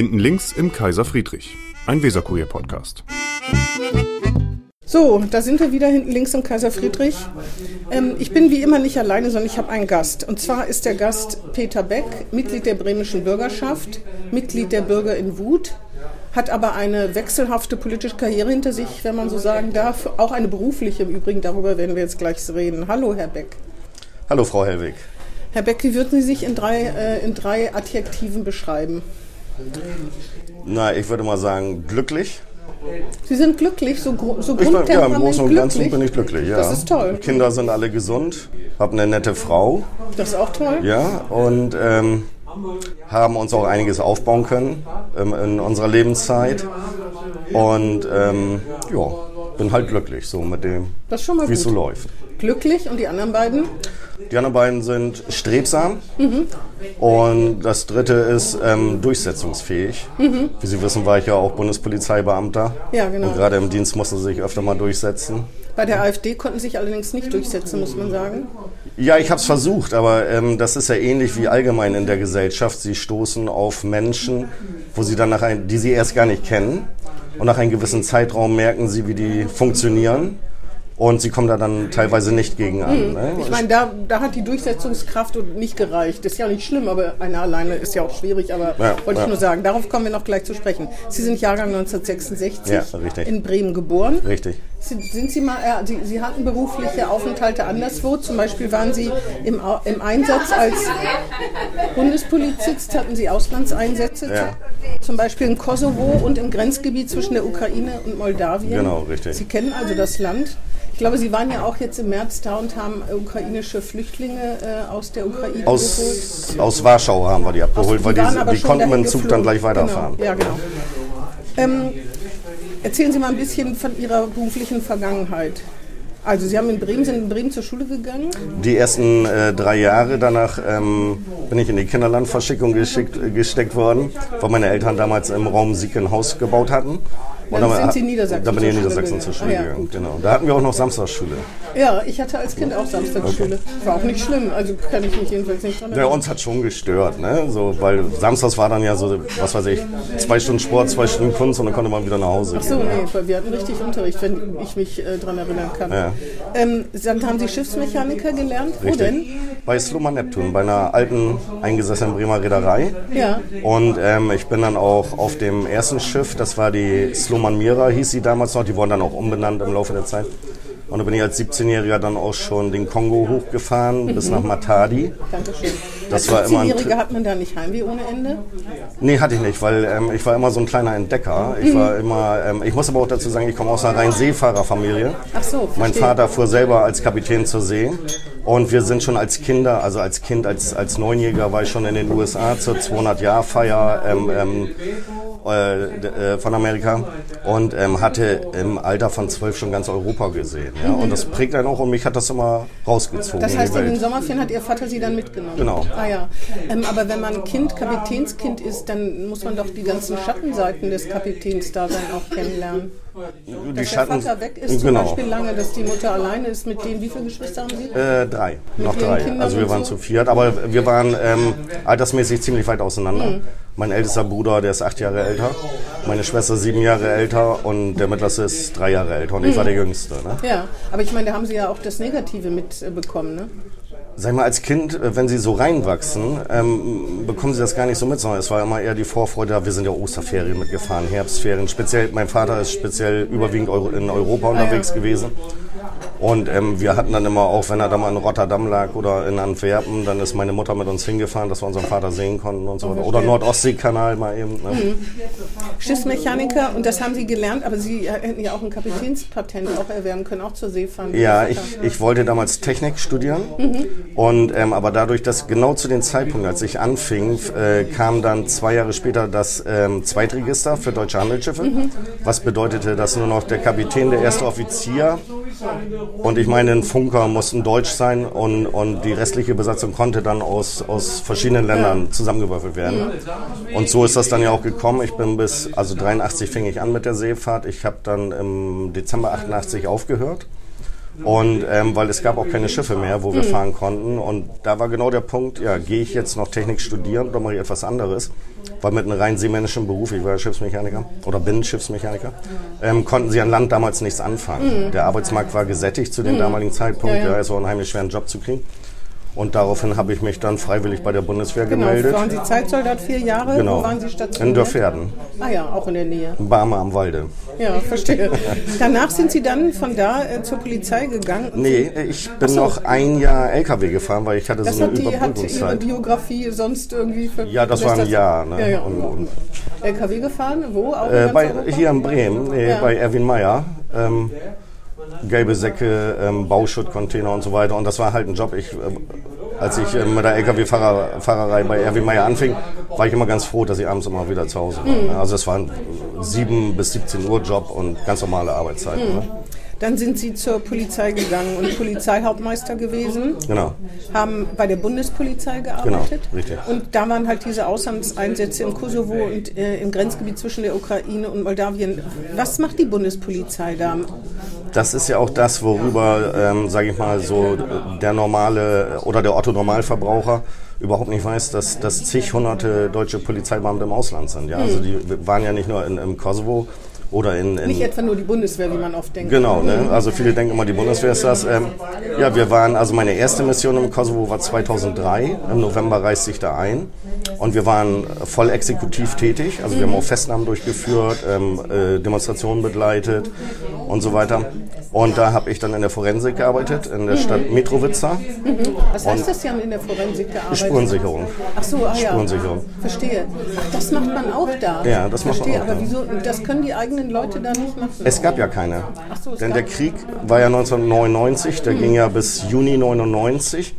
Hinten links im Kaiser Friedrich, ein Weserkurier-Podcast. So, da sind wir wieder hinten links im Kaiser Friedrich. Ähm, ich bin wie immer nicht alleine, sondern ich habe einen Gast. Und zwar ist der Gast Peter Beck, Mitglied der bremischen Bürgerschaft, Mitglied der Bürger in Wut, hat aber eine wechselhafte politische Karriere hinter sich, wenn man so sagen darf. Auch eine berufliche im Übrigen, darüber werden wir jetzt gleich reden. Hallo, Herr Beck. Hallo, Frau Hellwig. Herr Beck, wie würden Sie sich in drei, äh, in drei Adjektiven beschreiben? Na, ich würde mal sagen, glücklich. Sie sind glücklich, so, so ich bin, Ja, im Großen und Ganzen glücklich? bin ich glücklich, ja. Das ist toll. Kinder sind alle gesund, habe eine nette Frau, Das ist auch toll. ja, und ähm, haben uns auch einiges aufbauen können ähm, in unserer Lebenszeit. Und ähm, ja, bin halt glücklich so mit dem, wie es so läuft. Glücklich und die anderen beiden? Die anderen beiden sind strebsam Mhm. und das dritte ist ähm, durchsetzungsfähig. Wie Sie wissen, war ich ja auch Bundespolizeibeamter. Mhm. Ja, genau. Und gerade im Dienst musste sie sich öfter mal durchsetzen. Bei der AfD konnten sich allerdings nicht durchsetzen, muss man sagen. Ja, ich habe es versucht, aber ähm, das ist ja ähnlich wie allgemein in der Gesellschaft. Sie stoßen auf Menschen, wo sie dann nach ein, die sie erst gar nicht kennen. Und nach einem gewissen Zeitraum merken sie, wie die funktionieren. Und sie kommen da dann teilweise nicht gegen an. Ne? Ich meine, da, da hat die Durchsetzungskraft nicht gereicht. Das ist ja nicht schlimm, aber einer alleine ist ja auch schwierig. Aber Ja, wollte ich ja. nur sagen, darauf kommen wir noch gleich zu sprechen. Sie sind Jahrgang 1966 Ja, in Bremen geboren. Richtig. Sind, sind Sie mal, äh, Sie, Sie hatten berufliche Aufenthalte anderswo. Zum Beispiel waren Sie im, im Einsatz als Bundespolizist, hatten Sie Auslandseinsätze. Zum Beispiel in Kosovo und im Grenzgebiet zwischen der Ukraine und Moldawien. Genau, richtig. Sie kennen also das Land. Ich glaube, Sie waren ja auch jetzt im März da und haben ukrainische Flüchtlinge äh, aus der Ukraine geholt. Aus, aus Warschau haben wir die abgeholt, weil die, die schon konnten mit dem Zug dann gleich weiterfahren. Genau. Ja, genau. Ähm, erzählen Sie mal ein bisschen von Ihrer beruflichen Vergangenheit. Also Sie haben in Bremen, sind in Bremen zur Schule gegangen. Die ersten äh, drei Jahre danach ähm, bin ich in die Kinderlandverschickung geschickt, äh, gesteckt worden, weil meine Eltern damals im Raum Sieg ein Haus gebaut hatten. Dann sind Sie Niedersachsen Da bin ich in Niedersachsen zur Schule gegangen. Ah, ja, gegangen. gut. Genau. Da hatten wir auch noch Samstagsschule. Ja, ich hatte als Kind auch Samstagsschule. War auch nicht schlimm, also kann ich mich jedenfalls nicht dran Ja, erinnern. uns hat schon gestört, ne? So, weil samstags war dann ja so, was weiß ich, zwei Stunden Sport, zwei Stunden Kunst und dann konnte man wieder nach Hause Ach so, gehen. nee, weil wir hatten richtig Unterricht, wenn ich mich äh, dran erinnern kann. Ja. Ähm, dann haben Sie Schiffsmechaniker gelernt. Wo Richtig. denn? Bei Sloma Neptun, bei einer alten eingesessenen Bremer Reederei. Ja. Und ähm, ich bin dann auch auf dem ersten Schiff, das war die Sloman Mira, hieß sie damals noch, die wurden dann auch umbenannt im Laufe der Zeit. Und da bin ich als 17-Jähriger dann auch schon den Kongo hochgefahren bis nach Matadi. Dankeschön. Das Als war immer ein 17-Jähriger hat man da nicht Heimweh ohne Ende? Nee, hatte ich nicht, weil ähm, ich war immer so ein kleiner Entdecker. Ich war immer, ähm, ich muss aber auch dazu sagen, ich komme aus einer reinen Seefahrerfamilie. Ach so, Mein verstehe. Vater fuhr selber als Kapitän zur See. Und wir sind schon als Kinder, also als Kind, als, als Neunjähriger war ich schon in den USA zur 200-Jahr-Feier ähm, ähm, äh, äh, von Amerika und ähm, hatte im Alter von zwölf schon ganz Europa gesehen. Ja? Und das prägt einen auch und mich hat das immer rausgezogen Das in heißt, die in den. Sommerferien hat Ihr Vater Sie dann mitgenommen? Genau. Ah ja. Ähm, aber wenn man Kind, Kapitänskind ist, dann muss man doch die ganzen Schattenseiten des Kapitänsdaseins auch kennenlernen. Die Dass Schatten, der Vater weg ist zum genau. Beispiel lange, dass die Mutter alleine ist mit denen. Wie viele Geschwister haben Sie? Äh, drei, noch ihren drei. Kindern Also wir waren so? zu viert, aber wir waren ähm, altersmäßig ziemlich weit auseinander. Mhm. Mein ältester Bruder, der ist acht Jahre älter, meine Schwester sieben Jahre älter und der mittlerste ist drei Jahre älter und ich Mhm. war der Jüngste. Ne? Ja, aber ich meine, da haben Sie ja auch das Negative mitbekommen, ne? Sag mal, als Kind, äh, wenn sie so reinwachsen, ähm, bekommen sie das gar nicht so mit, sondern es war immer eher die Vorfreude, wir sind ja Osterferien mitgefahren, Herbstferien. Speziell, mein Vater ist speziell überwiegend in Europa unterwegs gewesen. Und ähm, wir hatten dann immer auch, wenn er da mal in Rotterdam lag oder in Antwerpen, dann ist meine Mutter mit uns hingefahren, dass wir unseren Vater sehen konnten und so weiter. Oder Nordostseekanal mal eben. Ne? Schiffsmechaniker und das haben Sie gelernt, aber Sie hätten ja auch ein Kapitänspatent auch erwerben können, auch zur See fahren. wie Ja, ich, ich wollte damals Technik studieren und ähm, aber dadurch, dass genau zu dem Zeitpunkt, als ich anfing, äh, kam dann zwei Jahre später das ähm, Zweitregister für deutsche Handelsschiffe, was bedeutete, dass nur noch der Kapitän, der erste Offizier und ich meine, ein Funker mussten deutsch sein und, und die restliche Besatzung konnte dann aus, aus verschiedenen Ländern zusammengewürfelt werden. Und so ist das dann ja auch gekommen. Ich bin bis, also 83 fing ich an mit der Seefahrt. Ich habe dann im Dezember 88 aufgehört Und ähm, weil es gab auch keine Schiffe mehr, wo wir fahren konnten. Und da war genau der Punkt, ja, gehe ich jetzt noch Technik studieren oder mache ich etwas anderes? Weil mit einem rein seemännischen Beruf, ich war Schiffsmechaniker oder bin Schiffsmechaniker, ähm, konnten sie an Land damals nichts anfangen. Der Arbeitsmarkt war gesättigt zu dem damaligen Zeitpunkt. Ja. Ja, es war unheimlich schwer, einen Job zu kriegen. Und daraufhin habe ich mich dann freiwillig bei der Bundeswehr Genau, gemeldet. waren Sie Zeitsoldat vier Jahre? Genau. Wo waren Sie stationiert? In Dörferden, Ah ja, auch in der Nähe. Barmer am Walde. Ja, verstehe. Danach sind Sie dann von da äh, zur Polizei gegangen? Nee, ich bin so. noch ein Jahr LKW gefahren, weil ich hatte Das so eine hat, die, hat Ihre. Biografie sonst irgendwie... Für, Ja, das war ein Jahr. Ne? Ja, ja. Und, und, LKW gefahren? Wo? Auch in äh, bei, hier in Bremen, nee, Ja. bei Erwin Meyer. Ähm, gelbe Säcke, ähm, Bauschuttcontainer und so weiter. Und das war halt ein Job. Ich, äh, als ich äh, mit der LKW-Fahrerei bei Erwin Meyer anfing, war ich immer ganz froh, dass ich abends immer wieder zu Hause war. Mhm. Also es war ein 7 bis 17 Uhr Job und ganz normale Arbeitszeiten. Mhm. Ne? Dann sind Sie zur Polizei gegangen und Polizeihauptmeister gewesen. Genau. Haben bei der Bundespolizei gearbeitet. Genau, richtig. Und da waren halt diese Auslandseinsätze im Kosovo und äh, im Grenzgebiet zwischen der Ukraine und Moldawien. Was macht die Bundespolizei da? Das ist ja auch das, worüber, ähm, sage ich mal, so der normale oder der Otto-Normalverbraucher überhaupt nicht weiß, dass, dass zig hunderte deutsche Polizeibeamte im Ausland sind. Ja? Also die waren ja nicht nur in, im Kosovo oder in, in Nicht etwa nur die Bundeswehr, wie man oft denkt. Genau, ne? also viele denken immer, die Bundeswehr ist das. Ähm, ja, wir waren, also meine erste Mission im Kosovo war 2003. Im November reiste ich da ein. Und wir waren voll exekutiv tätig. Also wir haben auch Festnahmen durchgeführt, ähm, äh, Demonstrationen begleitet und so weiter. Und da habe ich dann in der Forensik gearbeitet, in der Stadt Mitrovica. Was heißt das, Sie haben in der Forensik gearbeitet? Spurensicherung. Ach so, ah ja. Spurensicherung. Verstehe. Ach, das macht man auch da. Ja, das macht man Verstehe, auch aber da. wieso, das können die eigenen Leute da nicht machen? Es gab ja keine. So, Denn der Krieg war ja 1999, der ging ja bis Juni 99.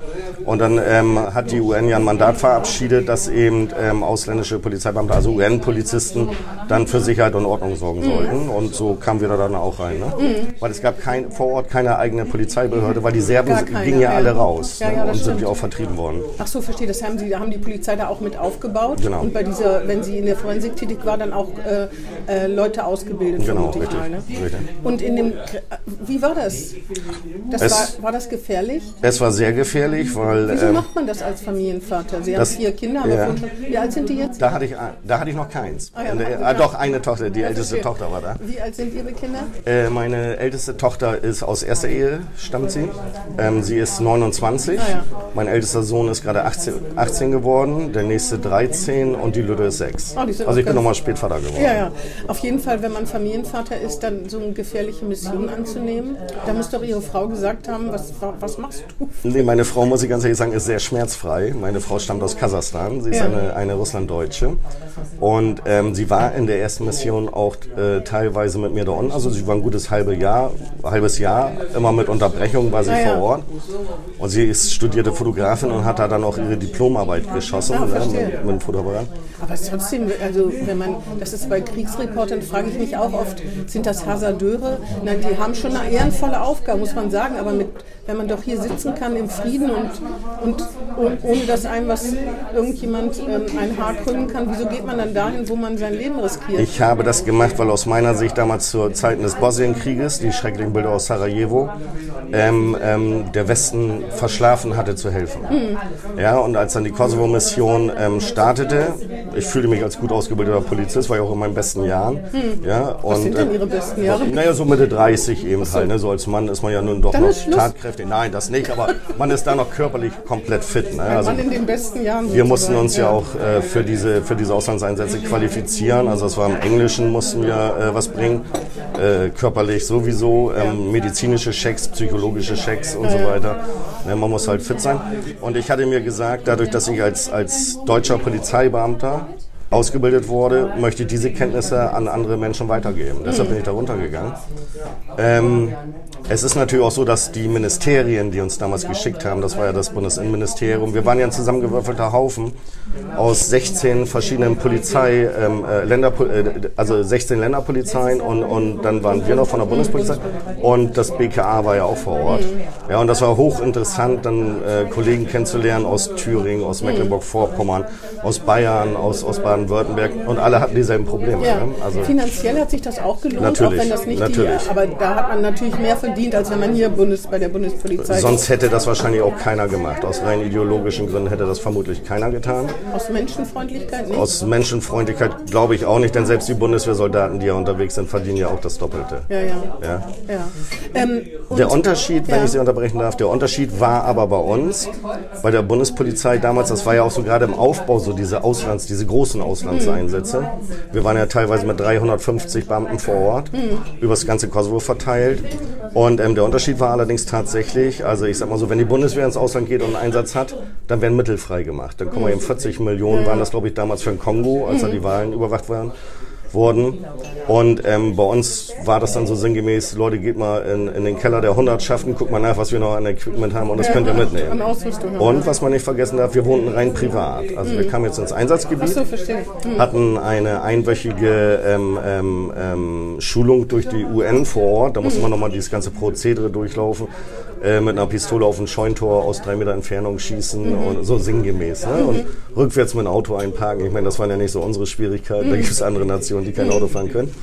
Und dann ähm, hat die UN ja ein Mandat verabschiedet, dass eben ähm, ausländische Polizeibeamte, also UN-Polizisten, dann für Sicherheit und Ordnung sorgen sollten. Und so kamen wir da dann auch rein. Ne? Weil es gab kein, vor Ort keine eigene Polizeibehörde, weil die Serben gingen ja, alle raus Ja, ne? ja, und sind stimmt. ja auch vertrieben worden. Ach so, verstehe. Das haben da haben die Polizei da auch mit aufgebaut. Genau. Und bei dieser, wenn sie in der Forensik tätig war, dann auch äh, äh, Leute ausgebildet. Genau, vermute ich richtig, Mal, ne? richtig. Und in dem, wie war das? das Es- war, war das gefährlich? Es war sehr gefährlich, weil Wieso ähm, macht man das als Familienvater? Sie haben das- vier Kinder, aber ja. schon, wie alt sind die jetzt? da hatte ich, da hatte ich noch keins. Ah ja, hatten Sie ah, doch, eine Tochter, die älteste verstehe. Tochter war da. Wie alt sind Ihre Kinder? Äh, meine älteste Tochter ist aus erster Ehe, stammt sie. Ähm, sie ist 29. Ah, ja. Mein ältester Sohn ist gerade 18, 18 geworden, der nächste 13 und die Lütte ist 6. Oh, sind also ich bin nochmal Spätvater geworden. Ja, ja. Auf jeden Fall, wenn man Familienvater ist, dann so eine gefährliche Mission anzunehmen. Da muss doch Ihre Frau gesagt haben, was, was machst du? Nee, meine Frau, muss ich ganz ehrlich sagen, ist sehr schmerzfrei. Meine Frau stammt aus Kasachstan. Sie ist Ja. eine, eine Russlanddeutsche. Und ähm, sie war in der ersten Mission auch äh, teilweise mit mir da unten. Also sie war ein gutes halbe Jahr, halbes Jahr. Immer mit Unterbrechung war sie Ah, ja. vor Ort. Und sie ist studierte Fotografin und hat da dann auch ihre Diplomarbeit geschossen Ah, ne, mit, mit dem Fotoapparat. Aber trotzdem, also wenn man, das ist bei Kriegsreportern, frage ich mich auch oft, sind das Hasardeure? Nein, die haben schon eine ehrenvolle Aufgabe, muss man sagen, aber mit, wenn man doch hier sitzen kann im Frieden und, und, und ohne dass einem was irgendjemand ähm, ein Haar krümmen kann, wieso geht man dann dahin, wo man sein Leben riskiert? Ich habe das gemacht, weil aus meiner Sicht damals zur Zeiten des Bosnienkrieges, die schrecklichen Bilder aus Sarajevo, ähm, ähm, der Westen verschlafen hatte zu helfen. Ja, und als dann die Kosovo-Mission ähm, startete, ich fühlte mich als gut ausgebildeter Polizist, war ja auch in meinen besten Jahren. Ja, und, Was sind denn äh, Ihre besten Jahre? Naja, so Mitte 30 eben halt. Ne? So als Mann ist man ja nun doch Dann noch tatkräftig. Nein, das nicht, aber man ist da noch körperlich komplett fit. Ne? Also in den besten Jahren. wir mussten uns ja auch äh, für, diese, für diese Auslandseinsätze qualifizieren. Also es war im Englischen mussten wir äh, was bringen, äh, körperlich sowieso, ähm, medizinische Checks, psychologische Checks und so weiter. Ne, man muss halt fit sein. Und ich hatte mir gesagt, dadurch, dass ich als, als deutscher Polizeibeamter ausgebildet wurde, möchte diese Kenntnisse an andere Menschen weitergeben. Deshalb bin ich da runtergegangen. Ähm, es ist natürlich auch so, dass die Ministerien, die uns damals geschickt haben, das war ja das Bundesinnenministerium, wir waren ja ein zusammengewürfelter Haufen aus 16 verschiedenen Polizei, ähm, äh, Länder, äh, also 16 Länderpolizeien und, und dann waren wir noch von der Bundespolizei und das BKA war ja auch vor Ort. Ja, und das war hochinteressant, dann äh, Kollegen kennenzulernen aus Thüringen, aus Mecklenburg-Vorpommern, aus Bayern, aus, aus Baden Baden-Württemberg und alle hatten dieselben Probleme. Ja. Ne? Also, Finanziell hat sich das auch gelohnt, Natürlich, auch wenn das nicht natürlich. die, aber da hat man natürlich mehr verdient, als wenn man hier Bundes, bei der Bundespolizei sonst hätte das wahrscheinlich auch keiner gemacht. Aus rein ideologischen Gründen hätte das vermutlich keiner getan. Aus Menschenfreundlichkeit nicht. Aus Menschenfreundlichkeit glaube ich auch nicht, denn selbst die Bundeswehrsoldaten, die ja unterwegs sind, verdienen ja auch das Doppelte. ja, ja, Ja. ja. Ähm, Der Unterschied, wenn Ja. ich Sie unterbrechen darf, der Unterschied war aber bei uns, bei der Bundespolizei damals, das war ja auch so gerade im Aufbau, so diese Auslands, diese großen Auslandseinsätze. Wir waren ja teilweise mit 350 Beamten vor Ort, über das ganze Kosovo verteilt. Und ähm, der Unterschied war allerdings tatsächlich, also ich sag mal so, wenn die Bundeswehr ins Ausland geht und einen Einsatz hat, dann werden Mittel frei gemacht. Dann kommen wir eben 40 Millionen, waren das glaube ich damals für den Kongo, als da die Wahlen überwacht waren wurden. Und ähm, bei uns war das dann so sinngemäß, Leute, geht mal in, in den Keller der Hundertschaften, guckt mal nach, was wir noch an Equipment haben und das könnt ihr mitnehmen. Und was man nicht vergessen darf, wir wohnten rein privat. Also wir kamen jetzt ins Einsatzgebiet, so verstehe. Hm. hatten eine einwöchige ähm, ähm, ähm, Schulung durch die UN vor Ort. Da musste man nochmal dieses ganze Prozedere durchlaufen. Äh, mit einer Pistole auf ein Scheuntor aus drei Meter Entfernung schießen und so sinngemäß. Ne? Und rückwärts mit dem Auto einparken. Ich meine, das waren ja nicht so unsere Schwierigkeiten. Da gibt es andere Nationen, die kein Auto fahren können.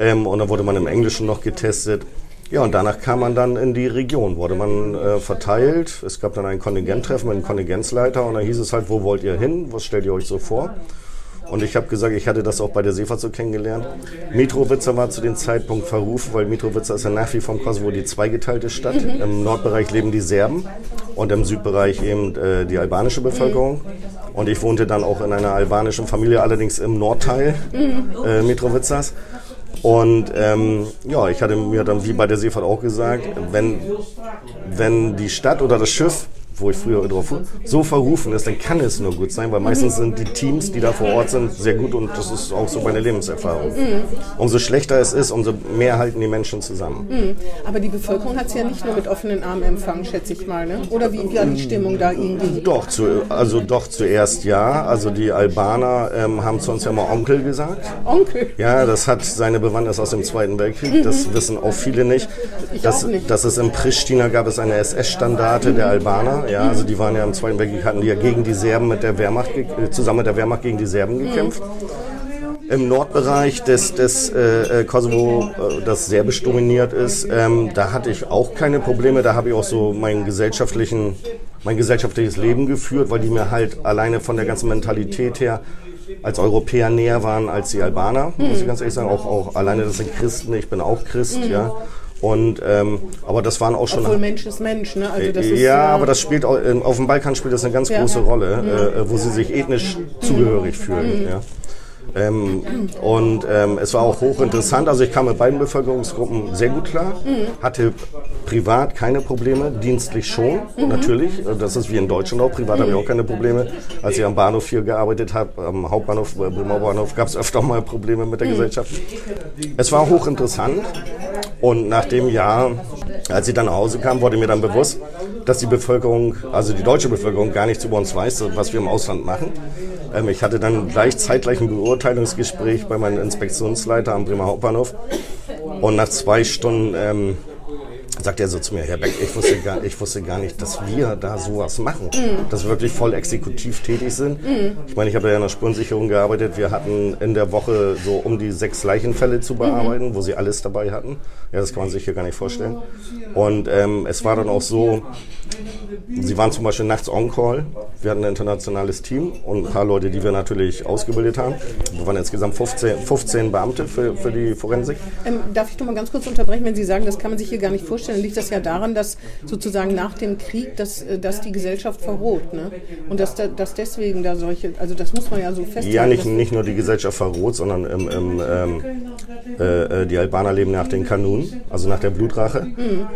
Ähm, und dann wurde man im Englischen noch getestet. Ja, und danach kam man dann in die Region, wurde man äh, verteilt. Es gab dann ein Kontingenttreffen mit einem Kontingenzleiter und da hieß es halt, wo wollt ihr hin? Was stellt ihr euch so vor? Und ich habe gesagt, ich hatte das auch bei der Seefahrt so kennengelernt. Mitrovica war zu dem Zeitpunkt verrufen, weil Mitrovica ist ja nach wie vor im Kosovo die zweigeteilte Stadt. Im Nordbereich leben die Serben und im Südbereich eben äh, die albanische Bevölkerung. Und ich wohnte dann auch in einer albanischen Familie, allerdings im Nordteil äh, Mitrovicas. Und ähm, ja, ich hatte mir dann wie bei der Seefahrt auch gesagt, wenn, wenn die Stadt oder das Schiff, wo ich früher drauf so verrufen ist, dann kann es nur gut sein, weil meistens sind die Teams, die da vor Ort sind, sehr gut und das ist auch so meine Lebenserfahrung. Umso schlechter es ist, umso mehr halten die Menschen zusammen. Aber die Bevölkerung hat sie ja nicht nur mit offenen Armen empfangen, schätze ich mal. Ne? Oder wie war die Stimmung da irgendwie? Doch, zu, also doch zuerst ja. Also die Albaner ähm, haben zu uns ja mal Onkel gesagt. Onkel. Ja, das hat seine Bewandtnis aus dem Zweiten Weltkrieg. Das wissen auch viele nicht. Ich dass, auch nicht. dass es in Pristina gab es eine SS-Standarte der Albaner. Ja, also die waren ja im Zweiten Weltkrieg, hatten die ja gegen die Serben mit der Wehrmacht, äh, zusammen mit der Wehrmacht gegen die Serben gekämpft. Im Nordbereich des, des äh, äh, Kosovo, äh, das serbisch dominiert ist, ähm, da hatte ich auch keine Probleme. Da habe ich auch so meinen gesellschaftlichen, mein gesellschaftliches Leben geführt, weil die mir halt alleine von der ganzen Mentalität her als Europäer näher waren als die Albaner, muss ich ganz ehrlich sagen. Auch, auch alleine das sind Christen, ich bin auch Christ, ja. Und ähm, aber das waren auch schon Obwohl Mensch ist Mensch, ne? Also das ist, ja, äh, aber das spielt auch, ähm, auf dem Balkan spielt das eine ganz Ja. große Rolle, äh, wo sie sich ethnisch zugehörig fühlen. Ja. Ähm, und ähm, es war auch hochinteressant. Also ich kam mit beiden Bevölkerungsgruppen sehr gut klar, hatte privat keine Probleme, dienstlich schon, natürlich. Äh, Das ist wie in Deutschland auch. Privat habe ich auch keine Probleme. Als ich am Bahnhof hier gearbeitet habe, am Hauptbahnhof, äh, Bremer Bahnhof, gab es öfter mal Probleme mit der Gesellschaft. Es war hochinteressant. Und nach dem Jahr, als ich dann nach Hause kam, wurde mir dann bewusst, dass die Bevölkerung, also die deutsche Bevölkerung, gar nichts über uns weiß, was wir im Ausland machen. Ähm, ich hatte dann gleich zeitgleich ein Beurteilungsgespräch bei meinem Inspektionsleiter am Bremer Hauptbahnhof. Und nach zwei Stunden ähm, sagt er so zu mir, Herr Beck, ich wusste gar, ich wusste gar nicht, dass wir da sowas machen, dass wir wirklich voll exekutiv tätig sind. Ich meine, ich habe ja in der Spurensicherung gearbeitet. Wir hatten in der Woche so um die sechs Leichenfälle zu bearbeiten, wo sie alles dabei hatten. Ja, das kann man sich hier gar nicht vorstellen. Und ähm, es war dann auch so, sie waren zum Beispiel nachts on-call. Wir hatten ein internationales Team und ein paar Leute, die wir natürlich ausgebildet haben. Wir waren insgesamt 15, 15 Beamte für, für die Forensik. Ähm, darf ich doch mal ganz kurz unterbrechen, wenn Sie sagen, das kann man sich hier gar nicht vorstellen, liegt das ja daran, dass sozusagen nach dem Krieg, dass, äh, dass die Gesellschaft verroht, ne? Und dass, da, dass deswegen da solche, also das muss man ja so festhalten. Ja, nicht, nicht nur die Gesellschaft verroht, sondern im, im, ähm, äh, äh, die Albaner leben nach den Kanun, also nach der Blutrache.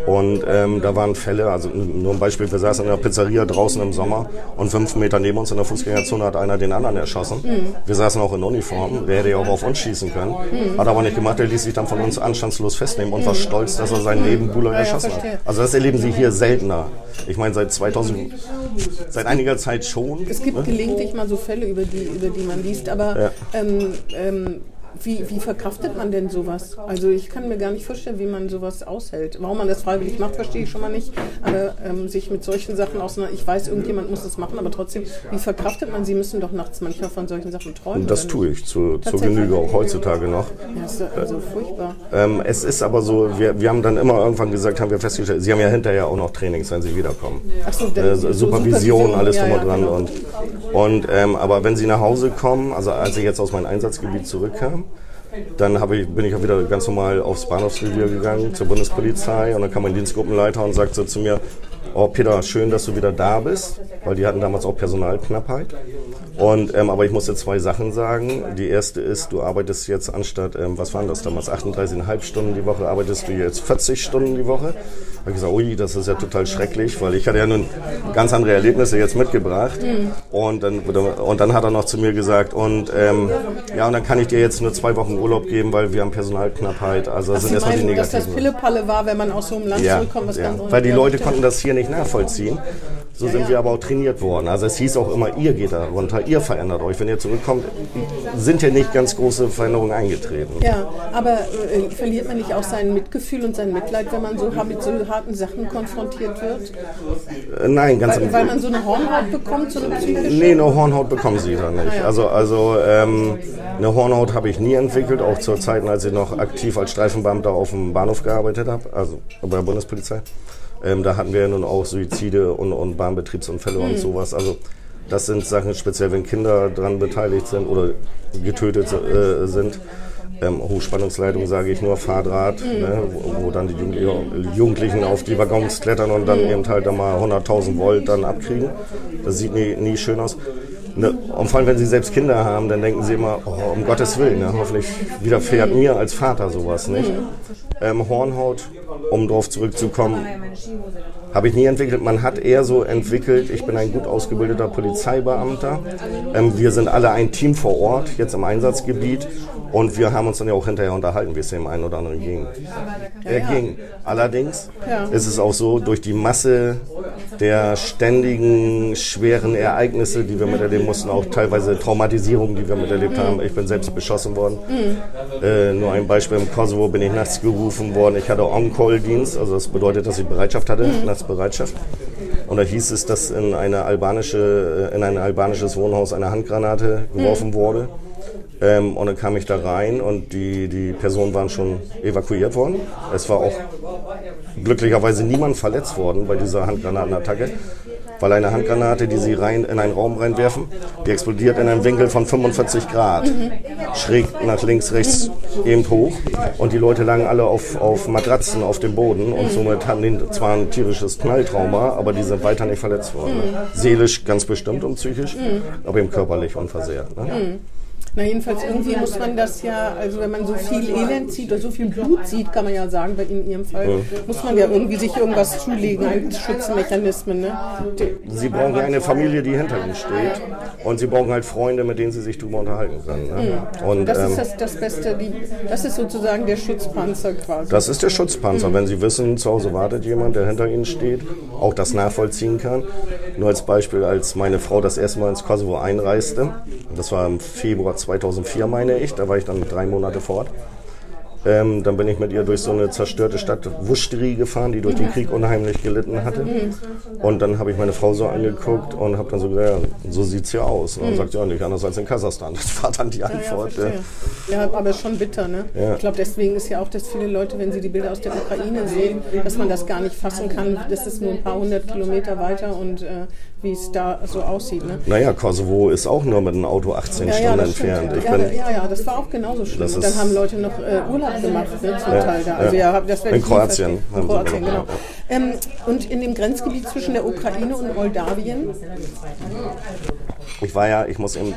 Und ähm, da waren Fälle, also nur ein Beispiel, wir saßen in einer Pizzeria draußen im Sommer und fünf Meter neben uns in der Fußgängerzone hat einer den anderen erschossen. Wir saßen auch in Uniform, der hätte ja auch auf uns schießen können. Hat aber nicht gemacht, der ließ sich dann von uns anstandslos festnehmen und war stolz, dass er seinen Nebenbuhler ja, erschossen hat. verstehe. Also das erleben Sie hier seltener. Ich meine, seit 2000, seit einiger Zeit schon. Es gibt gelegentlich mal so Fälle, über die, über die man liest, aber Ja. ähm, ähm, Wie, wie verkraftet man denn sowas? Also ich kann mir gar nicht vorstellen, wie man sowas aushält. Warum man das freiwillig macht, verstehe ich schon mal nicht. Aber ähm, sich mit solchen Sachen auseinander, ich weiß, irgendjemand muss das machen, aber trotzdem, wie verkraftet man? Sie müssen doch nachts manchmal von solchen Sachen träumen. Und das tue ich zu, zur Genüge auch heutzutage noch. Ja, ist also furchtbar. Ähm, es ist aber so, wir, wir haben dann immer irgendwann gesagt, haben wir festgestellt, Sie haben ja hinterher auch noch Trainings, wenn Sie wiederkommen. Ach so, Äh, so Supervision, alles ja, drum und ja, dran. genau. Und, und ähm, aber wenn Sie nach Hause kommen, also als ich jetzt aus meinem Einsatzgebiet zurückkam, dann ich, bin ich auch wieder ganz normal aufs Bahnhofsrevier gegangen zur Bundespolizei und dann kam mein Dienstgruppenleiter und sagte zu mir, oh Peter, schön, dass du wieder da bist, weil die hatten damals auch Personalknappheit. Und, ähm, aber ich muss dir zwei Sachen sagen. Die erste ist, du arbeitest jetzt anstatt, ähm, was waren das damals, 38,5 Stunden die Woche, arbeitest du jetzt 40 Stunden die Woche. Da habe ich gesagt, ui, das ist ja total schrecklich, weil ich hatte ja nun ganz andere Erlebnisse jetzt mitgebracht. Und, dann, und dann hat er noch zu mir gesagt, und ähm, ja, und dann kann ich dir jetzt nur zwei Wochen Urlaub geben, weil wir haben Personalknappheit. Also das Sie sind erstmal die meinen, dass das negativen. Pillepalle war, wenn man aus so einem Land Ja, zurückkommt, was ja. ganz weil die ja, Leute stimmt. konnten das hier nicht nachvollziehen. So sind ja. wir aber auch trainiert worden. Also es hieß auch immer, ihr geht da runter, ihr verändert euch. Wenn ihr zurückkommt, sind ja nicht ganz große Veränderungen eingetreten. Ja, aber äh, verliert man nicht auch sein Mitgefühl und sein Mitleid, wenn man so mit so harten Sachen konfrontiert wird? Äh, Nein, ganz Weil, weil man so eine Hornhaut bekommt, so eine psychische? Nee, eine Hornhaut bekommen sie da nicht. ja. Also, also ähm, eine Hornhaut habe ich nie entwickelt, auch zu Zeiten, als ich noch aktiv als Streifenbeamter auf dem Bahnhof gearbeitet habe, also bei der Bundespolizei. Ähm, da hatten wir ja nun auch Suizide und, und Bahnbetriebsunfälle und sowas. Also das sind Sachen, speziell wenn Kinder daran beteiligt sind oder getötet äh, sind. Ähm, Hochspannungsleitung sage ich nur, Fahrdraht, ne, wo, wo dann die Jugendlichen, Jugendlichen auf die Waggons klettern und dann eben halt dann mal 100.000 Volt dann abkriegen. Das sieht nie, nie schön aus. Ne, und vor allem, wenn sie selbst Kinder haben, dann denken sie immer, oh, um Gottes Willen, ne, hoffentlich widerfährt mir als Vater sowas nicht. Ähm, Hornhaut, um darauf zurückzukommen, habe ich nie entwickelt. Man hat eher so entwickelt, ich bin ein gut ausgebildeter Polizeibeamter. Ähm, wir sind alle ein Team vor Ort, jetzt im Einsatzgebiet. Und wir haben uns dann ja auch hinterher unterhalten, wie es dem einen oder anderen ging. Er ging. Allerdings ist es auch so, durch die Masse der ständigen, schweren Ereignisse, die wir miterleben mussten, auch teilweise Traumatisierungen, die wir miterlebt haben. Ich bin selbst beschossen worden. Äh, nur ein Beispiel, im Kosovo bin ich nachts gerufen worden. Ich hatte On-Call-Dienst, also das bedeutet, dass ich Bereitschaft hatte, Nachtbereitschaft. Und da hieß es, dass in, eine albanische, äh, in ein albanisches Wohnhaus eine Handgranate geworfen wurde. Ähm, und dann kam ich da rein und die, die Personen waren schon evakuiert worden. Es war auch glücklicherweise niemand verletzt worden bei dieser Handgranatenattacke, weil eine Handgranate, die sie rein in einen Raum reinwerfen, die explodiert in einem Winkel von 45 Grad, schräg nach links, rechts eben hoch und die Leute lagen alle auf, auf Matratzen auf dem Boden und somit hatten die zwar ein tierisches Knalltrauma, aber die sind weiter nicht verletzt worden. Seelisch ganz bestimmt und psychisch, aber eben körperlich unversehrt. Ne? Na jedenfalls irgendwie muss man das ja, also wenn man so viel Elend sieht oder so viel Blut sieht, kann man ja sagen, bei in Ihrem Fall, muss man ja irgendwie sich irgendwas zulegen, ein Schutzmechanismen. Ne? Sie brauchen eine Familie, die hinter ihnen steht. Und sie brauchen halt Freunde, mit denen sie sich drüber unterhalten können. Ne? Und Das ähm, ist das, das Beste, die, das ist sozusagen der Schutzpanzer quasi. das ist der Schutzpanzer. Wenn sie wissen, zu Hause wartet jemand, der hinter ihnen steht, auch das nachvollziehen kann. Nur als Beispiel, als meine Frau das erste Mal ins Kosovo einreiste, das war im Februar 2004, meine ich, da war ich dann drei Monate vor Ort. Ähm, dann bin ich mit ihr durch so eine zerstörte Stadt Wustri gefahren, die durch den Krieg unheimlich gelitten hatte. Und dann habe ich meine Frau so angeguckt und habe dann so gesagt, ja, so sieht's hier aus. Und dann sagt sie, ja, nicht anders als in Kasachstan. Das war dann die Ja, Antwort. verstehe. ja, aber schon bitter, ne? Ja. Ich glaube, deswegen ist ja auch, dass viele Leute, wenn sie die Bilder aus der Ukraine sehen, dass man das gar nicht fassen kann. Das ist nur ein paar hundert Kilometer weiter und äh, wie es da so aussieht, ne? Naja, Kosovo ist auch nur mit einem Auto 18 Ja, ja, Stunden entfernt. Ich ja, bin ja, ja, das war auch genauso schlimm. Und dann haben Leute noch äh, Urlaub gemacht, ne, zum Teil da. Also, ja. das werde In Kroatien In Kroatien, genau. Ähm, und in dem Grenzgebiet zwischen der Ukraine und Moldawien, Ich war ja, ich muss eben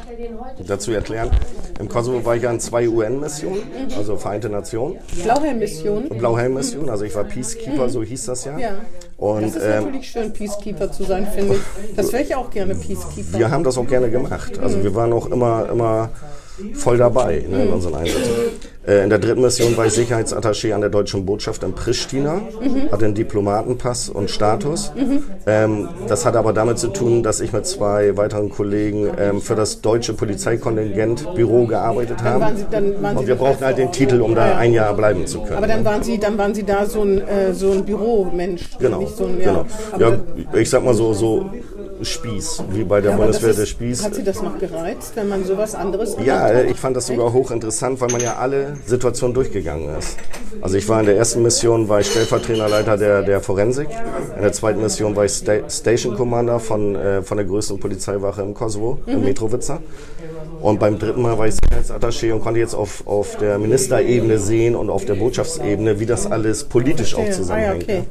dazu erklären, im Kosovo war ich ja in zwei UN-Missionen, also Vereinte Nationen, Blauhelm-Mission. Blauhelm-Mission, also ich war Peacekeeper, so hieß das ja. Ja. Und Das ist ähm, natürlich schön, Peacekeeper zu sein, finde ich. Das wäre ich auch gerne, Peacekeeper. wir haben das auch gerne gemacht. Also wir waren auch immer, immer voll dabei ne, in unseren Einsätzen. Äh, in der dritten Mission war ich Sicherheitsattaché an der deutschen Botschaft in Pristina, hatte einen Diplomatenpass und Status. Ähm, das hatte aber damit zu tun, dass ich mit zwei weiteren Kollegen ähm, für das deutsche Polizeikontingent Büro gearbeitet habe. und wir brauchten halt den Titel, um da ein Jahr bleiben zu können. Aber dann waren Sie, dann waren Sie da so ein, äh, so ein Büromensch. Genau, Nicht so ein, genau. Aber, Ja, ich sag mal so, so Spieß, wie bei der das Bundeswehr der ist, Spieß. Hat Sie das noch gereizt, wenn man sowas anderes Ja, ich fand das sogar hochinteressant, weil man ja alle Situationen durchgegangen ist. Also ich war in der ersten Mission, war ich Stellvertreterleiter der, der Forensik. In der zweiten Mission war ich Sta Station Commander von, äh, von der größten Polizeiwache im Kosovo, Mhm. in Mitrovica. Und beim dritten Mal war ich Sicherheitsattaché und konnte jetzt auf, auf der Ministerebene sehen und auf der Botschaftsebene, wie das alles politisch auch Ja, ah, ja, zusammenhängt. okay.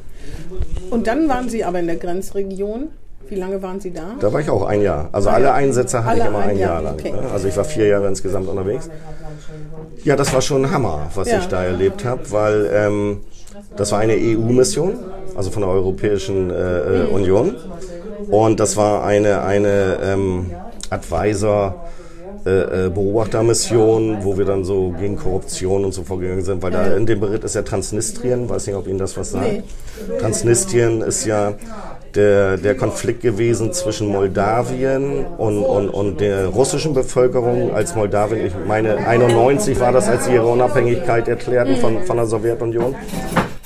Und dann waren Sie aber in der Grenzregion. Wie lange waren Sie da? Da war ich auch ein Jahr. Also alle Einsätze hatte Alle ich immer ein ein Jahr, Jahr lang. okay. ne? Also ich war vier Jahre insgesamt unterwegs. Ja, das war schon ein Hammer, was Ja. ich da erlebt habe, weil ähm, das war eine EU-Mission, also von der Europäischen äh, äh, Mhm. Union. Und das war eine, eine ähm, Advisor. Äh, äh, Beobachtermission, wo wir dann so gegen Korruption und so vorgegangen sind, weil da in dem Bericht ist ja Transnistrien, weiß nicht, ob Ihnen das was sagt. Nee. Transnistrien ist ja der, der Konflikt gewesen zwischen Moldawien und, und, und der russischen Bevölkerung, als Moldawien, ich meine 91 war das, als sie ihre Unabhängigkeit erklärten von, von der Sowjetunion,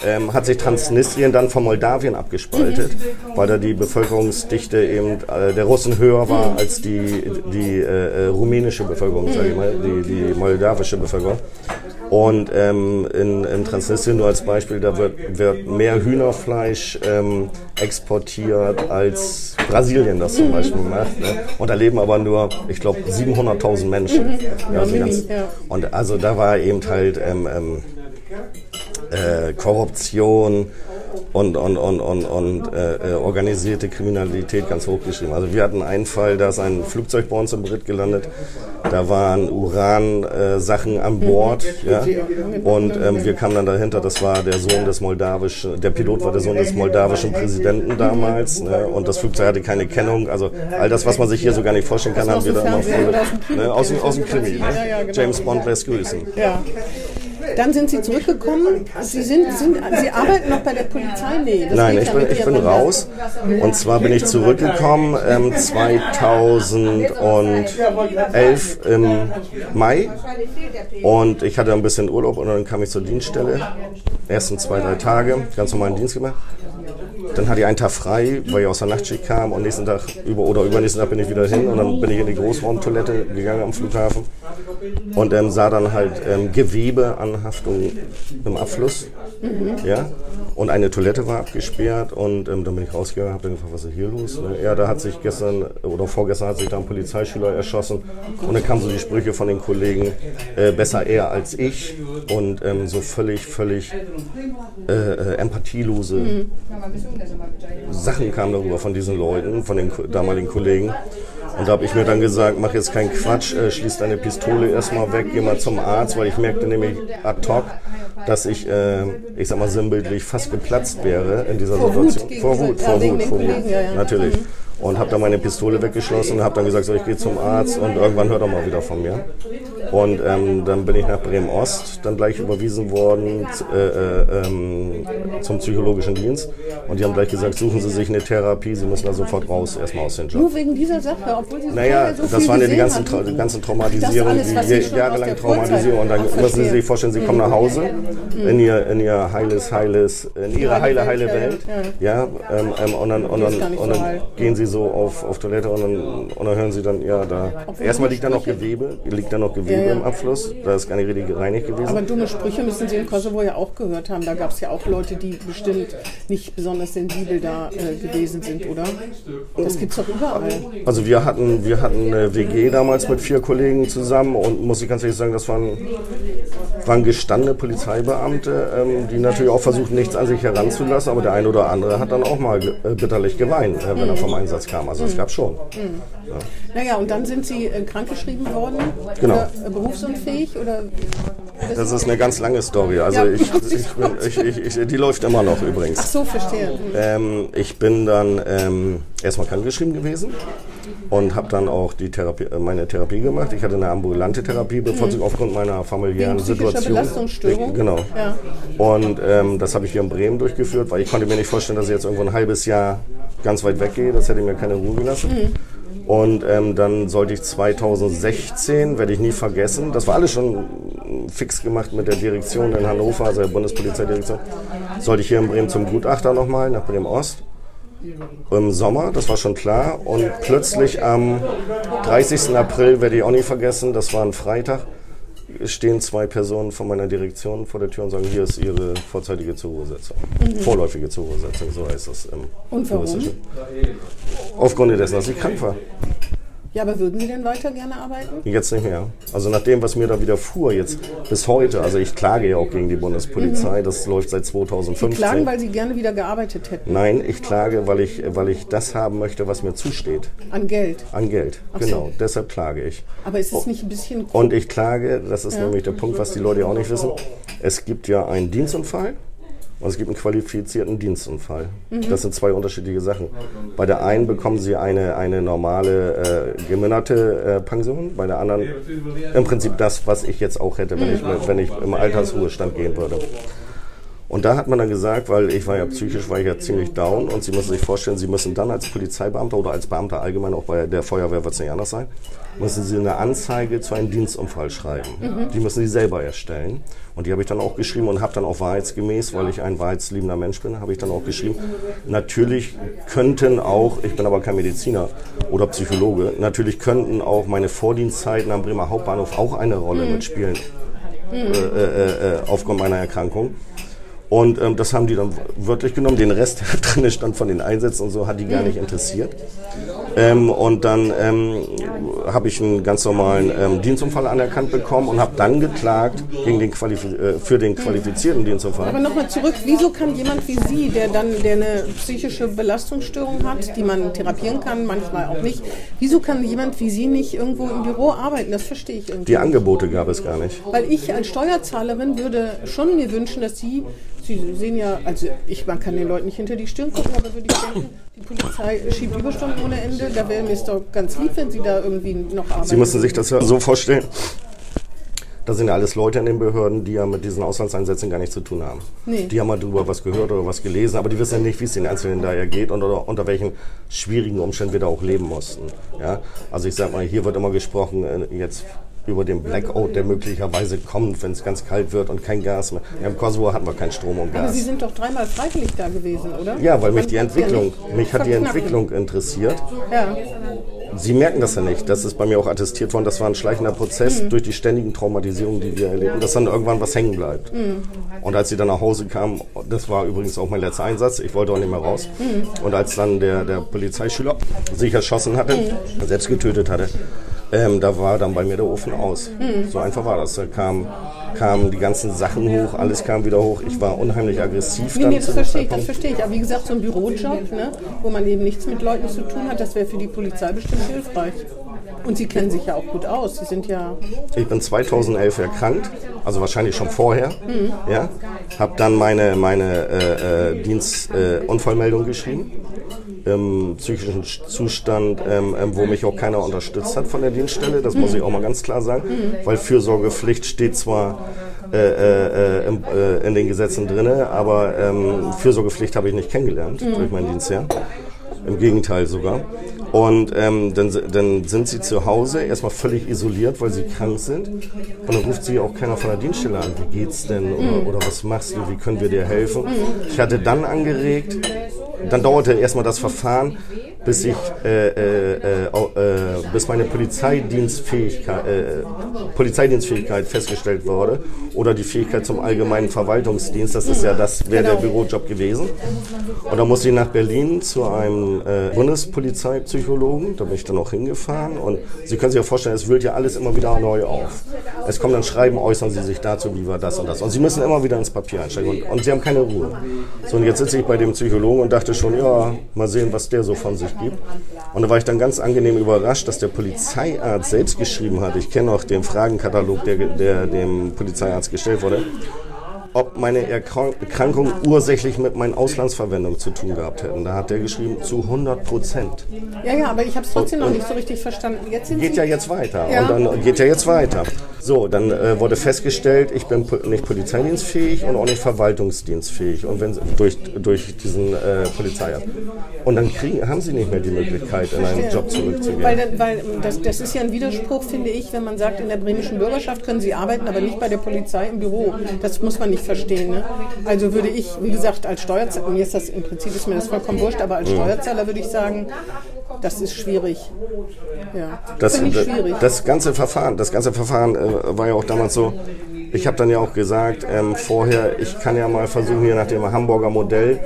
ähm, hat sich Transnistrien dann von Moldawien abgespaltet, weil da die Bevölkerungsdichte eben äh, der Russen höher war als die, die äh, äh, rumänische Bevölkerung, sage ich mal, die, die moldawische Bevölkerung. Und ähm, in, in Transnistrien nur als Beispiel, da wird, wird mehr Hühnerfleisch ähm, exportiert als Brasilien das zum Beispiel macht. Ne? Und da leben aber nur, ich glaube, 700.000 Menschen. Ja, also ganz. Und also da war eben halt ähm, ähm, äh, Korruption und, und, und, und, und äh, äh, organisierte Kriminalität ganz hochgeschrieben. Also wir hatten einen Fall, da ist ein Flugzeug bei uns im Brit gelandet. Da waren Uran-Sachen an Bord. Ja? Und ähm, wir kamen dann dahinter, das war der Sohn des moldawischen, der Pilot war der Sohn des moldawischen Präsidenten damals. Ne? Und das Flugzeug hatte keine Kennung. Also all das, was man sich hier so gar nicht vorstellen kann, haben wir aus da dem immer Fernsehen voll, oder aus dem Kino ne? aus, aus dem Krimi. Ne? Genau. James Bond lässt grüßen. Ja. Dann sind Sie zurückgekommen. Sie, sind, sind, Sie arbeiten noch bei der Polizei? Nee, das Nein, ich bin, ich bin raus. Und zwar bin ich zurückgekommen ähm, 2011 im Mai. Und ich hatte ein bisschen Urlaub und dann kam ich zur Dienststelle. Ersten zwei, drei Tage, ganz normalen Dienst gemacht. Dann hatte ich einen Tag frei, weil ich aus der Nachtschicht kam und nächsten Tag über oder übernächsten Tag bin ich wieder hin und dann bin ich in die Großraumtoilette gegangen am Flughafen und ähm, sah dann halt ähm, Gewebeanhaftung im Abfluss. Ja? Und eine Toilette war abgesperrt und ähm, dann bin ich rausgegangen, habe dann gefragt, was ist hier los? Ne? Ja, da hat sich gestern oder vorgestern hat sich da ein Polizeischüler erschossen und dann kamen so die Sprüche von den Kollegen, äh, besser er als ich und ähm, so völlig, völlig äh, äh, empathielose Sachen kamen darüber von diesen Leuten, von den damaligen Kollegen. Und da habe ich mir dann gesagt, mach jetzt keinen Quatsch, äh, schließ deine Pistole erstmal weg, geh mal zum Arzt, weil ich merkte nämlich ad hoc, dass ich, äh, ich sag mal sinnbildlich, fast geplatzt wäre in dieser Vor Wut Situation. gegen vor Wut, vor Wut, vor Wut. Natürlich. Und habe dann meine Pistole weggeschlossen und habe dann gesagt, so, ich gehe zum Arzt und irgendwann hört er mal wieder von mir. Und ähm, dann bin ich nach Bremen-Ost dann gleich überwiesen worden äh, äh, ähm, zum psychologischen Dienst. Und die haben gleich gesagt, suchen Sie sich eine Therapie, Sie müssen da sofort raus, erstmal aus dem Job. Nur wegen dieser Sache, obwohl Sie Naja, so das waren ja die ganzen, Tra die ganzen Traumatisierungen, die Sie je- schon jahrelang aus der Traumatisierung. Und dann Ach, müssen Sie sich vorstellen, Sie kommen nach Hause in ihr, in ihr heiles, heiles, in ihre heile, heile Welt. Ja, ähm, ähm, und dann, und dann, und dann gehen Sie so auf, auf Toilette und dann, und dann hören Sie dann, ja, da, erstmal liegt da noch Gewebe, liegt da noch Gewebe Ja, ja. im Abfluss, da ist gar nicht richtig gereinigt gewesen. Aber dumme Sprüche müssen Sie in Kosovo ja auch gehört haben. Da gab es ja auch Leute, die bestimmt nicht besonders sensibel da äh, gewesen sind, oder? Das gibt's doch überall. Also wir hatten, wir hatten eine WG damals mit vier Kollegen zusammen und muss ich ganz ehrlich sagen, das waren, waren gestandene Polizeibeamte, ähm, die natürlich auch versuchten, nichts an sich heranzulassen, aber der eine oder andere hat dann auch mal ge- äh, bitterlich geweint, äh, wenn er vom Einsatz kam. Also das gab schon. Naja, und dann sind Sie äh, krankgeschrieben worden? Genau. Oder äh, berufsunfähig? Oder Das ist eine ganz lange Story. Also Ja, ich, ich bin, ich, ich, die läuft immer noch übrigens. Ach so, verstehe. Ähm, ich bin dann ähm, erstmal krankgeschrieben gewesen. und habe dann auch die Therapie, äh, meine Therapie gemacht. Ich hatte eine ambulante Therapie, bevorzugt mhm. aufgrund meiner familiären Wegen Situation. Belastungsstörung? Genau. Ja. Und ähm, das habe ich hier in Bremen durchgeführt, weil ich konnte mir nicht vorstellen, dass ich jetzt irgendwo ein halbes Jahr ganz weit weggehe. Das hätte mir keine Ruhe gelassen. Mhm. Und ähm, dann sollte ich 2016, werde ich nie vergessen, das war alles schon fix gemacht mit der Direktion in Hannover, also der Bundespolizeidirektion, sollte ich hier in Bremen zum Gutachter nochmal nach Bremen Ost. Im Sommer, das war schon klar. Und plötzlich am 30. April werde ich auch nie vergessen, das war ein Freitag, stehen zwei Personen von meiner Direktion vor der Tür und sagen, hier ist Ihre vorzeitige Zurruhesetzung. Mhm. Vorläufige Zurruhesetzung, so heißt das im Und warum? Aufgrund dessen, dass ich krank war. Ja, aber würden Sie denn weiter gerne arbeiten? Jetzt nicht mehr. Also nach dem, was mir da widerfuhr, jetzt bis heute, also ich klage ja auch gegen die Bundespolizei, mhm. das läuft seit 2015. Sie klagen, weil Sie gerne wieder gearbeitet hätten? Nein, ich klage, weil ich, weil ich das haben möchte, was mir zusteht. An Geld? An Geld, Ach genau. So. Deshalb klage ich. Aber ist es nicht ein bisschen... Und ich klage, das ist ja. nämlich der Punkt, was die Leute auch nicht wissen, es gibt ja einen Dienstunfall und es gibt einen qualifizierten Dienstunfall. Mhm. Das sind zwei unterschiedliche Sachen. Bei der einen bekommen sie eine, eine normale äh, geminderte äh, Pension, bei der anderen im Prinzip das, was ich jetzt auch hätte, wenn, ich, wenn ich im Altersruhestand gehen würde. Und da hat man dann gesagt, weil ich war ja psychisch, war ich ja ziemlich down und Sie müssen sich vorstellen, Sie müssen dann als Polizeibeamter oder als Beamter allgemein, auch bei der Feuerwehr wird es nicht anders sein, müssen Sie eine Anzeige zu einem Dienstunfall schreiben. Mhm. Die müssen Sie selber erstellen. Und die habe ich dann auch geschrieben und habe dann auch wahrheitsgemäß, weil ich ein wahrheitsliebender Mensch bin, habe ich dann auch geschrieben, natürlich könnten auch, ich bin aber kein Mediziner oder Psychologe, natürlich könnten auch meine Vordienstzeiten am Bremer Hauptbahnhof auch eine Rolle mhm. mitspielen. Mhm. Äh, äh, äh, aufgrund meiner Erkrankung. Und ähm, das haben die dann wörtlich genommen. Den Rest, der drin stand von den Einsätzen und so, hat die gar nicht interessiert. Ähm, und dann ähm, habe ich einen ganz normalen ähm, Dienstunfall anerkannt bekommen und habe dann geklagt gegen den äh, für den qualifizierten Dienstunfall. Aber nochmal zurück, wieso kann jemand wie Sie, der dann der eine psychische Belastungsstörung hat, die man therapieren kann, manchmal auch nicht, wieso kann jemand wie Sie nicht irgendwo im Büro arbeiten? Das verstehe ich irgendwie. Die Angebote gab es gar nicht. Weil ich als Steuerzahlerin würde schon mir wünschen, dass Sie Sie sehen ja, also ich, man kann den Leuten nicht hinter die Stirn gucken, aber würde ich denken, die Polizei schiebt Überstunden ohne Ende. Da wäre mir es doch ganz lieb, wenn Sie da irgendwie noch arbeiten. Sie müssen sich das ja so vorstellen. Da sind ja alles Leute in den Behörden, die ja mit diesen Auslandseinsätzen gar nichts zu tun haben. Nee. Die haben mal drüber was gehört oder was gelesen, aber die wissen ja nicht, wie es den Einzelnen da geht und oder unter welchen schwierigen Umständen wir da auch leben mussten. Ja? Also ich sag mal, hier wird immer gesprochen, äh, jetzt über den Blackout, der möglicherweise kommt, wenn es ganz kalt wird und kein Gas mehr. Ja, Im Kosovo hatten wir kein Strom und Gas. Aber Sie sind doch dreimal freiwillig da gewesen, oder? Ja, weil mich die Entwicklung, mich hat die Entwicklung interessiert. Ja. Sie merken das ja nicht. Das ist bei mir auch attestiert worden. Das war ein schleichender Prozess mhm. durch die ständigen Traumatisierungen, die wir erleben, dass dann irgendwann was hängen bleibt. Mhm. Und als sie dann nach Hause kamen, das war übrigens auch mein letzter Einsatz, ich wollte auch nicht mehr raus. Mhm. Und als dann der, der Polizeischüler sich erschossen hatte, mhm. selbst getötet hatte, ähm, da war dann bei mir der Ofen aus. Mhm. So einfach war das. Da kam, kamen die ganzen Sachen hoch, alles kam wieder hoch. Ich war unheimlich aggressiv. Nee, nee, das verstehe ich, das verstehe ich. Aber wie gesagt, so ein Bürojob, ne, wo man eben nichts mit Leuten zu tun hat, das wäre für die Polizei bestimmt hilfreich. Und Sie kennen sich ja auch gut aus. Sie sind ja. Ich bin 2011 erkrankt, also wahrscheinlich schon vorher. Mhm. Ja, habe dann meine meine äh, äh, Dienstunfallmeldung äh, geschrieben im psychischen Zustand, ähm, ähm, wo mich auch keiner unterstützt hat von der Dienststelle. Das muss ich auch mal ganz klar sagen, weil Fürsorgepflicht steht zwar äh, äh, in, äh, in den Gesetzen drin, aber ähm, Fürsorgepflicht habe ich nicht kennengelernt durch meinen Dienst, ja. Im Gegenteil sogar. Und ähm, dann, dann sind sie zu Hause erstmal völlig isoliert, weil sie krank sind. Und dann ruft sie auch keiner von der Dienststelle an. Wie geht's denn? Oder, oder was machst du? Wie können wir dir helfen? Ich hatte dann angeregt, dann dauerte erstmal das Verfahren, bis ich, äh, äh, äh, bis meine Polizeidienstfähigkeit, äh, Polizeidienstfähigkeit festgestellt wurde oder die Fähigkeit zum allgemeinen Verwaltungsdienst. Das ist ja das wäre der genau. Bürojob gewesen. Und dann musste ich nach Berlin zu einem äh, Bundespolizeipsychologen. Da bin ich dann auch hingefahren und Sie können sich ja vorstellen, es wühlt ja alles immer wieder neu auf. Es kommt dann Schreiben, äußern Sie sich dazu, wie war das und das. Und Sie müssen immer wieder ins Papier einsteigen und, und Sie haben keine Ruhe. So und jetzt sitze ich bei dem Psychologen und dachte schon, ja, mal sehen, was der so von sich gibt. Und da war ich dann ganz angenehm überrascht, dass der Polizeiarzt selbst geschrieben hat. Ich kenne auch den Fragenkatalog, der, der dem Polizeiarzt gestellt wurde. Ob meine Erkrankung ursächlich mit meiner Auslandsverwendung zu tun gehabt hätten. Da hat der geschrieben, zu 100 Prozent. Ja, ja, aber ich habe es trotzdem noch nicht so richtig verstanden. Jetzt geht Sie ja jetzt weiter. Ja. Und dann geht ja jetzt weiter. So, dann äh, wurde festgestellt, ich bin nicht polizeidienstfähig und auch nicht verwaltungsdienstfähig. Und wenn durch, durch diesen äh, Polizeiamt. Und dann kriegen, haben sie nicht mehr die Möglichkeit, in einen Job zurückzugehen. Weil, weil das, das ist ja ein Widerspruch, finde ich, wenn man sagt, in der bremischen Bürgerschaft können sie arbeiten, aber nicht bei der Polizei im Büro. Das muss man nicht verstehen. Ne? Also würde ich, wie gesagt, als Steuerzahler, mir ist das im Prinzip ist mir das vollkommen wurscht, aber als. Steuerzahler würde ich sagen, das ist schwierig. Ja, das, das, schwierig. das ganze Verfahren, das ganze Verfahren äh, war ja auch damals so, ich habe dann ja auch gesagt, ähm, vorher, ich kann ja mal versuchen, hier nach dem Hamburger Modell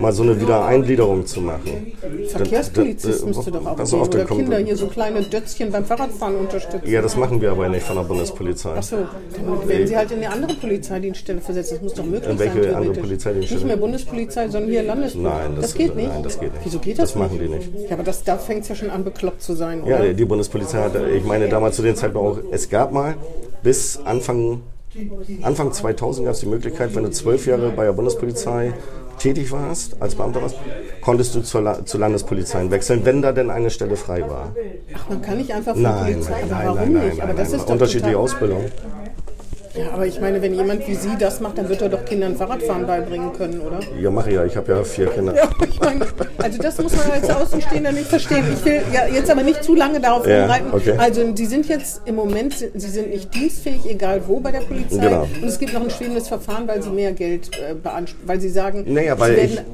mal so eine Wiedereingliederung zu machen. Verkehrspolizist äh, müsste doch auch gehen, oder Kinder hier so kleine Dötzchen beim Fahrradfahren unterstützen. Ja, das machen wir aber nicht von der Bundespolizei. Ach so, dann werden Sie halt in eine andere Polizeidienststelle versetzt. Das muss doch möglich in welche sein. Welche andere Polizeidienststelle? Nicht mehr Bundespolizei, sondern hier Landespolizei. Nein, das, das, geht nicht. Nein, das geht nicht. Wieso geht das? Das machen die nicht. Ja, aber das, da fängt es ja schon an, bekloppt zu sein, oder? Ja, die Bundespolizei hat, ich meine damals zu den Zeiten auch, es gab mal bis Anfang Anfang 2000 gab es die Möglichkeit, wenn du zwölf Jahre bei der Bundespolizei tätig warst, als Beamter warst, konntest du zur, La zur Landespolizei wechseln, wenn da denn eine Stelle frei war. Ach, man kann nicht einfach von nein, Polizei, nein, warum nein, nicht? aber das ist unterschiedliche Ausbildung. Ja, aber ich meine, wenn jemand wie Sie das macht, dann wird er doch Kindern Fahrradfahren beibringen können, oder? Ja, mache ich ja. Ich habe ja vier Kinder. Ja, ich meine, also das muss man als Außenstehender nicht verstehen. Ich will ja jetzt aber nicht zu lange darauf ja, rumreiten. Okay. Also Sie sind jetzt im Moment, Sie sind nicht dienstfähig, egal wo bei der Polizei. Genau. Und es gibt noch ein schwebendes Verfahren, weil Sie mehr Geld äh, beanspruchen, weil Sie sagen, naja, weil Sie werden,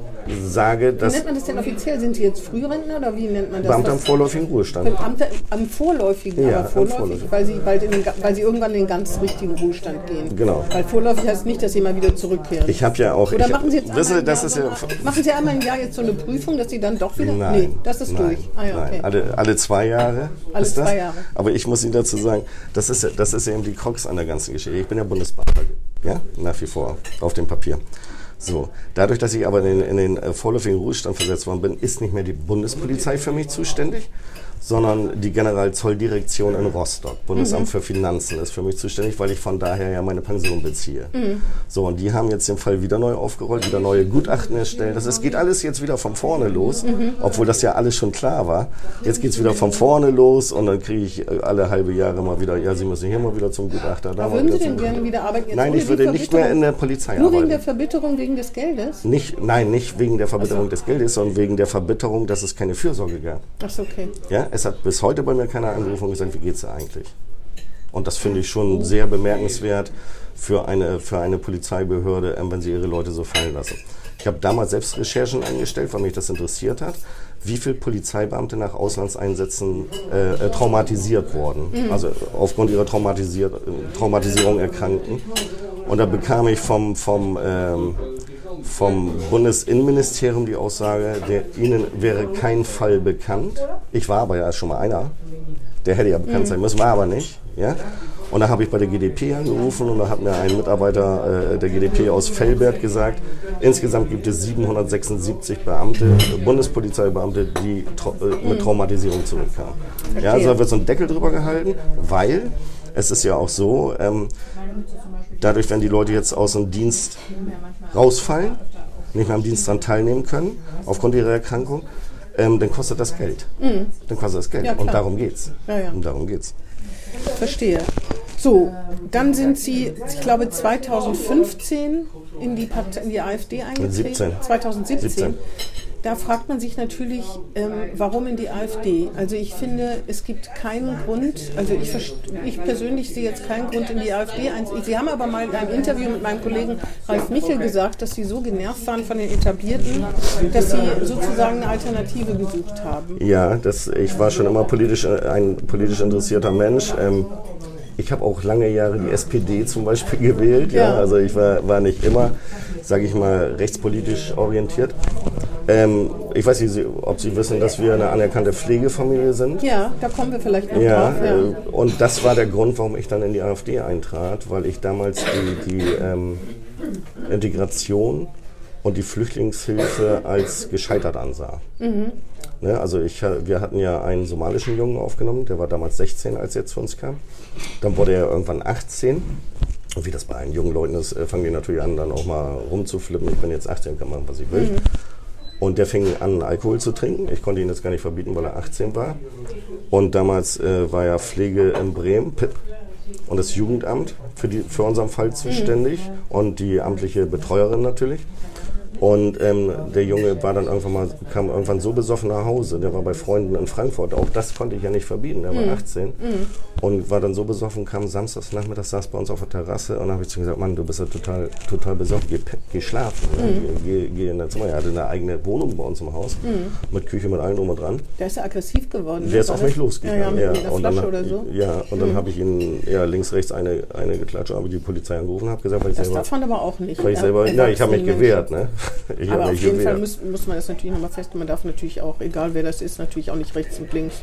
sage, dass. Wie nennt man das denn offiziell? Sind Sie jetzt Frührentner oder wie nennt man das? Beamter am vorläufigen Ruhestand. Beamter am vorläufigen, ja, aber vorläufig, vorläufig. Weil, Sie bald in den, weil Sie irgendwann in den ganz richtigen Ruhestand gehen. Genau. Weil vorläufig heißt nicht, dass Sie mal wieder zurückkehren. Ich habe ja auch. Oder machen Sie jetzt wisse, das ist ja, machen Sie einmal im Jahr jetzt so eine Prüfung, dass Sie dann doch wieder. Nein, nee, das ist nein, durch. Ah, ja, okay. alle, alle zwei Jahre. Alle zwei Jahre. Aber ich muss Ihnen dazu sagen, das ist, das ist eben die Krux an der ganzen Geschichte. Ich bin ja Bundesbeamter, ja, nach wie vor auf dem Papier. So, dadurch, dass ich aber in, in den äh, vorläufigen Ruhestand versetzt worden bin, ist nicht mehr die Bundespolizei für mich zuständig, sondern die Generalzolldirektion in Rostock, Bundesamt mhm. für Finanzen, ist für mich zuständig, weil ich von daher ja meine Pension beziehe. Mhm. So, und die haben jetzt den Fall wieder neu aufgerollt, wieder neue Gutachten erstellt. Das ist, geht alles jetzt wieder von vorne los, mhm. obwohl das ja alles schon klar war. Jetzt geht es wieder von vorne los und dann kriege ich äh, alle halbe Jahre mal wieder, ja, Sie müssen hier mal wieder zum Gutachter. Da würden Sie denn gerne wieder arbeiten? Jetzt nein, ich würde nicht mehr in der Polizei Nur arbeiten. Nur wegen der Verbitterung, wegen des Geldes? Nicht, nein, nicht wegen der Verbitterung so. des Geldes, sondern wegen der Verbitterung, dass es keine Fürsorge gab. Ach so, okay. Ja, es hat bis heute bei mir keiner angerufen und gesagt, wie geht's dir eigentlich? Und das finde ich schon sehr bemerkenswert für eine, für eine Polizeibehörde, ähm, wenn sie ihre Leute so fallen lassen. Ich habe damals selbst Recherchen eingestellt, weil mich das interessiert hat, wie viele Polizeibeamte nach Auslandseinsätzen äh, äh, traumatisiert wurden, mhm. also aufgrund ihrer Traumatisier Traumatisierung erkrankten. Und da bekam ich vom, vom ähm, vom Bundesinnenministerium die Aussage, der, Ihnen wäre kein Fall bekannt. Ich war aber ja schon mal einer. Der hätte ja bekannt sein müssen, war aber nicht. Ja? Und da habe ich bei der GDP angerufen und da hat mir ein Mitarbeiter äh, der GDP aus Fellbert gesagt, insgesamt gibt es 776 Beamte, äh, Bundespolizeibeamte, die tra äh, mit Traumatisierung zurückkamen. Ja, also da wird so ein Deckel drüber gehalten, weil es ist ja auch so, ähm, dadurch, wenn die Leute jetzt aus dem Dienst rausfallen, nicht mehr am Dienst daran teilnehmen können, aufgrund ihrer Erkrankung, ähm, dann kostet das Geld. Mhm. Dann kostet das Geld. Ja, und darum geht's. Ja, ja. Und darum geht's. Verstehe. So, dann sind Sie, ich glaube, 2015 in die, Part in die AfD eingetreten. 17. 2017. 17 da fragt man sich natürlich, ähm, warum in die AfD? Also ich finde, es gibt keinen Grund, also ich, ich persönlich sehe jetzt keinen Grund in die AfD. Sie haben aber mal in einem Interview mit meinem Kollegen Ralf Michel gesagt, dass Sie so genervt waren von den Etablierten, dass Sie sozusagen eine Alternative gesucht haben. Ja, das, ich war schon immer politisch, äh, ein politisch interessierter Mensch. Ähm, ich habe auch lange Jahre die SPD zum Beispiel gewählt. Ja. ja. Also ich war, war nicht immer, sage ich mal, rechtspolitisch orientiert. Ähm, ich weiß nicht, ob Sie wissen, dass wir eine anerkannte Pflegefamilie sind. Ja, da kommen wir vielleicht noch ja, drauf. Ja. Äh, und das war der Grund, warum ich dann in die AfD eintrat, weil ich damals die, die ähm, Integration und die Flüchtlingshilfe als gescheitert ansah. Mhm. Ne, also ich, wir hatten ja einen somalischen Jungen aufgenommen, der war damals 16, als er zu uns kam. Dann wurde er irgendwann 18 Und wie das bei allen jungen Leuten ist, äh, fangen die natürlich an, dann auch mal rumzuflippen. Ich bin jetzt 18, kann machen, was ich will. Mhm. Und der fing an, Alkohol zu trinken. Ich konnte ihn jetzt gar nicht verbieten, weil er 18 war. Und damals äh, war ja Pflege in Bremen, PIP, und das Jugendamt für, die, für unseren Fall zuständig mhm. und die amtliche Betreuerin natürlich. Und ähm, der Junge war dann irgendwann mal, kam irgendwann so besoffen nach Hause. Der war bei Freunden in Frankfurt. Auch das konnte ich ja nicht verbieten. Der war 18 mhm. und war dann so besoffen, kam samstags nachmittags, saß bei uns auf der Terrasse und habe ich zu ihm gesagt, Mann, du bist ja total, total besoffen, geh, geh schlafen. Mhm. Geh, geh, in dein Zimmer. Er hatte eine eigene Wohnung bei uns im Haus mhm. mit Küche, mit allem drum und dran. Der ist ja aggressiv geworden. Der ist auf mich losgegangen. Ja, ja, mit, ja. und dann, oder so. Ja, und dann mhm. habe ich ihn ja, links, rechts eine, eine geklatscht, habe die Polizei angerufen, habe gesagt, weil ich das selber... Das darf man aber auch nicht. Weil ich selber, ja, ich habe mich gewehrt. Ne? Ich aber auf jeden Fall muss, muss man das natürlich nochmal feststellen. Man darf natürlich auch, egal wer das ist, natürlich auch nicht rechts und links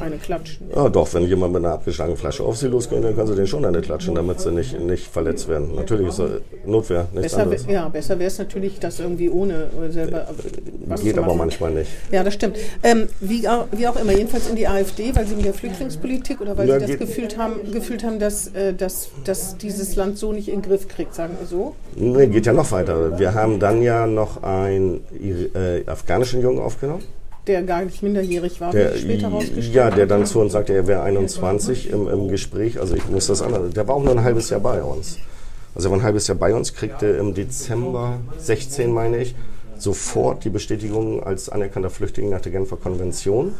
eine klatschen. Ja, doch, wenn jemand mit einer abgeschlagenen Flasche auf sie losgeht, dann können sie den schon eine klatschen, damit sie nicht, nicht verletzt werden. Natürlich ist Notwehr, nichts besser, anderes. Ja, besser wäre es natürlich, das irgendwie ohne selber was Geht aber manchmal nicht. Ja, das stimmt. Ähm, wie, auch, wie auch immer, jedenfalls in die AfD, weil sie mit der Flüchtlingspolitik oder weil ja, sie das gefühlt haben, gefühlt haben dass, äh, dass, dass dieses Land so nicht in den Griff kriegt, sagen wir so? Nee, geht ja noch weiter. Wir haben dann ja noch ein äh, afghanischen Jungen aufgenommen. Der gar nicht minderjährig war, der, später rausgestellt Ja, der dann zu uns sagte, er wäre 21 im, im Gespräch. Also ich muss das andere. Der war auch nur ein halbes Jahr bei uns. Also er war ein halbes Jahr bei uns, kriegte im Dezember 16, meine ich, sofort die Bestätigung als anerkannter Flüchtling nach der Genfer Konvention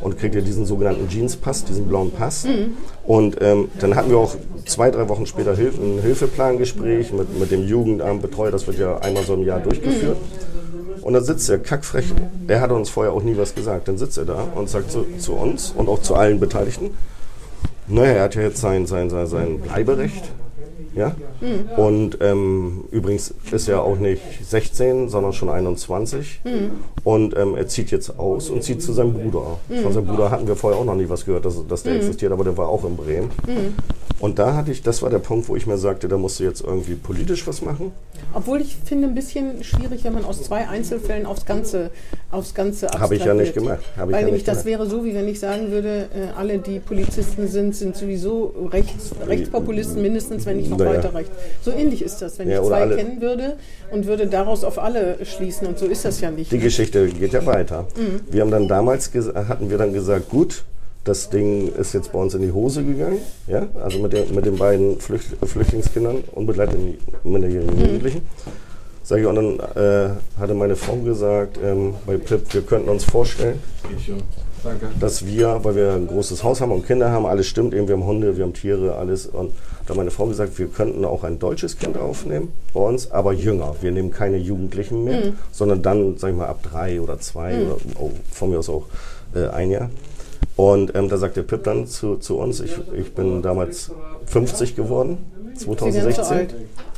und kriegte diesen sogenannten Jeans-Pass, diesen blauen Pass. Mhm. Und ähm, dann hatten wir auch zwei, drei Wochen später Hilf ein Hilfeplangespräch mit, mit dem Jugendamt Betreuer. Das wird ja einmal so im Jahr durchgeführt. Mhm. Und dann sitzt er kackfrech, er hat uns vorher auch nie was gesagt, dann sitzt er da und sagt zu, zu uns und auch zu allen Beteiligten, naja, er hat ja jetzt sein, sein, sein, sein Bleiberecht. Ja? Mhm. Und ähm, übrigens ist er auch nicht 16, sondern schon 21. Mhm. Und ähm, er zieht jetzt aus und zieht zu seinem Bruder. Mhm. Von seinem Bruder hatten wir vorher auch noch nie was gehört, dass, dass der mhm. existiert, aber der war auch in Bremen. Und da hatte ich, das war der Punkt, wo ich mir sagte, da musst du jetzt irgendwie politisch was machen. Obwohl ich finde ein bisschen schwierig, wenn man aus zwei Einzelfällen aufs Ganze, aufs Ganze Habe ich ja nicht gemacht. Weil ja nämlich das wäre so, wie wenn ich sagen würde, äh, alle, die Polizisten sind, sind sowieso rechts, Rechtspopulisten mindestens, wenn nicht noch naja. weiter rechts. So ähnlich ist das, wenn ja, ich zwei kennen würde und würde daraus auf alle schließen. Und so ist das ja nicht. Die ne? Geschichte geht ja weiter. Mhm. Wir haben dann damals, hatten wir dann gesagt, gut, das Ding ist jetzt bei uns in die Hose gegangen, ja, also mit, der, mit den beiden Flücht, Flüchtlingskindern, unbegleiteten minderjährigen mhm. Jugendlichen. Sag ich, und dann äh, hatte meine Frau gesagt, ähm, bei PIP, wir könnten uns vorstellen, dass wir, weil wir ein großes Haus haben und Kinder haben, alles stimmt, eben, wir haben Hunde, wir haben Tiere, alles. Und da hat meine Frau gesagt, wir könnten auch ein deutsches Kind aufnehmen bei uns, aber jünger. Wir nehmen keine Jugendlichen mehr, mhm. sondern dann, sag ich mal, ab drei oder zwei mhm. oder oh, von mir aus auch äh, ein Jahr. Und ähm, da sagte Pip dann zu, zu uns, ich, ich bin damals 50 geworden, 2016.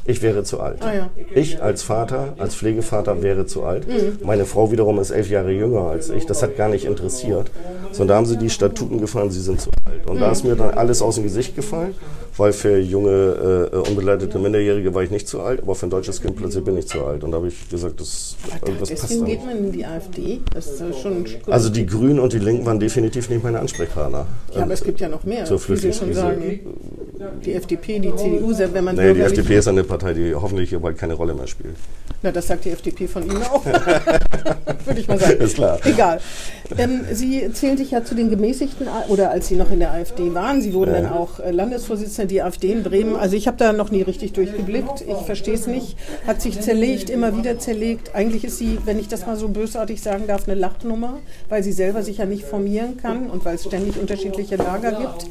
Ich wäre zu alt. Ah, ja. Ich als Vater, als Pflegevater wäre zu alt. Mhm. Meine Frau wiederum ist elf Jahre jünger als ich. Das hat gar nicht interessiert. Sondern da haben sie die Statuten gefallen, sie sind zu alt. Und mhm. da ist mir dann alles aus dem Gesicht gefallen, weil für junge, äh, unbegleitete Minderjährige war ich nicht zu alt, aber für ein deutsches Kind plötzlich bin ich zu alt. Und da habe ich gesagt, das, irgendwas passt Deswegen geht man in die AfD. Das ist schon also die Grünen und die Linken waren definitiv nicht meine Ansprechpartner. Ja, aber es gibt ja noch mehr, zur sagen. Die FDP, die CDU, selbst wenn man... Nee, die FDP ist eine Partei, die hoffentlich hier bald keine Rolle mehr spielt. Na, das sagt die FDP von Ihnen auch. Würde ich mal sagen. Ist klar. Egal. Ähm, Sie zählen sich ja zu den gemäßigten, oder als Sie noch in der AfD waren, Sie wurden äh. dann auch äh, Landesvorsitzender der AfD in Bremen. Also ich habe da noch nie richtig durchgeblickt. Ich verstehe es nicht. Hat sich zerlegt, immer wieder zerlegt. Eigentlich ist sie, wenn ich das mal so bösartig sagen darf, eine Lachnummer, weil sie selber sich ja nicht formieren kann und weil es ständig unterschiedliche Lager gibt.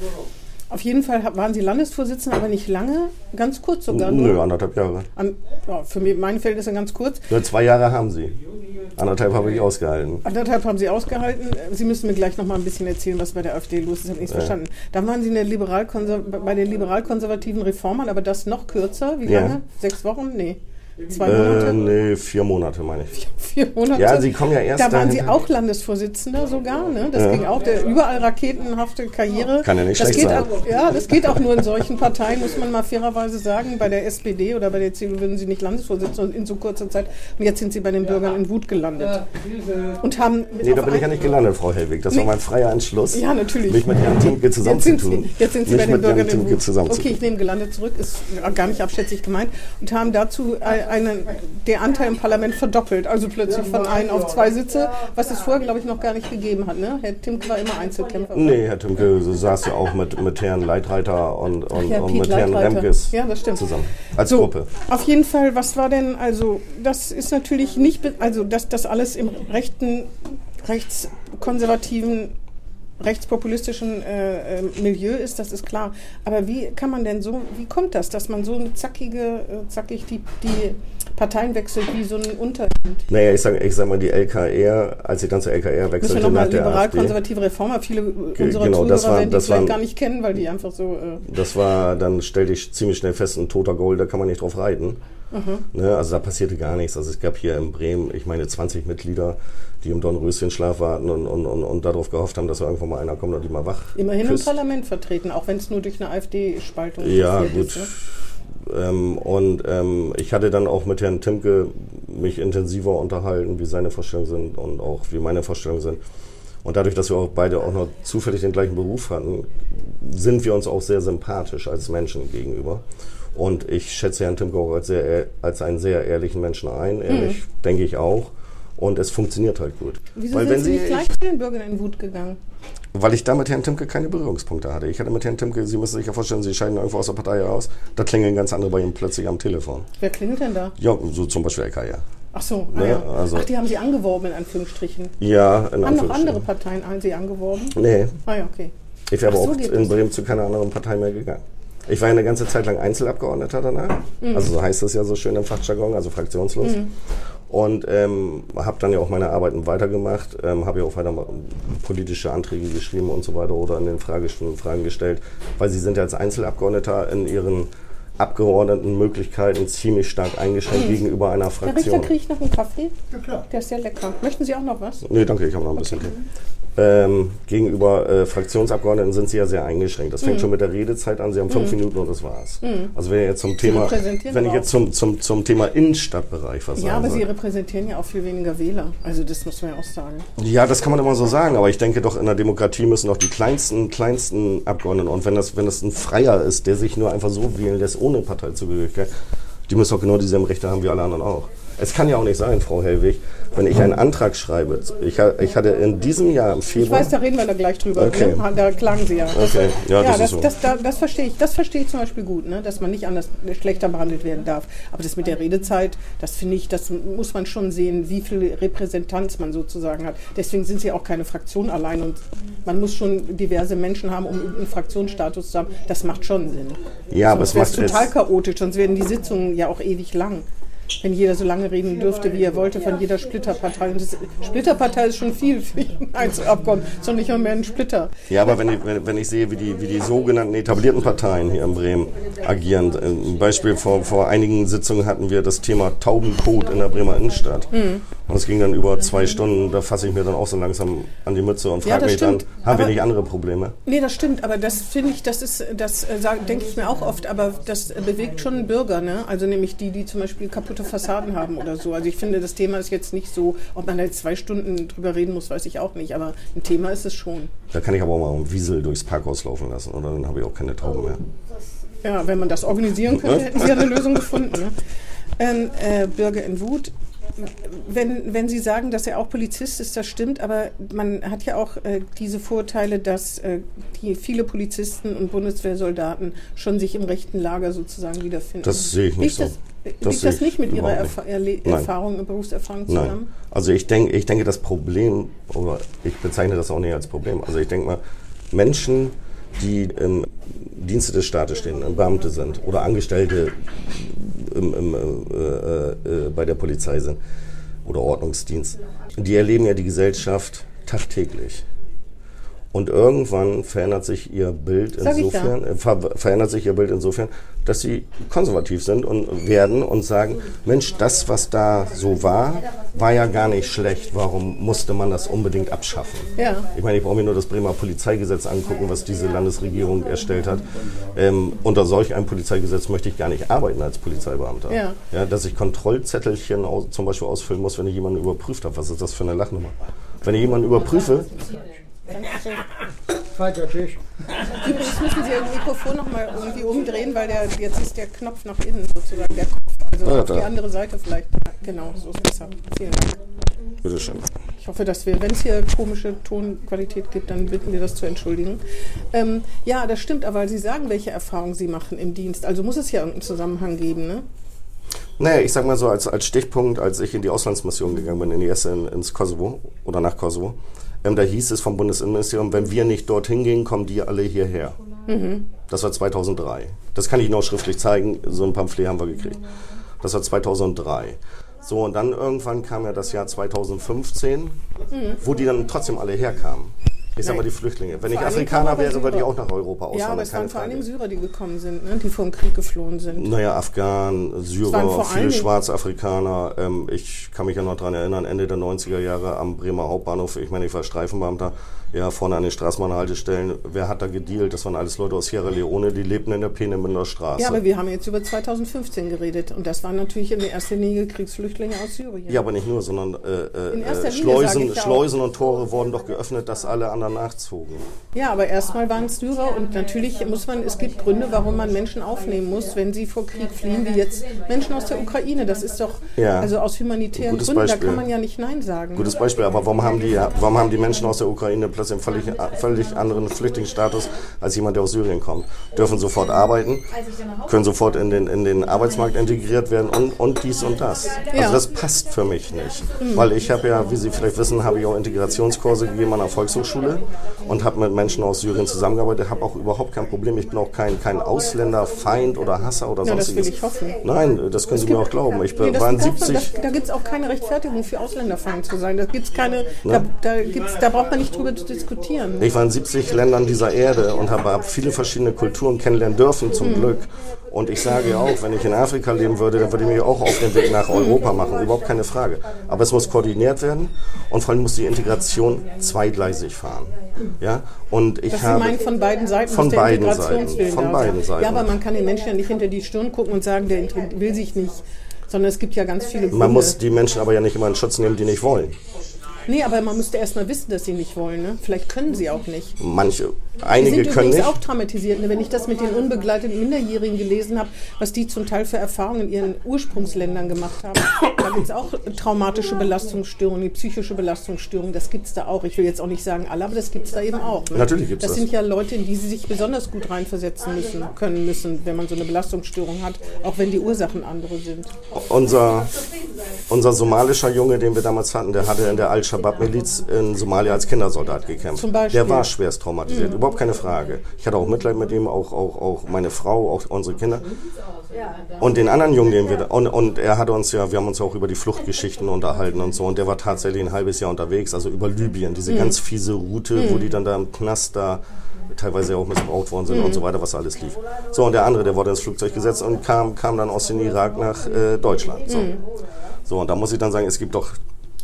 Auf jeden Fall waren Sie Landesvorsitzender, aber nicht lange, ganz kurz sogar. Nö, anderthalb Jahre. An, ja, für mich, mein Feld ist er ganz kurz. Nur zwei Jahre haben Sie. Anderthalb habe ich ausgehalten. Anderthalb haben Sie ausgehalten. Sie müssen mir gleich noch mal ein bisschen erzählen, was bei der AfD los ist. Ich habe nichts ja. verstanden. Dann waren Sie Liberal bei den liberal-konservativen Reformern, aber das noch kürzer. Wie lange? Ja. Sechs Wochen? Nee. Zwei Monate? Äh, nee, vier Monate meine ich. Vier Monate? Ja, Sie kommen ja erst Da waren dahin- Sie auch Landesvorsitzender sogar, ne? Das ging auch, der überall raketenhafte Karriere. Kann ja nicht das schlecht geht sein. Auch, ja, das geht auch nur in solchen Parteien, muss man mal fairerweise sagen. Bei der SPD oder bei der CDU würden Sie nicht Landesvorsitzender in so kurzer Zeit. Und jetzt sind Sie bei den Bürgern in Wut gelandet. Und haben. Nee, da bin ich ja nicht gelandet, Frau Hellwig. Das war Nee. mein freier Entschluss. Ja, natürlich. Mich mit Herrn Timke Jetzt sind, zusammenzutun. Sie, jetzt sind Sie bei den Bürgern in Wut. zusammenzutun. Okay, ich nehme gelandet zurück, ist gar nicht abschätzig gemeint. Und haben dazu ein- einen, der Anteil im Parlament verdoppelt. Also plötzlich von ein auf zwei Sitze, was es vorher, glaube ich, noch gar nicht gegeben hat. Ne? Herr Timke war immer Einzelkämpfer. Nee, Herr Timke saß ja auch mit, mit Herrn Leitreiter und, und, ja, und mit Herrn Leitreiter. Remkes Ja, das stimmt. zusammen. Als So, Gruppe. Auf jeden Fall, was war denn, also das ist natürlich nicht, also dass das alles im rechten, rechtskonservativen, rechtspopulistischen äh, äh, Milieu ist, das ist klar. Aber wie kann man denn so, wie kommt das, dass man so eine zackige, äh, zackig die, die Parteien wechselt wie so ein Unterhemd? Naja, ich sage ich sag mal, die LKR, als ich dann zur LKR Müssen wir wechselte nochmal liberal-konservative Reformer, viele unserer genau, das Zuhörer war- werden die das vielleicht waren- gar nicht kennen, weil die einfach so... Äh, das war, dann stellte ich ziemlich schnell fest, ein toter Goal, da kann man nicht drauf reiten. Ne, also da passierte gar nichts. Also es gab hier in Bremen, ich meine, 20 Mitglieder, die im Dornröschenschlaf warten und, und, und, und darauf gehofft haben, dass da irgendwann mal einer kommt und die mal wach immerhin küsst. im Parlament vertreten, auch wenn es nur durch eine AfD-Spaltung Ja, gut. ist. Ne? Ähm, und ähm, ich hatte dann auch mit Herrn Timke mich intensiver unterhalten, wie seine Vorstellungen sind und auch wie meine Vorstellungen sind. Und dadurch, dass wir auch beide auch noch zufällig den gleichen Beruf hatten, sind wir uns auch sehr sympathisch als Menschen gegenüber. Und ich schätze Herrn Timke auch als, sehr, ehr- als einen sehr ehrlichen Menschen ein. Ehrlich, denke ich auch. Und es funktioniert halt gut. Wieso Weil sind Sie nicht gleich zu den Bürgern in Wut gegangen? weil ich da mit Herrn Timke keine Berührungspunkte hatte. Ich hatte mit Herrn Timke, Sie müssen sich ja vorstellen, Sie scheiden irgendwo aus der Partei heraus, da klingeln ganz andere bei ihm plötzlich am Telefon. Wer klingelt denn da? Ja, so zum Beispiel LKR. Ach so, ah, Ne, ja. also- Ach, die haben Sie angeworben, in Anführungsstrichen. Ja, in Haben noch Anführungsstrichen. andere Parteien an Sie angeworben? Nee, Ah ja, okay. ich wäre aber so auch in das. Bremen zu keiner anderen Partei mehr gegangen. Ich war ja eine ganze Zeit lang Einzelabgeordneter danach. Mhm. Also so heißt es ja so schön im Fachjargon, also fraktionslos. Und ähm, habe dann ja auch meine Arbeiten weitergemacht, ähm, habe ja auch weiter mal politische Anträge geschrieben und so weiter oder in den Fragestunden Fragen gestellt, weil sie sind ja als Einzelabgeordneter in ihren Abgeordnetenmöglichkeiten ziemlich stark eingeschränkt gegenüber einer Herr Richter, Fraktion. kriege ich noch einen Kaffee? Ja, klar. Der ist sehr lecker. Möchten Sie auch noch was? Nee, danke, ich habe noch ein bisschen Tee. Ähm, gegenüber äh, Fraktionsabgeordneten sind sie ja sehr eingeschränkt. Das fängt schon mit der Redezeit an. Sie haben fünf Minuten und das war's. Also wenn ich jetzt zum Thema, wenn ich jetzt zum, zum, zum Thema Innenstadtbereich was Ja, aber Sie soll. repräsentieren ja auch viel weniger Wähler. Also das muss man ja auch sagen. Ja, das kann man immer so sagen, aber ich denke doch, in der Demokratie müssen doch die kleinsten, kleinsten Abgeordneten, und wenn das, wenn das ein Freier ist, der sich nur einfach so wählen lässt, ohne Parteizugehörigkeit, die müssen doch genau dieselben Rechte haben wie alle anderen auch. Es kann ja auch nicht sein, Frau Hellwig, wenn ich einen Antrag schreibe, ich, ich hatte in diesem Jahr im Ich Februar... weiß, da reden wir da gleich drüber. Okay. Ne? Da klagen Sie ja. Das, Okay, ja, das ist das, so. das, da- das verstehe ich. Das verstehe ich zum Beispiel gut, ne? dass man nicht anders schlechter behandelt werden darf. Aber das mit der Redezeit, das finde ich, das muss man schon sehen, wie viel Repräsentanz man sozusagen hat. Deswegen sind Sie auch keine Fraktion allein und man muss schon diverse Menschen haben, um einen Fraktionsstatus zu haben. Das macht schon Sinn. Ja, aber sonst es wäre macht total es, chaotisch, sonst werden die Sitzungen ja auch ewig lang. Wenn jeder so lange reden dürfte, wie er wollte, von jeder Splitterpartei. Und das, Splitterpartei ist schon viel für einen Einzelabgeordneten, sondern nicht mal mehr ein Splitter. ja, aber wenn ich, wenn, ich sehe, wie die, wie die sogenannten etablierten Parteien hier in Bremen agieren, äh, ein Beispiel vor, vor einigen Sitzungen hatten wir das Thema Taubencode in der Bremer Innenstadt. Hm. Und es ging dann über zwei Stunden, da fasse ich mir dann auch so langsam an die Mütze und Ja, frage das mich dann, stimmt. haben wir Aber- nicht andere Probleme? Nee, das stimmt, aber das finde ich, das ist, das äh, denke ich mir auch oft, aber das bewegt schon Bürger, ne? Also nämlich die, die zum Beispiel kaputte Fassaden haben oder so. Also ich finde, das Thema ist jetzt nicht so, ob man da jetzt zwei Stunden drüber reden muss, weiß ich auch nicht, aber ein Thema ist es schon. Da kann ich aber auch mal einen Wiesel durchs Parkhaus laufen lassen und dann habe ich auch keine Tauben mehr. Ja, wenn man das organisieren könnte, hätten Sie ja eine Lösung gefunden. Ne? Ähm, äh, Bürger in Wut. Wenn, wenn Sie sagen, dass er auch Polizist ist, das stimmt, aber man hat ja auch äh, diese Vorteile, dass äh, die viele Polizisten und Bundeswehrsoldaten schon sich im rechten Lager sozusagen wiederfinden. Das sehe ich nicht liegt so. Das, liegt das ich nicht mit Ihrer überhaupt Erfa Erle Nein. Erfahrung und Berufserfahrung Nein. zusammen? Also ich denke, ich denke, das Problem, oder ich bezeichne das auch nicht als Problem. Also ich denke mal, Menschen, die im Dienste des Staates stehen, Beamte sind oder Angestellte im, im, äh, äh, äh, bei der Polizei sind oder Ordnungsdienst, die erleben ja die Gesellschaft tagtäglich. Und irgendwann verändert sich ihr Bild Sag insofern, äh, ver verändert sich ihr Bild insofern, dass sie konservativ sind und werden und sagen, Mensch, das, was da so war, war ja gar nicht schlecht. Warum musste man das unbedingt abschaffen? Ja. Ich meine, ich brauche mir nur das Bremer Polizeigesetz angucken, was diese Landesregierung erstellt hat. Ähm, unter solch einem Polizeigesetz möchte ich gar nicht arbeiten als Polizeibeamter. Ja. Ja, dass ich Kontrollzettelchen aus, zum Beispiel ausfüllen muss, wenn ich jemanden überprüft habe. Was ist das für eine Lachnummer? Wenn ich jemanden überprüfe, Falscher Tisch. Übrigens müssen Sie Ihr Mikrofon nochmal irgendwie umdrehen, weil der, jetzt ist der Knopf nach innen sozusagen, der Kopf. Also Ah, auf da. die andere Seite vielleicht. Genau, so ist besser. Vielen Dank. bitteschön. Ich hoffe, dass wir, wenn es hier komische Tonqualität gibt, dann bitten wir das zu entschuldigen. Ähm, ja, das stimmt, aber Sie sagen, welche Erfahrungen Sie machen im Dienst. Also muss es ja irgendeinen Zusammenhang geben, ne? Naja, ich sag mal so als, als Stichpunkt, als ich in die Auslandsmission gegangen bin, in die erste in, ins Kosovo oder nach Kosovo, ähm, da hieß es vom Bundesinnenministerium, wenn wir nicht dorthin gehen, kommen die alle hierher. Das war 2003. Das kann ich noch schriftlich zeigen, so ein Pamphlet haben wir gekriegt. Das war 2003. So, und dann irgendwann kam ja das Jahr 2015, wo die dann trotzdem alle herkamen. Ich sag mal, die Flüchtlinge. Wenn ich Vor Dingen Afrikaner wäre, würde ich Syrer. auch nach Europa auswandern. Ja, aber es waren vor allem. Syrer, die gekommen sind, ne? die vom Krieg geflohen sind. Naja, Afghanen, Syrer, vor viele Schwarzafrikaner. Ähm, ich kann mich ja noch dran erinnern, Ende der 90er Jahre am Bremer Hauptbahnhof, ich meine, ich war Streifenbeamter, ja, vorne an den Straßenbahnhaltestellen. Wer hat da gedealt? Das waren alles Leute aus Sierra Leone, die lebten in der Peenemünder Straße. Ja, aber wir haben jetzt über 2015 geredet und das waren natürlich in erster Linie Kriegsflüchtlinge aus Syrien. Ja, aber nicht nur, sondern äh, äh, äh, Schleusen. Schleusen und Tore wurden doch geöffnet, dass alle anderen nachzogen. Ja, aber erstmal waren es Syrer und natürlich muss man, es gibt Gründe, warum man Menschen aufnehmen muss, wenn sie vor Krieg fliehen, wie jetzt Menschen aus der Ukraine. Das ist doch, Ja. also aus humanitären Gutes Gründen, Beispiel. da kann man ja nicht Nein sagen. Gutes Beispiel, aber warum haben die, warum haben die Menschen aus der Ukraine plötzlich einen völlig, völlig anderen Flüchtlingsstatus als jemand, der aus Syrien kommt? Dürfen sofort arbeiten, können sofort in den, in den Arbeitsmarkt integriert werden und, und dies und das. Also das passt für mich nicht. Weil ich habe ja, wie Sie vielleicht wissen, habe ich auch Integrationskurse gegeben an der Volkshochschule und habe mit Menschen aus Syrien zusammengearbeitet, habe auch überhaupt kein Problem. Ich bin auch kein, kein Ausländerfeind oder Hasser oder Ja, das sonstiges. will ich hoffen. Nein, das können Sie mir auch glauben. Ich Nee, das war in darf man- 70... das, da gibt es auch keine Rechtfertigung für Ausländerfeind zu sein. Da, gibt's keine, da, da, gibt's, da braucht man nicht drüber zu diskutieren. Ich war in 70 Ländern dieser Erde und habe hab viele verschiedene Kulturen kennenlernen dürfen, zum Glück. Und ich sage ja auch, wenn ich in Afrika leben würde, dann würde ich mich auch auf den Weg nach Europa machen, überhaupt keine Frage. Aber es muss koordiniert werden und vor allem muss die Integration zweigleisig fahren. Ja? Und ich Das habe meinen von beiden Seiten, Von beiden Seiten. Von beiden. Seiten. Ja, aber man kann den Menschen ja nicht hinter die Stirn gucken und sagen, der will sich nicht. Sondern es gibt ja ganz viele Gründe. man muss die Menschen aber ja nicht immer in Schutz nehmen, die nicht wollen. Nee, aber man müsste erst mal wissen, dass sie nicht wollen. Ne? Vielleicht können sie auch nicht. Manche, Die einige sind können nicht. auch traumatisiert. Ne? Wenn ich das mit den unbegleiteten Minderjährigen gelesen habe, was die zum Teil für Erfahrungen in ihren Ursprungsländern gemacht haben, da gibt es auch traumatische Belastungsstörungen, die psychische Belastungsstörungen. Das gibt es da auch. Ich will jetzt auch nicht sagen alle, aber das gibt es da eben auch. Ne? Natürlich gibt's das. das. sind ja Leute, in die sie sich besonders gut reinversetzen müssen, können müssen, wenn man so eine Belastungsstörung hat, auch wenn die Ursachen andere sind. Unser, unser somalischer Junge, den wir damals hatten, der hatte in der Al-Shabaab-Miliz in Somalia als Kindersoldat gekämpft. Zum Beispiel. Der war schwerst traumatisiert, überhaupt keine Frage. Ich hatte auch Mitleid mit ihm, auch, auch, auch meine Frau, auch unsere Kinder. Und den anderen Jungen, den wir da, und, und er hatte uns ja, wir haben uns ja auch über die Fluchtgeschichten unterhalten und so, und der war tatsächlich ein halbes Jahr unterwegs, also über Libyen, diese ganz fiese Route, wo die dann da im Knast da teilweise auch missbraucht worden sind und so weiter, was alles lief. So, und der andere, der wurde ins Flugzeug gesetzt und kam, kam dann aus dem Irak nach äh, Deutschland. So. so, und da muss ich dann sagen, es gibt doch.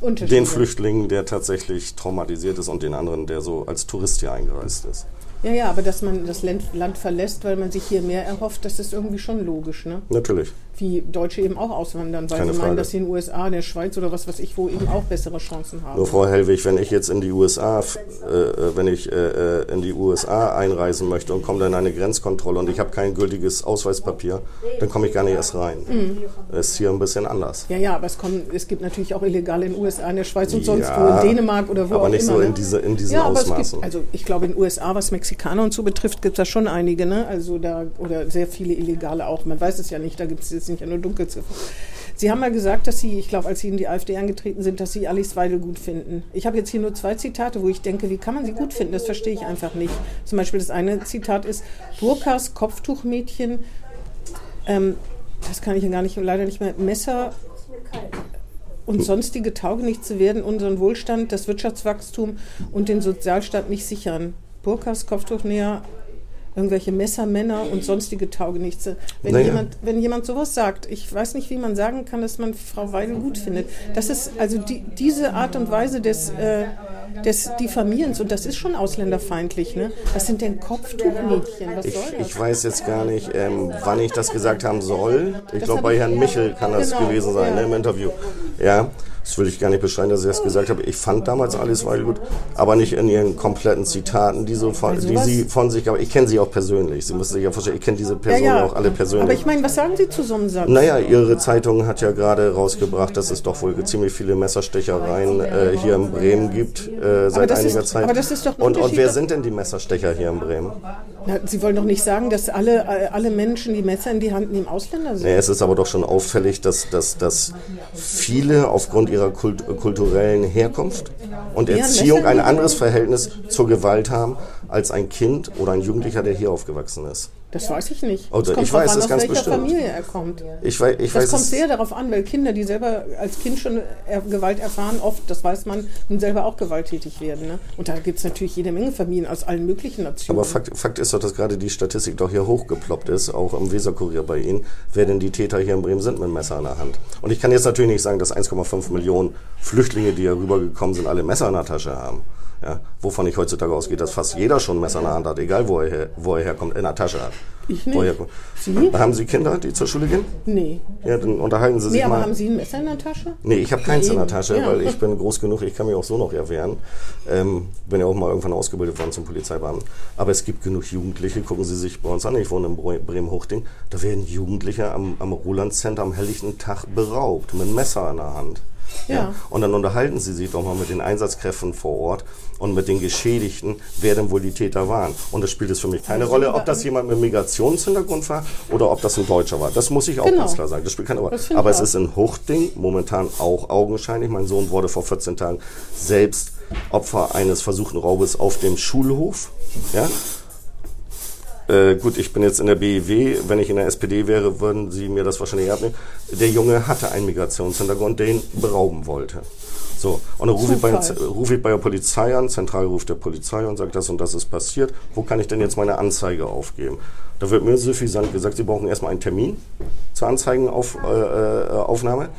Den Flüchtling, der tatsächlich traumatisiert ist und den anderen, der so als Tourist hier eingereist ist. Ja, ja, aber dass man das Land, Land verlässt, weil man sich hier mehr erhofft, das ist irgendwie schon logisch. Ne? Natürlich. Wie Deutsche eben auch auswandern, weil Keine sie meinen, Frage. dass sie in den USA, in der Schweiz oder was weiß ich wo eben auch bessere Chancen haben. Nur Frau Hellwig, wenn ich jetzt in die USA, äh, äh, wenn ich äh, äh, in die USA einreisen möchte und komme dann in eine Grenzkontrolle und ich habe kein gültiges Ausweispapier, dann komme ich gar nicht erst rein. Das ist hier ein bisschen anders. Ja, ja, aber es, kommen, es gibt natürlich auch Illegale in den USA, in der Schweiz und sonst Ja, wo, in Dänemark oder wo aber auch nicht immer. so ne? in diese- in diesen ja, Ausmaßen. gibt, also ich glaube in den USA, was Mexikaner und so betrifft, gibt es da schon einige, ne? Also da oder sehr viele Illegale auch. Man weiß es ja nicht, da gibt es jetzt nicht nur Dunkelziffer. Sie haben mal gesagt, dass Sie, ich glaube, als Sie in die AfD angetreten sind, dass Sie Alice Weidel gut finden. Ich habe jetzt hier nur zwei Zitate, wo ich denke, wie kann man sie gut finden? Das verstehe ich einfach nicht. Zum Beispiel das eine Zitat ist Burkas Kopftuchmädchen. Ähm, das kann ich ja gar nicht, leider nicht mehr. Messer und sonstige Taugenichtse werden unseren Wohlstand, das Wirtschaftswachstum und den Sozialstaat nicht sichern. Burkas, Kopftuchnäher, irgendwelche Messermänner und sonstige Taugenichtse. Wenn, Naja. jemand, wenn jemand sowas sagt, ich weiß nicht, wie man sagen kann, dass man Frau Weidel gut findet. Das ist also die, diese Art und Weise des, äh, des Diffamierens, und das ist schon ausländerfeindlich, ne? Was sind denn Kopftuchmädchen? Was Ich, soll das? ich weiß jetzt gar nicht, ähm, wann ich das gesagt haben soll. Ich glaube, bei Herrn ja, Michel kann das genau, gewesen sein, ja. ne, im Interview. Ja, das will ich gar nicht beschreiben, dass ich das gesagt habe. Ich fand damals alles Weidel gut, aber nicht in ihren kompletten Zitaten, die, so von, Bei die sie von sich, aber ich kenne sie auch persönlich. Sie müssen sich ja vorstellen, ich kenne diese Personen auch alle persönlich. Aber ich meine, was sagen Sie zu so einem Satz? Naja, Ihre Zeitung hat ja gerade rausgebracht, dass es doch wohl ziemlich viele Messerstechereien äh, hier in Bremen gibt äh, seit das ist- einiger Zeit. aber das ist doch und, und wer sind denn die Messerstecher hier in Bremen? Na, Sie wollen doch nicht sagen, dass alle, äh, alle Menschen, die Messer in die Hand nehmen, Ausländer sind. Nee, es ist aber doch schon auffällig, dass, dass, dass viele aufgrund ihrer Kult kulturellen Herkunft und Ja, Erziehung ein anderes Verhältnis zur Gewalt haben als ein Kind oder ein Jugendlicher, der hier aufgewachsen ist. Das weiß ich nicht. Also, es kommt ich weiß an, es aus ganz welcher bestimmt. Familie er kommt. Ich weiß, ich Das weiß kommt sehr darauf an, weil Kinder, die selber als Kind schon Gewalt erfahren, oft, das weiß man, nun selber auch gewalttätig werden. Ne? Und da gibt es natürlich jede Menge Familien aus allen möglichen Nationen. Aber Fakt, Fakt ist doch, dass gerade die Statistik doch hier hochgeploppt ist, auch im Weserkurier bei Ihnen, wer denn die Täter hier in Bremen sind mit Messer in der Hand. Und ich kann jetzt natürlich nicht sagen, dass 1,5 Millionen Flüchtlinge, die hier rübergekommen sind, alle Messer in der Tasche haben. Ja, wovon ich heutzutage ausgehe, dass fast jeder schon ein Messer in der Hand hat, egal wo er, her, wo er herkommt, in der Tasche hat. Ich nicht. Woher, Sie? Haben Sie Kinder, die zur Schule gehen? nee. Ja, dann unterhalten Sie sich Nee, aber mal. haben Sie ein Messer in der Tasche? Nee, ich habe keins in der. Tasche, Ja. weil ich bin groß genug, ich kann mich auch so noch erwehren. Ähm, bin ja auch mal irgendwann ausgebildet worden zum Polizeibeamten. Aber es gibt genug Jugendliche, gucken Sie sich bei uns an, ich wohne in Bre- Bremen-Hochding, da werden Jugendliche am, am Roland Center am helllichten Tag beraubt, mit einem Messer in der Hand. Ja. Und dann unterhalten Sie sich doch mal mit den Einsatzkräften vor Ort und mit den Geschädigten, wer denn wohl die Täter waren. Und das spielt es für mich keine Rolle, ob das jemand mit Migrationshintergrund war oder ob das ein Deutscher war. Das muss ich auch Genau. ganz klar sagen. Das spielt keine Rolle. Aber es ist in Huchting momentan auch augenscheinlich. Mein Sohn wurde vor 14 Tagen selbst Opfer eines versuchten Raubes auf dem Schulhof. Ja? Äh, gut, ich bin jetzt in der BEW. Wenn ich in der SPD wäre, würden Sie mir das wahrscheinlich abnehmen. Der Junge hatte einen Migrationshintergrund, der ihn berauben wollte. So, und dann rufe ich, bei, rufe ich bei der Polizei an, zentral ruft der Polizei und sagt, das und das ist passiert. Wo kann ich denn jetzt meine Anzeige aufgeben? Da wird mir suffisant gesagt, Sie brauchen erstmal einen Termin zur Anzeigenaufnahme. Äh, Aufnahme.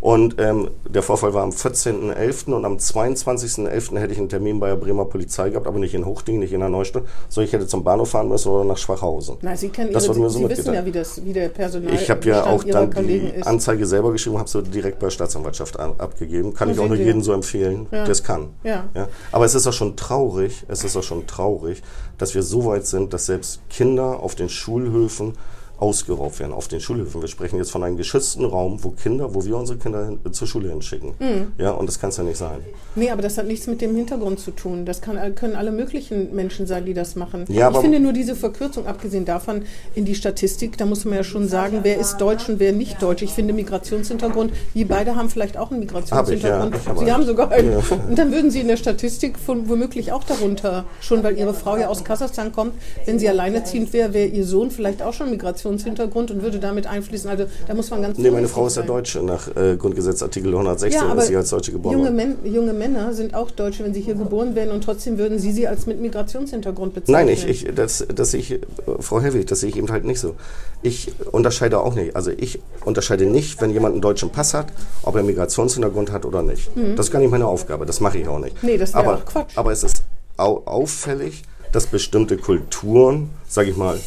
Und ähm, der Vorfall war am 14.11. und am 22.11. hätte ich einen Termin bei der Bremer Polizei gehabt, aber nicht in Hochding, nicht in der Neustadt, sondern ich hätte zum Bahnhof fahren müssen oder nach Schwachhausen. Na, Sie kennen Das Ihre, mir so Sie wissen ja, wie, das, wie der Personal Ich habe ja auch dann Kollegen die ist. Anzeige selber geschrieben, habe sie direkt bei der Staatsanwaltschaft ab- abgegeben. Kann Na, ich auch nur Sie. jedem so empfehlen, Ja. der es kann. Ja. Aber es ist auch schon traurig, es ist auch schon traurig, dass wir so weit sind, dass selbst Kinder auf den Schulhöfen ausgeraubt werden. Auf den Schulhöfen. Wir sprechen jetzt von einem geschützten Raum, wo Kinder, wo wir unsere Kinder zur Schule hinschicken. Mhm. Ja, und das kann es ja nicht sein. Nee, aber das hat nichts mit dem Hintergrund zu tun. Das kann, können alle möglichen Menschen sein, die das machen. Ja, ich finde nur diese Verkürzung, abgesehen davon, in die Statistik, da muss man ja schon sagen, wer ist Deutsch und wer nicht Deutsch. Ich finde Migrationshintergrund, wir beide haben vielleicht auch einen Migrationshintergrund. Hab ich, ja. Sie hab haben sogar einen. Ja. Und dann würden Sie in der Statistik von, womöglich auch darunter, schon weil Ihre Frau ja aus Kasachstan kommt, wenn sie alleinerziehend wäre, wäre Ihr Sohn vielleicht auch schon einen Migrationshintergrund und würde damit einfließen. Also da muss man ganz Nee, meine Frau ist ja. Deutsche. Nach äh, Grundgesetz Artikel 116 Ja, ist sie als Deutsche geboren. junge. Men junge Männer sind auch Deutsche, wenn sie hier geboren werden und trotzdem würden Sie sie als mit Migrationshintergrund bezeichnen. Nein, ich, ich, das, das sehe ich, äh, Frau Helwig, das sehe ich eben halt nicht so. Ich unterscheide auch nicht. Also ich unterscheide nicht, wenn jemand einen deutschen Pass hat, ob er Migrationshintergrund hat oder nicht. Das ist gar nicht meine Aufgabe. Das mache ich auch nicht. Mhm. Nee, das aber, auch Quatsch. Aber es ist au auffällig, dass bestimmte Kulturen, sage ich mal,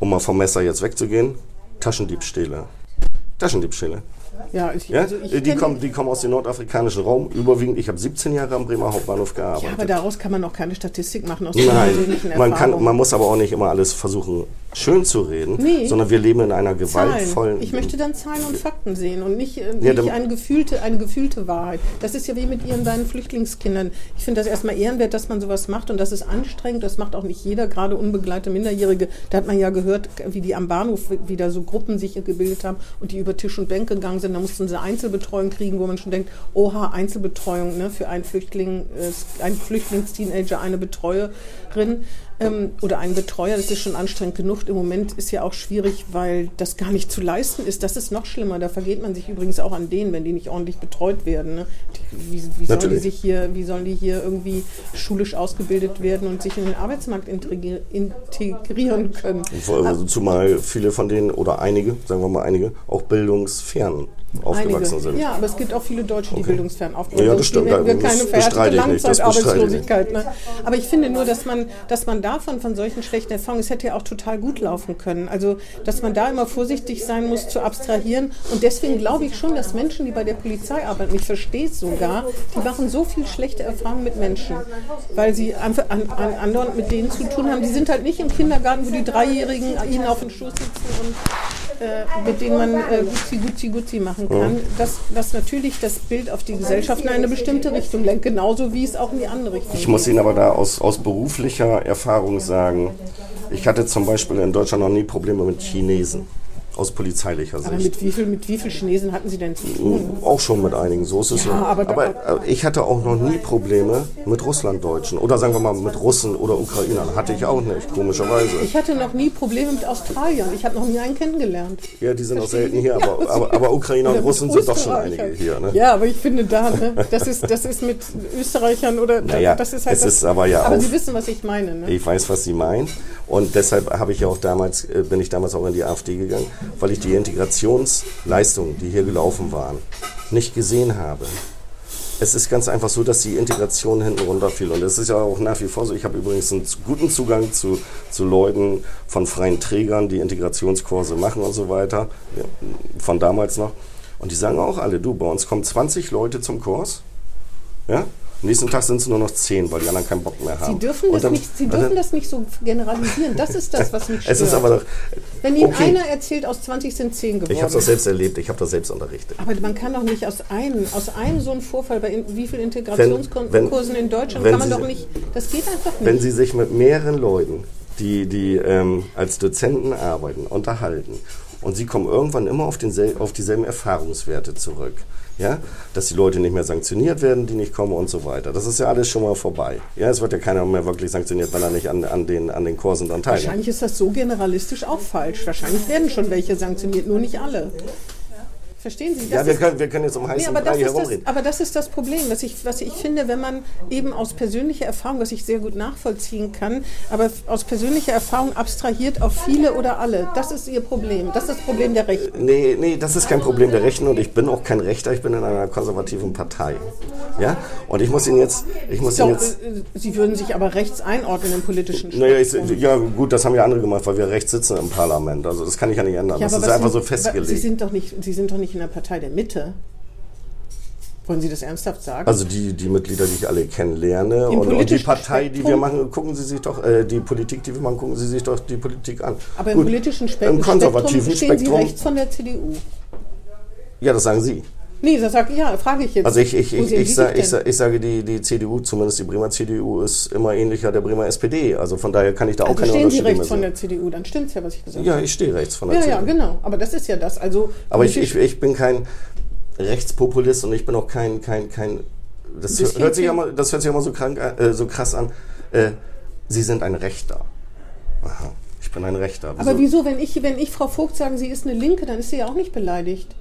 um mal vom Messer jetzt wegzugehen, Taschendiebstähle. Taschendiebstähle. Ja, ich, Ja? also die, kommen, die kommen aus dem nordafrikanischen Raum, überwiegend. Ich habe 17 Jahre am Bremer Hauptbahnhof Ja, gearbeitet. aber daraus kann man auch keine Statistik machen aus Nein, man, kann, man muss aber auch nicht immer alles versuchen, schön zu reden, Nee. sondern wir leben in einer Zahlen. gewaltvollen. Ich möchte dann Zahlen und Fakten sehen und nicht, äh, Ja, nicht eine, gefühlte, eine gefühlte Wahrheit. Das ist ja wie mit Ihren beiden Flüchtlingskindern. Ich finde das erstmal ehrenwert, dass man sowas macht und das ist anstrengend. Das macht auch nicht jeder, gerade unbegleitete Minderjährige. Da hat man ja gehört, wie die am Bahnhof wieder so Gruppen sich gebildet haben und die über Tisch und Bänk gegangen sind. Da mussten sie Einzelbetreuung kriegen, wo man schon denkt, oha, Einzelbetreuung ne, für einen Flüchtling, äh, einen Flüchtlingsteenager, eine Betreuerin. Ähm, oder einen Betreuer, das ist schon anstrengend genug. Im Moment ist ja auch schwierig, weil das gar nicht zu leisten ist. Das ist noch schlimmer. Da vergeht man sich übrigens auch an denen, wenn die nicht ordentlich betreut werden. Ne? Die, wie, wie sollen die sich hier, wie sollen die hier irgendwie schulisch ausgebildet werden und sich in den Arbeitsmarkt integrieren können? Also zumal viele von denen oder einige, sagen wir mal einige, auch bildungsfern aufgewachsen Einige. sind. Ja, aber es gibt auch viele Deutsche, die Okay. bildungsfern aufgewachsen Ja, das stimmt. Hätten wir Das keine verhärtete ich nicht. Das Langzeitarbeitslosigkeit. Ne? Aber ich finde nur, dass man, dass man davon, von solchen schlechten Erfahrungen, es hätte ja auch total gut laufen können. Also, dass man da immer vorsichtig sein muss, zu abstrahieren. Und deswegen glaube ich schon, dass Menschen, die bei der Polizei arbeiten, ich verstehe es sogar, die machen so viel schlechte Erfahrungen mit Menschen, weil sie einfach an, an, andauernd mit denen zu tun haben. Die sind halt nicht im Kindergarten, wo die Dreijährigen ihnen auf den Schoß sitzen und mit denen man äh, Gutzi, Gutzi, Gutzi machen kann, dass, dass natürlich das Bild auf die Gesellschaft in eine bestimmte Richtung lenkt, genauso wie es auch in die andere Richtung Ich muss Ihnen aber da aus, aus beruflicher Erfahrung sagen, ich hatte zum Beispiel in Deutschland noch nie Probleme mit Chinesen. Aus polizeilicher Aber Sicht. mit wie, viel, mit wie viel Chinesen hatten Sie denn zu tun? Auch schon mit einigen, so ist es. Ja, ja. aber aber äh, ich hatte auch noch nie Probleme mit Russlanddeutschen. Oder sagen wir mal mit Russen oder Ukrainern. Hatte ich auch nicht, komischerweise. Ich hatte noch nie Probleme mit Australiern. Ich habe noch nie einen kennengelernt. Ja, die sind auch Verstehen selten Sie? hier, aber, aber, aber Ukrainer und Russen sind doch schon einige hier. Ne? Ja, aber ich finde da, ne, das, ist, das ist mit Österreichern oder Naja, das ist halt es das, ist aber ja Aber auch- Sie wissen, was ich meine. Ne? Ich weiß, was Sie meinen. Und deshalb habe ich ja auch damals, äh, bin ich damals auch in die AfD gegangen, weil ich die Integrationsleistungen, die hier gelaufen waren, nicht gesehen habe. Es ist ganz einfach so, dass die Integration hinten runterfiel. Und es ist ja auch nach wie vor so. Ich habe übrigens einen guten Zugang zu, zu Leuten von freien Trägern, die Integrationskurse machen und so weiter, von damals noch. Und die sagen auch alle, du, bei uns kommen 20 Leute zum Kurs. Ja? Am nächsten Tag sind es nur noch 10, weil die anderen keinen Bock mehr haben. Sie dürfen, das dann- nicht, Sie dürfen das nicht so generalisieren. Das ist das, was mich stört. Es ist aber doch. Wenn Ihnen okay. einer erzählt, aus 20 sind 10 geworden. Ich habe das selbst erlebt, ich habe das selbst unterrichtet. aber man kann doch nicht aus einem, aus einem so einem Vorfall, bei in, wie vielen Integrationskursen in Deutschland, kann man Sie- doch nicht, das geht einfach nicht. Wenn Sie sich mit mehreren Leuten, die, die ähm, als Dozenten arbeiten, unterhalten und Sie kommen irgendwann immer auf, densel auf dieselben Erfahrungswerte zurück, ja? dass die Leute nicht mehr sanktioniert werden, die nicht kommen und so weiter. Das ist ja alles schon mal vorbei. Ja? Es wird ja keiner mehr wirklich sanktioniert, wenn er nicht an, an, den, an den Kursen dann teilnimmt. Wahrscheinlich ist das so generalistisch auch falsch. Wahrscheinlich werden schon welche sanktioniert, nur nicht alle. Verstehen Sie? Ja, Das wir ist- können, wir können jetzt um Nee, heißen aber, das Brei ist das, herumreden. aber das ist das Problem, was ich, was ich finde, wenn man eben aus persönlicher Erfahrung, was ich sehr gut nachvollziehen kann, aber aus persönlicher Erfahrung abstrahiert auf viele oder alle. Das ist ihr Problem. Das ist das Problem der Rechten. Nee, nee, das ist kein Problem der Rechten und ich bin auch kein Rechter, ich bin in einer konservativen Partei. Ja? Und ich muss Ihnen jetzt, ich muss Ihnen Doch, jetzt, äh, Sie würden sich aber rechts einordnen im politischen naja, ich, ja gut, das haben ja andere gemacht, weil wir rechts sitzen im Parlament. Also das kann ich ja nicht ändern. Ja, das aber ist einfach so sind- Sie festgelegt. sind, doch nicht, Sie sind doch nicht in der Partei der Mitte. Wollen Sie das ernsthaft sagen? Also die, die Mitglieder, die ich alle kennenlerne Im und, und die Partei, die wir Spektrum? machen, gucken Sie sich doch, äh, die Politik, die wir machen, gucken Sie sich doch die Politik an. aber im Gut, politischen Spektrum, Im konservativen stehen Sie Spektrum. rechts von der CDU. Ja, das sagen Sie. Nee, das sag, ja, frage ich jetzt. Also ich, ich, ich, ich, Sie sa, sich ich, ich sage, die, die CDU, zumindest die Bremer CDU, ist immer ähnlicher der Bremer SPD. Also von daher kann ich da auch Also keine stehen Sie Unterschiede mehr rechts von der CDU, dann stimmt's ja, was ich gesagt Ja, ich stehe rechts von der habe. Ja, ja, CDU. genau. Aber das ist ja das. Also Aber ich, ich, ich bin kein Rechtspopulist und ich bin auch kein, kein, kein das Bisschen hört sich ja mal, das hört sich ja mal so, krank, äh, so krass an. Äh, Sie sind ein Rechter. Aha, ich bin ein Rechter. aber wieso, wenn ich, wenn ich Frau Vogt sage, sie ist eine Linke, dann ist sie ja auch nicht beleidigt.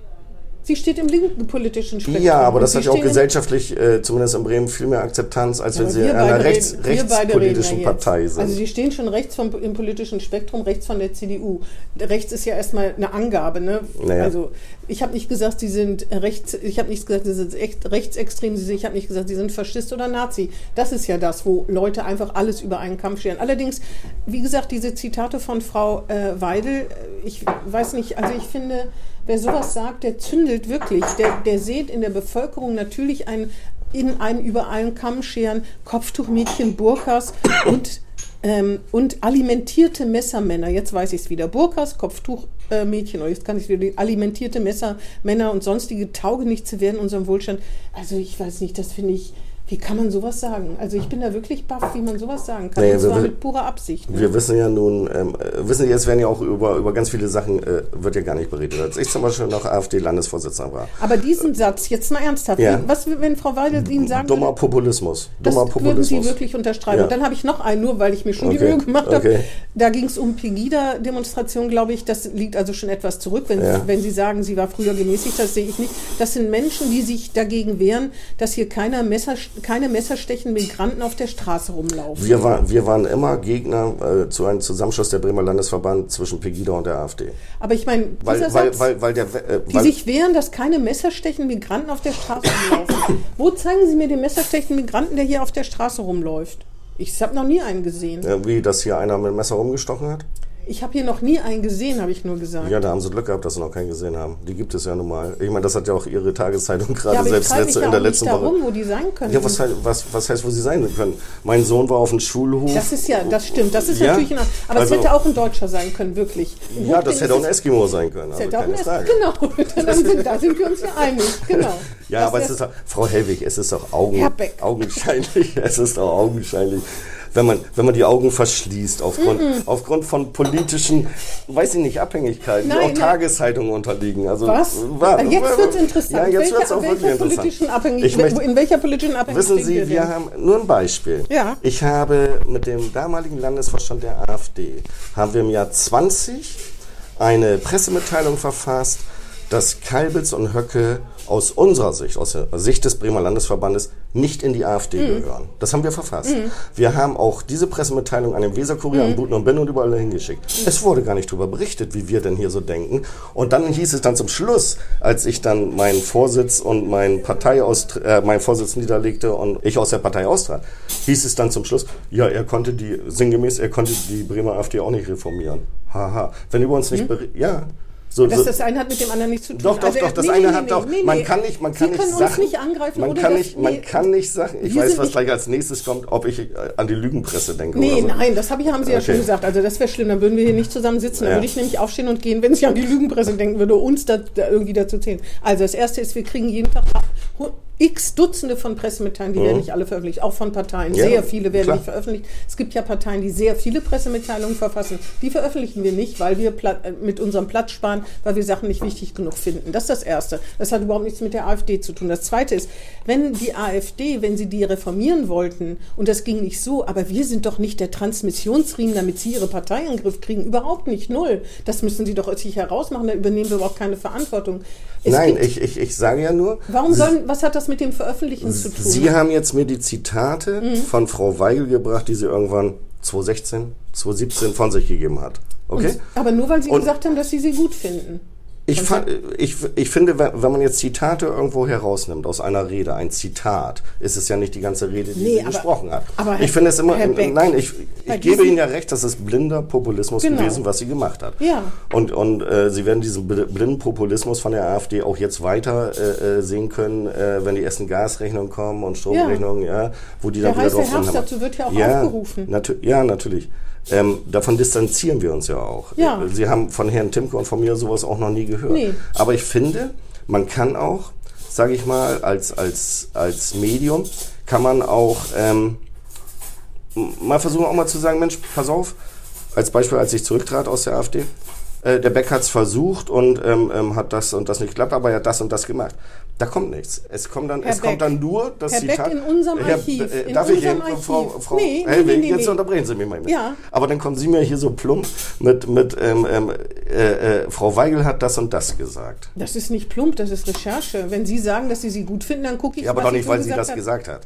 Sie steht im linken politischen Spektrum. Ja, aber das hat ja auch gesellschaftlich, äh, zumindest in Bremen, viel mehr Akzeptanz, als wenn Aber Sie in einer rechts, rechtspolitischen ja. Partei sind. Also Sie stehen schon rechts vom, im politischen Spektrum, rechts von der CDU. Rechts ist ja erstmal eine Angabe. Ne? Naja. Also ich habe nicht gesagt, Sie sind rechts, ich habe nicht gesagt, Sie sind echt rechtsextrem, ich habe nicht gesagt, Sie sind Faschist oder Nazi. Das ist ja das, wo Leute einfach alles über einen Kampf scheren. Allerdings, wie gesagt, diese Zitate von Frau äh, Weidel, äh, ich weiß nicht, also ich finde, wer sowas sagt, der zündelt wirklich. Der, der sieht in der Bevölkerung natürlich ein in einem über allen Kamm scheren Kopftuchmädchen Burkas und ähm, und alimentierte Messermänner, jetzt weiß ich es wieder, Burkas, Kopftuchmädchen, oder jetzt kann ich wieder, die alimentierte Messermänner und sonstige Taugenichtse werden unserem Wohlstand. Also ich weiß nicht, das finde ich, Wie kann man sowas sagen? Also ich bin da wirklich baff, wie man sowas sagen kann. Naja, und zwar mit purer Absicht. Ne? Wir wissen ja nun, ähm, äh, wissen Sie, jetzt werden ja auch über, über ganz viele Sachen, äh, wird ja gar nicht beredet. Als ich zum Beispiel noch AfD-Landesvorsitzender war. Aber diesen Satz, jetzt mal ernsthaft, Ja. was, wenn Frau Weidel Ihnen sagen Dummer würde, Populismus. das Dummer würden Populismus. Sie wirklich unterstreichen. Ja. Und dann habe ich noch einen, nur weil ich mir schon die Okay, Mühe gemacht habe. okay. Da ging es um Pegida-Demonstration, glaube ich. Das liegt also schon etwas zurück. Wenn, Ja. wenn Sie sagen, sie war früher gemäßigt, das sehe ich nicht. Das sind Menschen, die sich dagegen wehren, dass hier keiner Messer, keine messerstechenden Migranten auf der Straße rumlaufen. Wir, war, wir waren immer Gegner äh, zu einem Zusammenschluss der Bremer Landesverband zwischen Pegida und der AfD. Aber ich meine, Weil, weil, weil, weil der. Äh, die sich wehren, dass keine messerstechenden Migranten auf der Straße rumlaufen. Wo zeigen Sie mir den messerstechenden Migranten, der hier auf der Straße rumläuft? Ich habe noch nie einen gesehen. äh, wie, dass hier einer mit dem Messer rumgestochen hat? Ich habe hier noch nie einen gesehen, habe ich nur gesagt. Ja, da haben sie Glück gehabt, dass sie noch keinen gesehen haben. Die gibt es ja nun mal. Ich meine, das hat ja auch ihre Tageszeitung gerade Ja, selbst letzte, in der nicht letzten darum, Woche. wo die sein können. Ja, was, heißt- was, was heißt, wo sie sein können? Mein Sohn war auf dem Schulhof. das ist ja, das stimmt, das ist Ja, natürlich ein, aber also- es hätte auch ein Deutscher sein können, wirklich. Ein ja, das Hochding hätte auch ein ist- Eskimo sein können. es Also hätte auch ein Es- Frage. Genau, sind, da sind wir uns ja einig, genau. Ja, Das aber es wär- ist doch, Frau Hellwig, es ist doch Augen, augenscheinlich, es ist doch augenscheinlich, wenn man, wenn man die Augen verschließt aufgrund, aufgrund von politischen, weiß ich nicht, Abhängigkeiten, die Nein, auch nein. Tageszeitungen unterliegen. Also, Was? wa- jetzt wa- wird es interessant. Ja, jetzt wird es auch wirklich interessant. Ich möchte, in welcher politischen Abhängigkeit Wissen Sie, wir denn? haben nur ein Beispiel. Ja. Ich habe mit dem damaligen Landesvorstand der AfD, haben wir im Jahr 20 eine Pressemitteilung verfasst, dass Kalbitz und Höcke aus unserer Sicht, aus der Sicht des Bremer Landesverbandes, nicht in die AfD Mhm. gehören. Das haben wir verfasst. Wir haben auch diese Pressemitteilung an den Weserkurier, Mhm. an Buten und Ben und überall hingeschickt. Es wurde gar nicht darüber berichtet, wie wir denn hier so denken. Und dann hieß es dann zum Schluss, als ich dann meinen Vorsitz und mein Parteiaust äh, meinen Vorsitz niederlegte und ich aus der Partei austrat, hieß es dann zum Schluss, ja, er konnte die, sinngemäß, er konnte die Bremer AfD auch nicht reformieren. Haha. Wenn über uns nicht, beri- ja. So, Das, so, das eine hat mit dem anderen nichts zu tun. doch, doch, Also, doch, das nee, eine nee, hat nee, doch, man kann nicht, man kann Sie nicht Sachen, uns nicht angreifen man kann nicht, man kann nicht sagen, ich weiß, was gleich als nächstes kommt, ob ich äh, an die Lügenpresse denke Nee, oder so. nein, das habe ich, haben Sie ja Okay. schon gesagt. Also das wäre schlimm, dann würden wir hier nicht zusammen sitzen. Dann Ja. würde ich nämlich aufstehen und gehen, wenn ich an die Lügenpresse denken würde, uns da, da irgendwie dazu zählen. Also das Erste ist, wir kriegen jeden Tag x Dutzende von Pressemitteilungen, die werden nicht alle veröffentlicht, auch von Parteien. Mhm. Ja, sehr viele werden klar. nicht veröffentlicht. Es gibt ja Parteien, die sehr viele Pressemitteilungen verfassen. Die veröffentlichen wir nicht, weil wir äh, mit unserem Platz sparen, weil wir Sachen nicht wichtig genug finden. Das ist das Erste. Das hat überhaupt nichts mit der AfD zu tun. Das Zweite ist, wenn die AfD, wenn sie die reformieren wollten, und das ging nicht so, aber wir sind doch nicht der Transmissionsriemen, damit sie ihre Partei in den Griff kriegen. Überhaupt nicht, null. Das müssen sie doch sich herausmachen, da übernehmen wir überhaupt keine Verantwortung. Es Nein, ich, ich, ich sage ja nur, Warum sollen, was hat das mit dem Veröffentlichen zu tun? Sie haben jetzt mir die Zitate Mhm. von Frau Weigel gebracht, die sie irgendwann 2016, 2017 von sich gegeben hat. Okay? Und, aber nur weil sie Und- gesagt haben, dass sie sie gut finden. Ich, fa- ich, ich finde, wenn man jetzt Zitate irgendwo herausnimmt aus einer Rede, ein Zitat, ist es ja nicht die ganze Rede, die Nee, sie aber- gesprochen hat. aber ich finde es immer, Beck, nein, ich, ich gebe Ihnen ja recht, das ist blinder Populismus Genau. gewesen, was sie gemacht hat. Ja. Und, und äh, Sie werden diesen bl- blinden Populismus von der AfD auch jetzt weiter äh, äh, sehen können, äh, wenn die ersten Gasrechnungen kommen und Stromrechnungen, ja. wo die dann Der wieder drauf rumhämmern. dazu wird ja auch ja, aufgerufen. Natu ja, natürlich. Ähm, davon distanzieren wir uns ja auch. Ja. Sie haben von Herrn Timke und von mir sowas auch noch nie gehört. Nee. Aber ich finde, man kann auch, sage ich mal, als, als, als Medium, kann man auch ähm, mal versuchen, auch mal zu sagen, Mensch, pass auf, als Beispiel, als ich zurücktrat aus der AfD, äh, der Beck hat es versucht und ähm, ähm, hat das und das nicht geklappt, aber er hat das und das gemacht. Da kommt nichts. Es kommt dann, Herr es kommt dann nur das Herr Zitat. Beck, in unserem Herr, Archiv, äh, in darf ich unserem eben, Archiv. Frau, Frau Nee, Hellwig, nee, nee, jetzt unterbrechen Sie mich mal. Ja. Aber dann kommen Sie mir hier so plump mit, mit ähm, ähm, äh, äh, Frau Weigel hat das und das gesagt. Das ist nicht plump, das ist Recherche. Wenn Sie sagen, dass Sie sie gut finden, dann gucke ich, Ja, aber doch nicht, weil sie das hat. gesagt hat.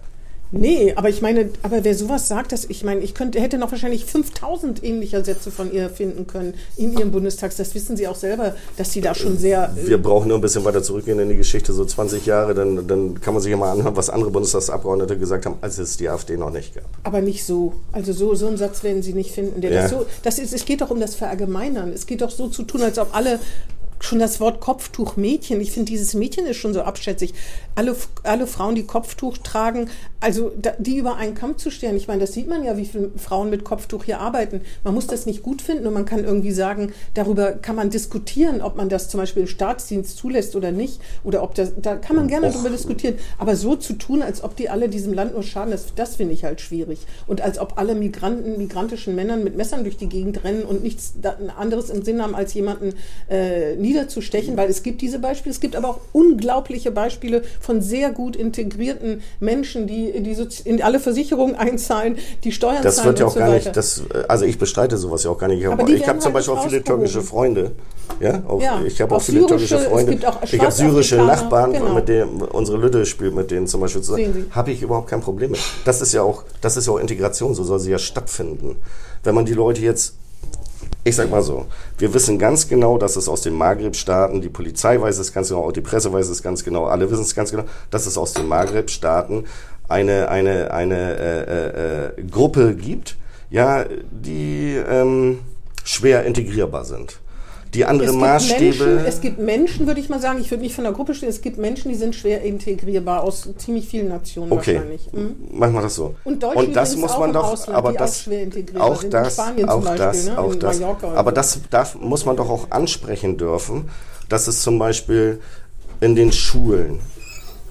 Nee, aber ich meine, aber wer sowas sagt, dass ich meine, ich könnte, hätte noch wahrscheinlich 5000 ähnlicher Sätze von ihr finden können in ihrem Bundestags. Das wissen Sie auch selber, dass sie da schon sehr. äh, Wir brauchen nur ein bisschen weiter zurückgehen in die Geschichte, so 20 Jahre, dann, dann kann man sich ja mal anhören, was andere Bundestagsabgeordnete gesagt haben, als es die AfD noch nicht gab. Aber nicht so. Also so, so einen Satz werden Sie nicht finden. Der Ja. das so, das ist, es geht doch um das Verallgemeinern. Es geht doch so zu tun, als ob alle schon das Wort Kopftuch-Mädchen. Ich finde, dieses Mädchen ist schon so abschätzig. Alle, alle Frauen, die Kopftuch tragen, also da, die über einen Kamm zu stellen. Ich meine, das sieht man ja, wie viele Frauen mit Kopftuch hier arbeiten. Man muss das nicht gut finden und man kann irgendwie sagen, darüber kann man diskutieren, ob man das zum Beispiel im Staatsdienst zulässt oder nicht. Oder ob das, da kann man gerne Och. darüber diskutieren. Aber so zu tun, als ob die alle diesem Land nur schaden, das, das finde ich halt schwierig. Und als ob alle Migranten, migrantischen Männern mit Messern durch die Gegend rennen und nichts anderes im Sinn haben, als jemanden äh, niederzustechen, weil es gibt diese Beispiele. Es gibt aber auch unglaubliche Beispiele von sehr gut integrierten Menschen, die, die in alle Versicherungen einzahlen, die Steuern das zahlen. Das wird ja auch so gar nicht, das, also ich bestreite sowas ja auch gar nicht. Ich habe hab zum halt Beispiel auch viele türkische Freunde. Ja, auch, ja, ich habe auch, auch viele syrische, türkische Freunde. ich habe syrische Nachbarn, genau. mit denen unsere Lütte spielt, mit denen zum Beispiel zusammen. Habe ich überhaupt kein Problem mit. Das ist ja auch, das ist ja auch Integration, so soll sie ja stattfinden. Wenn man die Leute jetzt ich sag mal so, wir wissen ganz genau, dass es aus den Maghreb-Staaten, die Polizei weiß es ganz genau, auch die Presse weiß es ganz genau, alle wissen es ganz genau, dass es aus den Maghreb-Staaten eine, eine, eine äh, äh, äh, Gruppe gibt, ja, die ähm, schwer integrierbar sind die andere es Maßstäbe. Menschen, es gibt Menschen, würde ich mal sagen, ich würde nicht von der Gruppe stehen, es gibt Menschen, die sind schwer integrierbar aus ziemlich vielen Nationen okay. wahrscheinlich. Mhm. Machen wir das so. Und, Und das muss man doch, Ausland, aber das, auch, auch das, auch Beispiel, das, ne? auch das. Aber das darf, muss man doch auch ansprechen dürfen, dass es zum Beispiel in den Schulen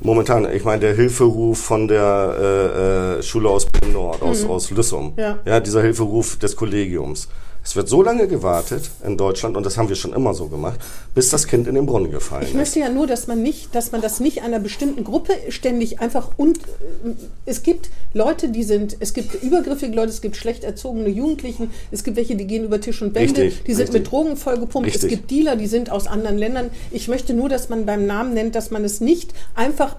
momentan, ich meine, der Hilferuf von der äh, äh Schule aus Nord, aus, mhm. aus Lüssum, ja. ja, dieser Hilferuf des Kollegiums es wird so lange gewartet in Deutschland, und das haben wir schon immer so gemacht, bis das Kind in den Brunnen gefallen ist. Ich möchte ja nur, dass man nicht, dass man das nicht einer bestimmten Gruppe ständig einfach und äh, es gibt Leute, die sind, es gibt übergriffige Leute, es gibt schlecht erzogene Jugendlichen, es gibt welche, die gehen über Tisch und Bände, richtig, die sind richtig. mit Drogen vollgepumpt, richtig. es gibt Dealer, die sind aus anderen Ländern. Ich möchte nur, dass man beim Namen nennt, dass man es nicht einfach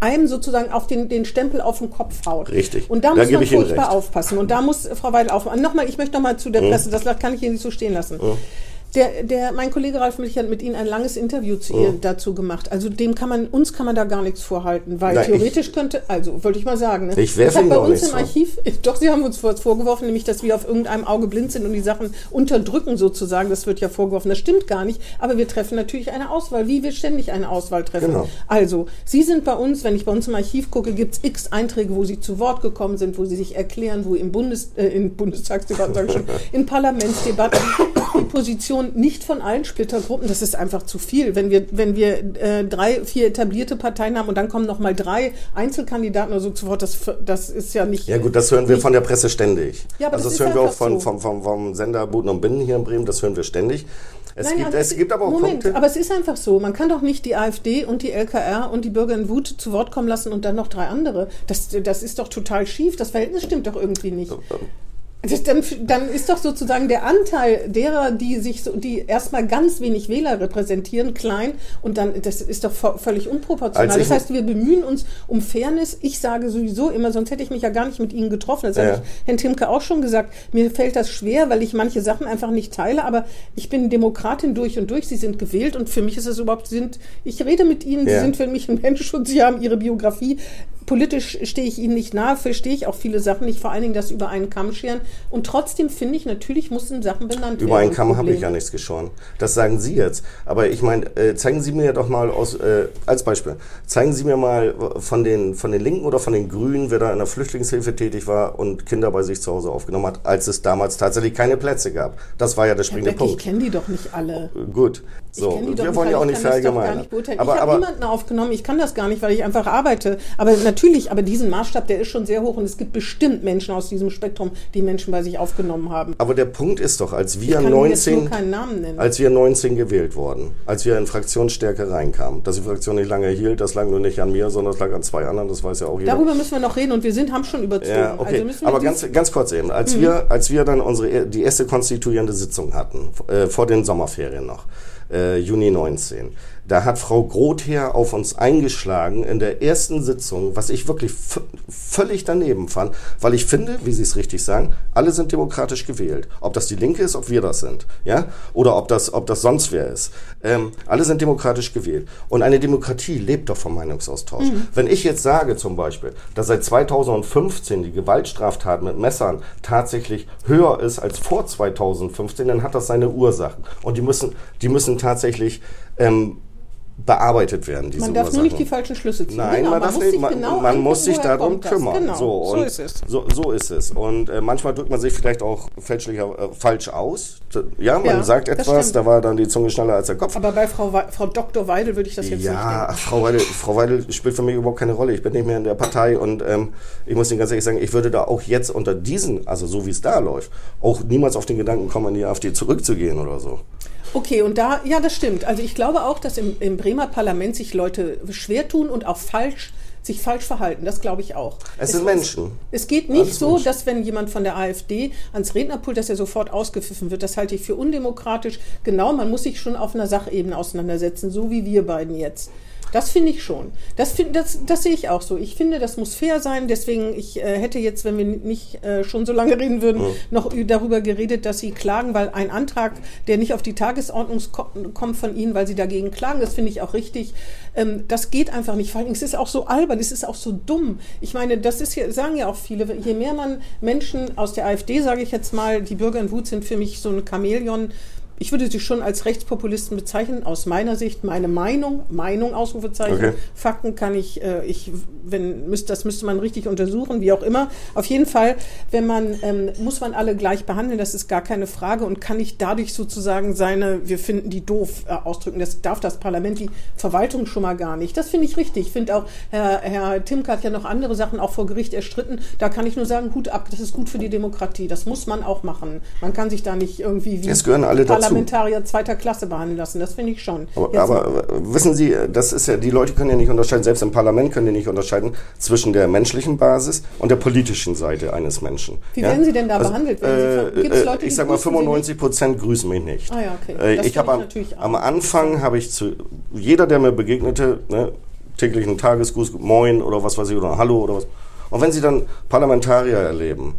einem sozusagen auf den, den Stempel auf den Kopf haut. Richtig. Und da, da muss man furchtbar aufpassen. Und da muss Frau Weidel aufpassen. Nochmal, ich möchte nochmal zu der mhm. Presse, das kann ich hier nicht so stehen lassen. Mhm. Der, der, mein Kollege Ralf Milch hat mit Ihnen ein langes Interview zu ihr, mhm. dazu gemacht. Also dem kann man, uns kann man da gar nichts vorhalten, weil Na, theoretisch ich, könnte, also wollte ich mal sagen, ne? ich, ich habe bei uns im Archiv, so. doch, Sie haben uns vorgeworfen, nämlich, dass wir auf irgendeinem Auge blind sind und die Sachen unterdrücken sozusagen. Das wird ja vorgeworfen. Das stimmt gar nicht. Aber wir treffen natürlich eine Auswahl, wie wir ständig eine Auswahl treffen. Genau. Also, Sie sind bei uns, wenn ich bei uns im Archiv gucke, gibt es x Einträge, wo Sie zu Wort gekommen sind, wo Sie sich erklären, wo im Bundes, äh, in Bundestagsdebatten, sage ich schon, in Parlamentsdebatten die Position nicht von allen Splittergruppen, das ist einfach zu viel. Wenn wir, wenn wir äh, drei, vier etablierte Parteien haben und dann kommen noch mal drei Einzelkandidaten oder so zu Wort, das, das ist ja nicht. Ja gut, das hören wir von der Presse ständig. Ja, aber also das, das hören wir auch von, so. vom, vom, vom Sender Buden und Binnen hier in Bremen, das hören wir ständig. Es, Nein, gibt, also es gibt aber auch Moment, Punkte. aber es ist einfach so. Man kann doch nicht die AfD und die LKR und die Bürger in Wut zu Wort kommen lassen und dann noch drei andere. Das, das ist doch total schief. Das Verhältnis stimmt doch irgendwie nicht. Das, dann, dann ist doch sozusagen der Anteil derer, die sich so, die erstmal ganz wenig Wähler repräsentieren, klein und dann, das ist doch völlig unproportional. Das heißt, wir bemühen uns um Fairness. Ich sage sowieso immer, sonst hätte ich mich ja gar nicht mit Ihnen getroffen. Das ja. habe ich Herrn Timke auch schon gesagt. Mir fällt das schwer, weil ich manche Sachen einfach nicht teile, aber ich bin Demokratin durch und durch. Sie sind gewählt und für mich ist es überhaupt, sind, ich rede mit Ihnen, ja. Sie sind für mich ein Mensch und Sie haben Ihre Biografie politisch stehe ich ihnen nicht nahe, verstehe ich auch viele Sachen nicht, vor allen Dingen das über einen Kamm scheren. Und trotzdem finde ich, natürlich mussten Sachen benannt über werden. Über einen Kamm habe ich ja nichts geschoren. Das sagen Sie jetzt. Aber ich meine, äh, zeigen Sie mir doch mal aus, äh, als Beispiel, zeigen Sie mir mal von den, von den Linken oder von den Grünen, wer da in der Flüchtlingshilfe tätig war und Kinder bei sich zu Hause aufgenommen hat, als es damals tatsächlich keine Plätze gab. Das war ja der springende Punkt. Ich kenne die doch nicht alle. Gut. So, wir wollen ja auch nicht verallgemeinern. Aber, ich habe niemanden aufgenommen, ich kann das gar nicht, weil ich einfach arbeite. Aber natürlich, aber diesen Maßstab, der ist schon sehr hoch und es gibt bestimmt Menschen aus diesem Spektrum, die Menschen bei sich aufgenommen haben. Aber der Punkt ist doch, als wir 19, als wir 19 gewählt wurden, als wir in Fraktionsstärke reinkamen, dass die Fraktion nicht lange hielt, das lag nur nicht an mir, sondern das lag an zwei anderen, das weiß ja auch jeder. Darüber müssen wir noch reden und wir sind, haben schon überzogen. Ja, okay. Also aber ganz, ganz kurz eben, als mhm. wir, als wir dann unsere, die erste konstituierende Sitzung hatten, äh, vor den Sommerferien noch, äh, Juni 19. Da hat Frau Grother auf uns eingeschlagen in der ersten Sitzung, was ich wirklich völlig daneben fand, weil ich finde, wie Sie es richtig sagen, alle sind demokratisch gewählt. Ob das die Linke ist, ob wir das sind, ja, oder ob das, ob das sonst wer ist. Ähm, alle sind demokratisch gewählt. Und eine Demokratie lebt doch vom Meinungsaustausch. Mhm. Wenn ich jetzt sage zum Beispiel, dass seit 2015 die Gewaltstraftat mit Messern tatsächlich höher ist als vor 2015, dann hat das seine Ursachen. Und die müssen, die müssen tatsächlich ähm, bearbeitet werden. Diese man darf Ursachen. nur nicht die falschen Schlüsse ziehen. Nein, genau, man, darf muss nicht, sich man, genau man muss sich darum kümmern. Genau, so, so ist es. So, so ist es. Und äh, manchmal drückt man sich vielleicht auch fälschlicher, äh, falsch aus. Ja, man Ja, sagt etwas, da war dann die Zunge schneller als der Kopf. Aber bei Frau, Wei- Frau Dr. Weidel würde ich das jetzt Ja, nicht Frau Weidel, Frau Weidel spielt für mich überhaupt keine Rolle. Ich bin nicht mehr in der Partei und ähm, ich muss Ihnen ganz ehrlich sagen, ich würde da auch jetzt unter diesen, also so wie es da läuft, auch niemals auf den Gedanken kommen, in die AfD zurückzugehen oder so. Okay, und da, ja, das stimmt. Also ich glaube auch, dass im, im Bremer Parlament sich Leute schwer tun und auch falsch sich falsch verhalten. Das glaube ich auch. Es sind Menschen. Es geht nicht Alles so, Menschen. dass wenn jemand von der AfD ans Rednerpult, dass er sofort ausgepfiffen wird. Das halte ich für undemokratisch. Genau, man muss sich schon auf einer Sachebene auseinandersetzen, so wie wir beiden jetzt. Das finde ich schon. Das, find, das, das sehe ich auch so. Ich finde, das muss fair sein. Deswegen, ich äh, hätte jetzt, wenn wir nicht äh, schon so lange reden würden, noch ü- darüber geredet, dass Sie klagen, weil ein Antrag, der nicht auf die Tagesordnung ko- kommt von Ihnen, weil Sie dagegen klagen, das finde ich auch richtig. Ähm, das geht einfach nicht. Vor allem, es ist auch so albern, es ist auch so dumm. Ich meine, das ist ja, sagen ja auch viele, je mehr man Menschen aus der AfD, sage ich jetzt mal, die Bürger in Wut sind für mich so ein Chamäleon, ich würde sie schon als Rechtspopulisten bezeichnen, aus meiner Sicht, meine Meinung, Meinung, Ausrufezeichen. Okay. Fakten kann ich, äh, ich wenn, müsst, das müsste man richtig untersuchen, wie auch immer. Auf jeden Fall, wenn man, ähm, muss man alle gleich behandeln, das ist gar keine Frage und kann ich dadurch sozusagen seine, wir finden die doof äh, ausdrücken. Das darf das Parlament, die Verwaltung schon mal gar nicht. Das finde ich richtig. Ich finde auch, Herr, Herr Timke hat ja noch andere Sachen auch vor Gericht erstritten. Da kann ich nur sagen, Hut ab, das ist gut für die Demokratie. Das muss man auch machen. Man kann sich da nicht irgendwie wie Es gehören alle dazu. Parlamentarier zweiter Klasse behandeln lassen. Das finde ich schon. Aber, aber äh, wissen Sie, das ist ja, die Leute können ja nicht unterscheiden, selbst im Parlament können die nicht unterscheiden zwischen der menschlichen Basis und der politischen Seite eines Menschen. Wie ja? werden Sie denn da behandelt? Werden Sie- Äh, gibt's äh, Leute, ich sag mal, grüßen Sie 95 Prozent grüßen mich nicht. Ah ja, okay. Äh, Das ich habe am, am Anfang habe ich zu jeder, der mir begegnete, ne, täglichen Tagesgruß, Moin oder was weiß ich oder Hallo oder was. Und wenn Sie dann Parlamentarier erleben,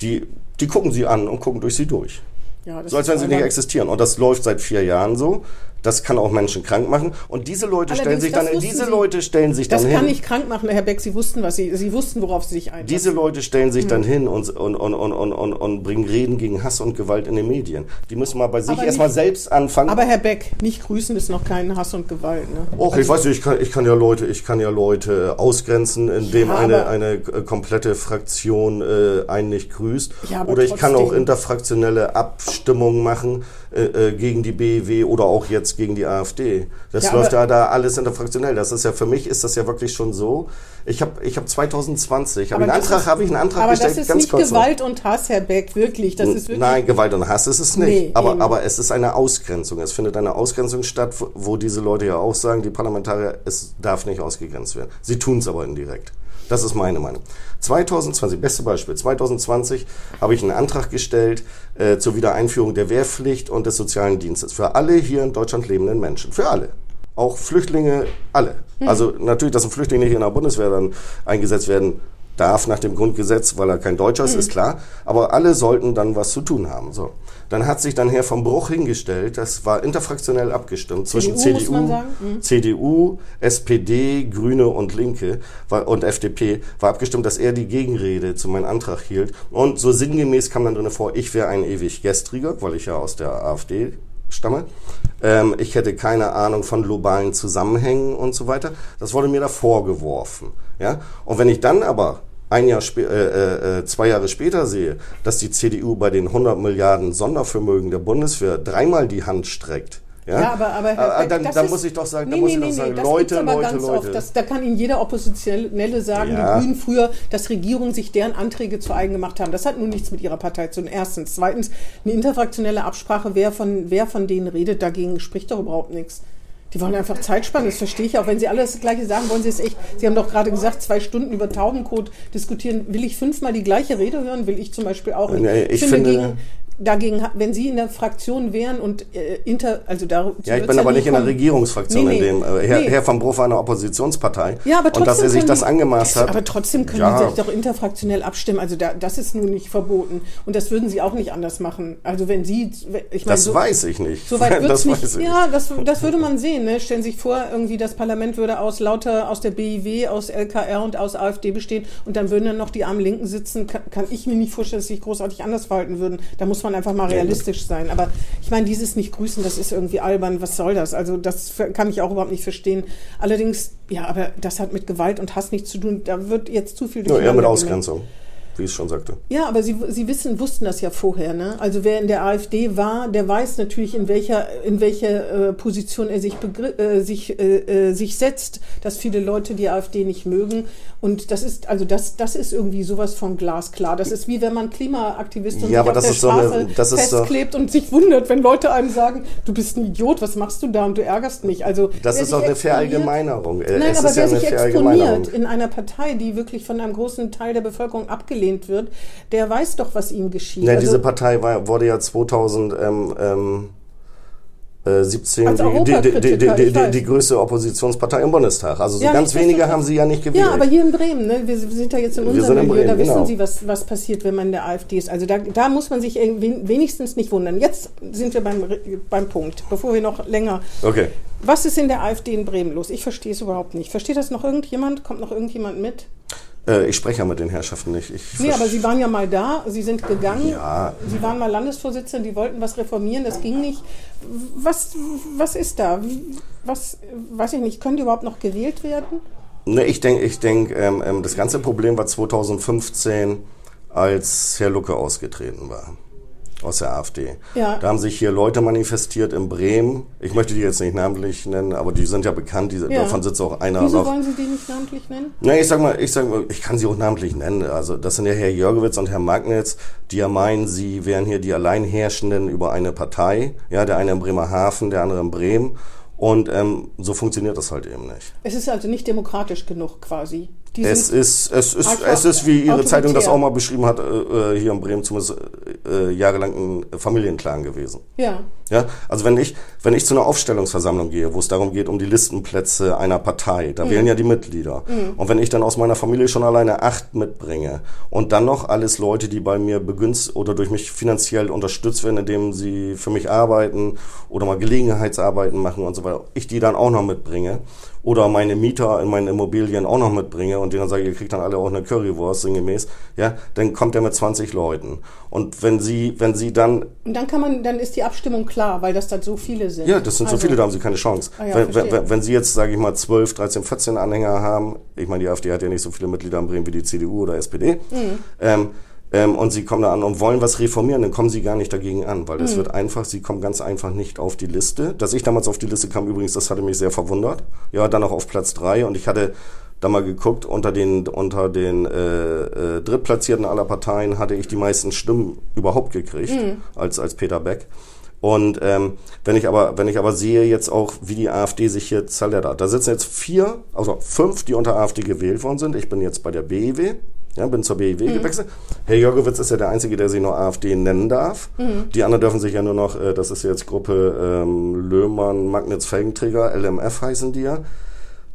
die die gucken Sie an und gucken durch Sie durch. Ja, So als wenn sie nicht existieren. Und das läuft seit vier Jahren so. Das kann auch Menschen krank machen. Und diese Leute stellen Allerdings, sich dann, das diese Sie- Leute stellen sich Das dann kann hin. nicht krank machen, Herr Beck. Sie wussten, was Sie, Sie wussten, worauf Sie sich einlassen. Diese Leute stellen sich Hm. dann hin und, und, und, und, und, und, und bringen Reden gegen Hass und Gewalt in den Medien. Die müssen mal bei sich erstmal selbst anfangen. Aber Herr Beck, nicht grüßen ist noch kein Hass und Gewalt. Ne? Och, ich weiß nicht, ich kann, ich kann ja Leute, ich kann ja Leute ausgrenzen, indem Ja, eine, eine äh, komplette Fraktion äh, einen nicht grüßt. Ja, oder ich kann auch interfraktionelle Abstimmungen machen äh, äh, gegen die BEW oder auch jetzt gegen die AfD. Das Ja, läuft ja da alles interfraktionell. Das ist ja für mich ist das ja wirklich schon so. Ich habe ich hab 2020 habe einen Antrag habe ich einen Antrag Aber gestellt, das ist ganz nicht kurz. Gewalt und Hass, Herr Beck, wirklich. Das ist wirklich. Nein, Gewalt und Hass ist es nicht. Nee, aber, eben. aber es ist eine Ausgrenzung. Es findet eine Ausgrenzung statt, wo- wo diese Leute ja auch sagen, die Parlamentarier, es darf nicht ausgegrenzt werden. Sie tun es aber indirekt. Das ist meine Meinung. 2020, beste Beispiel, 2020 habe ich einen Antrag gestellt äh, zur Wiedereinführung der Wehrpflicht und des sozialen Dienstes für alle hier in Deutschland lebenden Menschen. Für alle. Auch Flüchtlinge, alle. Hm. Also natürlich, dass ein Flüchtling nicht in der Bundeswehr dann eingesetzt werden darf nach dem Grundgesetz, weil er kein Deutscher ist, Hm. ist klar. Aber alle sollten dann was zu tun haben. So. Dann hat sich dann Herr vom Bruch hingestellt, das war interfraktionell abgestimmt zwischen CDU, CDU. Mhm. CDU, SPD, Grüne und Linke war, und FDP war abgestimmt, dass er die Gegenrede zu meinem Antrag hielt. Und so sinngemäß kam dann drin vor, ich wäre ein ewig Gestriger, weil ich ja aus der AfD stamme. Ähm, ich hätte keine Ahnung von globalen Zusammenhängen und so weiter. Das wurde mir da vorgeworfen. Ja? Und wenn ich dann aber ein Jahr spä- äh, äh, zwei Jahre später sehe, dass die CDU bei den 100 Milliarden Sondervermögen der Bundeswehr dreimal die Hand streckt. Ja, Ja, aber, aber Herr Beck, dann, das dann ist- muss ich doch sagen, nee, muss nee, ich doch nee, sagen, nee, das Leute, gibt's aber Leute, ganz Leute. Oft. Das, da kann Ihnen jeder Oppositionelle sagen, Ja. die Grünen früher, dass Regierungen sich deren Anträge zu eigen gemacht haben. Das hat nun nichts mit ihrer Partei zu tun. Erstens. Zweitens, eine interfraktionelle Absprache, wer von, wer von denen redet, dagegen spricht doch überhaupt nichts. Die wollen einfach Zeit sparen, das verstehe ich auch. Wenn Sie alles das Gleiche sagen, wollen Sie es echt. Sie haben doch gerade gesagt, zwei Stunden über Taubencode diskutieren. Will ich fünfmal die gleiche Rede hören? Will ich zum Beispiel auch. Nee, ich finde- gegen, dagegen, wenn Sie in der Fraktion wären und äh, inter, also da Ja, ich bin aber nicht in der Regierungsfraktion, Nee, nee. in dem äh, Herr, Nee. Herr van Bruch war eine Oppositionspartei. Ja, aber trotzdem und dass er sich das angemaßt hat. Aber trotzdem können Ja. die sich doch interfraktionell abstimmen. Also da, das ist nun nicht verboten. Und das würden sie auch nicht anders machen. Also wenn sie, ich meine, das so, weiß ich nicht. so weit wird's das nicht. weiß ich Ja, das, das würde man sehen. Ne? Stellen Sie sich vor, irgendwie das Parlament würde aus lauter, aus der BIW, aus LKR und aus AfD bestehen und dann würden dann noch die armen Linken sitzen. Kann, kann ich mir nicht vorstellen, dass sie sich großartig anders verhalten würden. Da muss man man einfach mal realistisch sein. Aber ich meine, dieses nicht grüßen, das ist irgendwie albern. Was soll das? Also das kann ich auch überhaupt nicht verstehen. Allerdings, ja, aber das hat mit Gewalt und Hass nichts zu tun. Da wird jetzt zu viel Nur eher mit Ausgrenzung wie ich schon sagte. Ja, aber Sie, Sie wissen, wussten das ja vorher. Ne? Also wer in der AfD war, der weiß natürlich, in welcher, in welcher äh, Position er sich, äh, sich, äh, äh, sich setzt, dass viele Leute die AfD nicht mögen. Und das ist, also das, das ist irgendwie sowas von glasklar. Das ist wie wenn man Klimaaktivisten ja, aber das ist Straße so eine, das festklebt so und sich wundert, wenn Leute einem sagen, du bist ein Idiot, was machst du da und du ärgerst mich. Also das ist auch eine Verallgemeinerung. Nein, es aber ist wer ja sich exponiert in einer Partei, die wirklich von einem großen Teil der Bevölkerung abgelehnt abgelehnt wird, der weiß doch, was ihm geschieht. Ja, also, diese Partei war, wurde ja 2000 ähm, ähm, 17 die, die, die, die, die, größte Oppositionspartei im Bundestag. Also so ja, ganz wenige haben sie ja nicht gewählt. Ja, aber hier in Bremen, ne? wir sind ja jetzt in unserem Milieu, da wissen genau. Sie, was, was passiert, wenn man in der AfD ist. Also da, da muss man sich wenigstens nicht wundern. Jetzt sind wir beim, beim Punkt, bevor wir noch länger... Okay. Was ist in der AfD in Bremen los? Ich verstehe es überhaupt nicht. Versteht das noch irgendjemand? Kommt noch irgendjemand mit? Äh, ich spreche ja mit den Herrschaften nicht. Ich nee, aber Sie waren ja mal da, Sie sind gegangen. Ja. Sie waren mal Landesvorsitzende, die wollten was reformieren, das ging nicht. Was, was ist da? Was, weiß ich nicht, können die überhaupt noch gewählt werden? Ne, ich denke, ich denk, ähm, ähm das ganze Problem war 2015, als Herr Lucke ausgetreten war aus der AfD. Ja. Da haben sich hier Leute manifestiert in Bremen. Ich möchte die jetzt nicht namentlich nennen, aber die sind ja bekannt. Die, ja. Davon sitzt auch einer Wieso noch. wollen Sie die nicht namentlich nennen? Na, ich sag mal, ich sag mal, ich kann sie auch namentlich nennen. Also das sind ja Herr Jörgewitz und Herr Magnitz, die ja meinen, sie wären hier die Alleinherrschenden über eine Partei. Ja, der eine in Bremerhaven, der andere in Bremen. Und ähm, so funktioniert das halt eben nicht. Es ist also nicht demokratisch genug quasi. Es ist, es, ist, es ist, wie Ihre. Zeitung das auch mal beschrieben hat, äh, äh, hier in Bremen zumindest äh, jahrelang ein Familienclan gewesen. Ja. Ja, also wenn ich, wenn ich zu einer Aufstellungsversammlung gehe, wo es darum geht, um die Listenplätze einer Partei, da mhm. wählen ja die Mitglieder. Mhm. Und wenn ich dann aus meiner Familie schon alleine acht mitbringe und dann noch alles Leute, die bei mir begünstigt oder durch mich finanziell unterstützt werden, indem sie für mich arbeiten oder mal Gelegenheitsarbeiten machen und so weiter, ich die dann auch noch mitbringe oder meine Mieter in meinen Immobilien auch noch mitbringe und denen sage, ihr kriegt dann alle auch eine Currywurst sinngemäß, ja, dann kommt er mit 20 Leuten. Und wenn sie, wenn sie dann... Und dann kann man, dann ist die Abstimmung klar, weil das dann so viele sind. Ja, das sind also, so viele, da haben sie keine Chance. Ah, ja, wenn, wenn, wenn, sie jetzt, sage ich mal, 12, 13, 14 Anhänger haben, ich meine, die AfD hat ja nicht so viele Mitglieder in Bremen wie die CDU oder SPD, mhm. ähm, ähm, und sie kommen da an und wollen was reformieren, dann kommen sie gar nicht dagegen an, weil das mhm. wird einfach, sie kommen ganz einfach nicht auf die Liste. Dass ich damals auf die Liste kam, übrigens, das hatte mich sehr verwundert. Ja, dann auch auf Platz drei und ich hatte da mal geguckt, unter den, unter den äh, äh, Drittplatzierten aller Parteien hatte ich die meisten Stimmen überhaupt gekriegt, mhm. als, als Peter Beck. Und ähm, wenn ich aber, wenn ich aber sehe jetzt auch, wie die AfD sich hier zerleddert, da sitzen jetzt vier, also fünf, die unter AfD gewählt worden sind. Ich bin jetzt bei der BEW. Ja, bin zur BIW mhm. gewechselt. Herr Jörgowitz ist ja der Einzige, der sich nur AfD nennen darf. Mhm. Die anderen dürfen sich ja nur noch, äh, das ist jetzt Gruppe ähm, Löhmann, Magnitz, Felgenträger, LMF heißen die ja,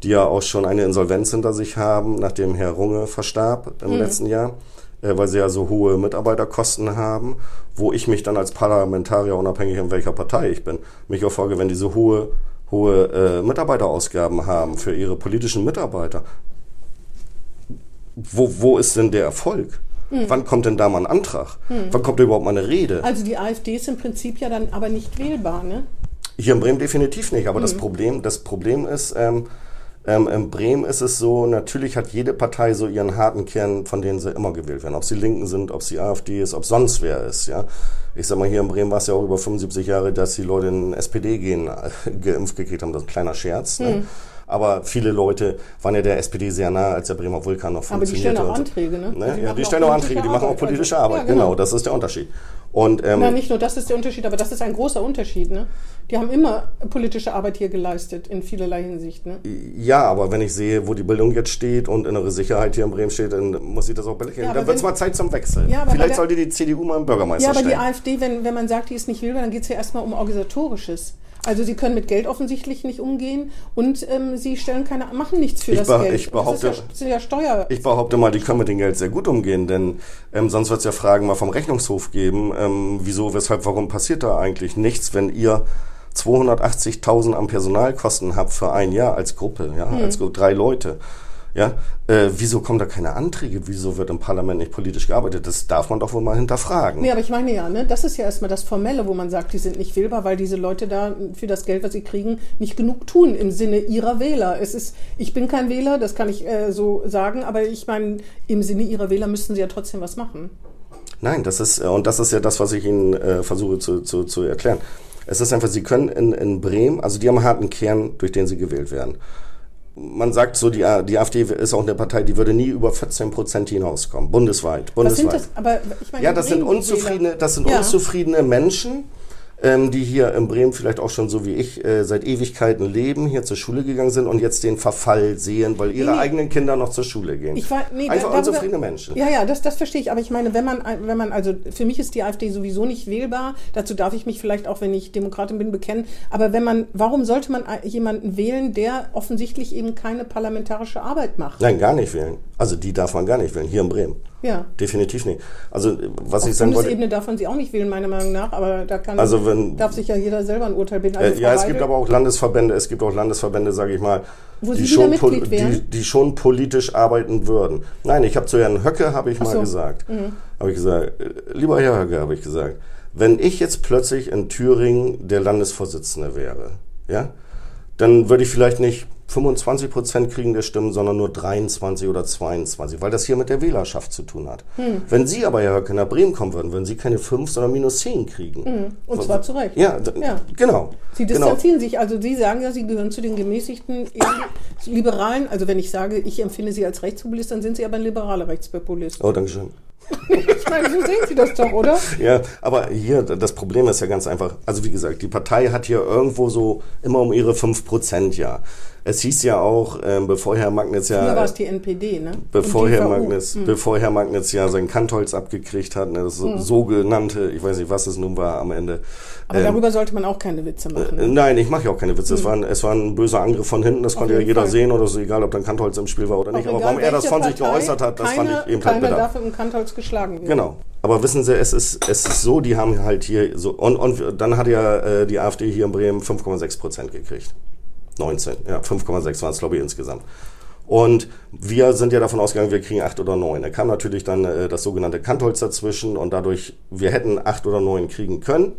die ja auch schon eine Insolvenz hinter sich haben, nachdem Herr Runge verstarb im mhm. letzten Jahr, äh, weil sie ja so hohe Mitarbeiterkosten haben, wo ich mich dann als Parlamentarier, unabhängig in welcher Partei ich bin, mich auch frage, wenn die so hohe hohe äh, Mitarbeiterausgaben haben für ihre politischen Mitarbeiter, wo, wo ist denn der Erfolg? Hm. Wann kommt denn da mal ein Antrag? Hm. Wann kommt da überhaupt mal eine Rede? Also die AfD ist im Prinzip ja dann aber nicht wählbar, ne? Hier in Bremen definitiv nicht. Aber hm. das Problem, das Problem ist, ähm, ähm, in Bremen ist es so, natürlich hat jede Partei so ihren harten Kern, von denen sie immer gewählt werden. Ob sie Linken sind, ob sie AfD ist, ob sonst wer ist, ja. Ich sag mal, hier in Bremen war es ja auch über 75 Jahre, dass die Leute in SPD gehen, geimpft gekriegt haben. Das ist ein kleiner Scherz. Ne? Aber viele Leute waren ja der SPD sehr nah, als der Bremer Vulkan noch funktionierte. Aber die stellen auch Anträge, ne? ne? Also ja, die stellen auch Anträge, die machen auch politische also, Arbeit. Ja, genau. genau. das ist der Unterschied. Und, ähm, Na, nicht nur das ist der Unterschied, aber das ist ein großer Unterschied. Ne? Die haben immer politische Arbeit hier geleistet, in vielerlei Hinsicht. Ne? Ja, aber wenn ich sehe, wo die Bildung jetzt steht und innere Sicherheit hier in Bremen steht, dann muss ich das auch billig ja, Dann wird es mal Zeit zum Wechsel. Ja, Vielleicht sollte die CDU mal einen Bürgermeister Ja, aber stellen. die AfD, wenn, wenn man sagt, die ist nicht wählbar, dann geht es ja erstmal um Organisatorisches. Also sie können mit Geld offensichtlich nicht umgehen und ähm, sie stellen keine, machen nichts für ich das Geld. Ich behaupte, das, ja, das sind ja Steuer. Ich behaupte mal, die können mit dem Geld sehr gut umgehen, denn ähm, sonst wird es ja Fragen mal vom Rechnungshof geben, ähm, wieso, weshalb, warum passiert da eigentlich nichts, wenn ihr 280.000 an Personalkosten habt für ein Jahr als Gruppe, ja, hm. als drei Leute Ja, äh, wieso kommen da keine Anträge? Wieso wird im Parlament nicht politisch gearbeitet? Das darf man doch wohl mal hinterfragen. Nee, aber ich meine ja, ne, das ist ja erstmal das Formelle, wo man sagt, die sind nicht wählbar, weil diese Leute da für das Geld, was sie kriegen, nicht genug tun im Sinne ihrer Wähler. Es ist, ich bin kein Wähler, das kann ich äh, so sagen, aber ich meine, im Sinne ihrer Wähler müssten sie ja trotzdem was machen. Nein, das ist, äh, und das ist ja das, was ich Ihnen äh, versuche zu, zu, zu erklären. Es ist einfach, Sie können in, in Bremen, also die haben einen harten Kern, durch den sie gewählt werden man sagt so, die, die AfD ist auch eine Partei, die würde nie über 14 Prozent hinauskommen, bundesweit. bundesweit. Was sind das? Aber ich meine, ja, das sind unzufriedene, das sind Ja. unzufriedene Menschen, ähm, die hier in Bremen vielleicht auch schon so wie ich äh, seit Ewigkeiten leben, hier zur Schule gegangen sind und jetzt den Verfall sehen, weil ihre Nee, eigenen Kinder noch zur Schule gehen. Ich war, nee, Einfach da- darüber- unzufriedene Menschen. Ja, ja, das, das verstehe ich. Aber ich meine, wenn man, wenn man, also für mich ist die AfD sowieso nicht wählbar. Dazu darf ich mich vielleicht auch, wenn ich Demokratin bin, bekennen. Aber wenn man, warum sollte man jemanden wählen, der offensichtlich eben keine parlamentarische Arbeit macht? Nein, gar nicht wählen. Also die darf man gar nicht wählen, hier in Bremen. Ja. Definitiv nicht. Also was ich Auf sagen wollte. Bundesebene darf man sie auch nicht wählen, meiner Meinung nach. Aber da kann, Also wenn- darf sich ja jeder selber ein Urteil bilden. Also Äh, ja, es gibt aber auch Landesverbände, es gibt auch Landesverbände, sage ich mal, die, schon die, die schon politisch arbeiten würden. Nein, ich habe zu Herrn Höcke, habe ich mal so. Mhm. gesagt, habe ich gesagt, äh, lieber Herr Höcke, habe ich gesagt, wenn ich jetzt plötzlich in Thüringen der Landesvorsitzende wäre, ja, dann würde ich vielleicht nicht 25 Prozent kriegen der Stimmen, sondern nur 23 oder 22, weil das hier mit der Wählerschaft zu tun hat. Hm. Wenn Sie aber, Herr Höcke, nach Bremen kommen würden, würden Sie keine 5, sondern minus 10 kriegen. Hm. Und zwar zu Recht. Ja, Ja. genau. Sie genau. distanzieren sich, also Sie sagen ja, Sie gehören zu den gemäßigten Liberalen. Also wenn ich sage, ich empfinde Sie als Rechtspopulist, dann sind Sie aber ein liberaler Rechtspopulist. Oh, danke schön. Ich meine, so sehen Sie das doch, oder? Ja, aber hier, das Problem ist ja ganz einfach. Also wie gesagt, die Partei hat hier irgendwo so immer um ihre 5% ja. Es hieß ja auch, ähm, bevor Herr Magnitz Früher war ja, es die NPD, ne? bevor Herr. Magnitz, bevor Herr Magnitz ja sein Kantholz abgekriegt hat, ne, das so- sogenannte, ich weiß nicht, was es nun war am Ende. Aber Ähm, darüber sollte man auch keine Witze machen. äh, Nein, ich mache ja auch keine Witze. Es, war ein, es war ein böser Angriff von hinten, das konnte ja jeder Fall. sehen oder so, egal ob dann Kantholz im Spiel war oder nicht. Auch Aber warum er das von sich Partei, geäußert hat, das fand keiner- ich eben halt bitter. darf im Kantholz geschlagen werden. Genau. Aber wissen Sie, es ist, es ist so, die haben halt hier so, und, und dann hat ja äh, die AfD hier in Bremen 5,6 Prozent gekriegt. 19, ja, 5,6 waren es, glaube ich, insgesamt. Und wir sind ja davon ausgegangen, wir kriegen 8 oder 9. Da kam natürlich dann äh, das sogenannte Kantholz dazwischen und dadurch, wir hätten 8 oder 9 kriegen können,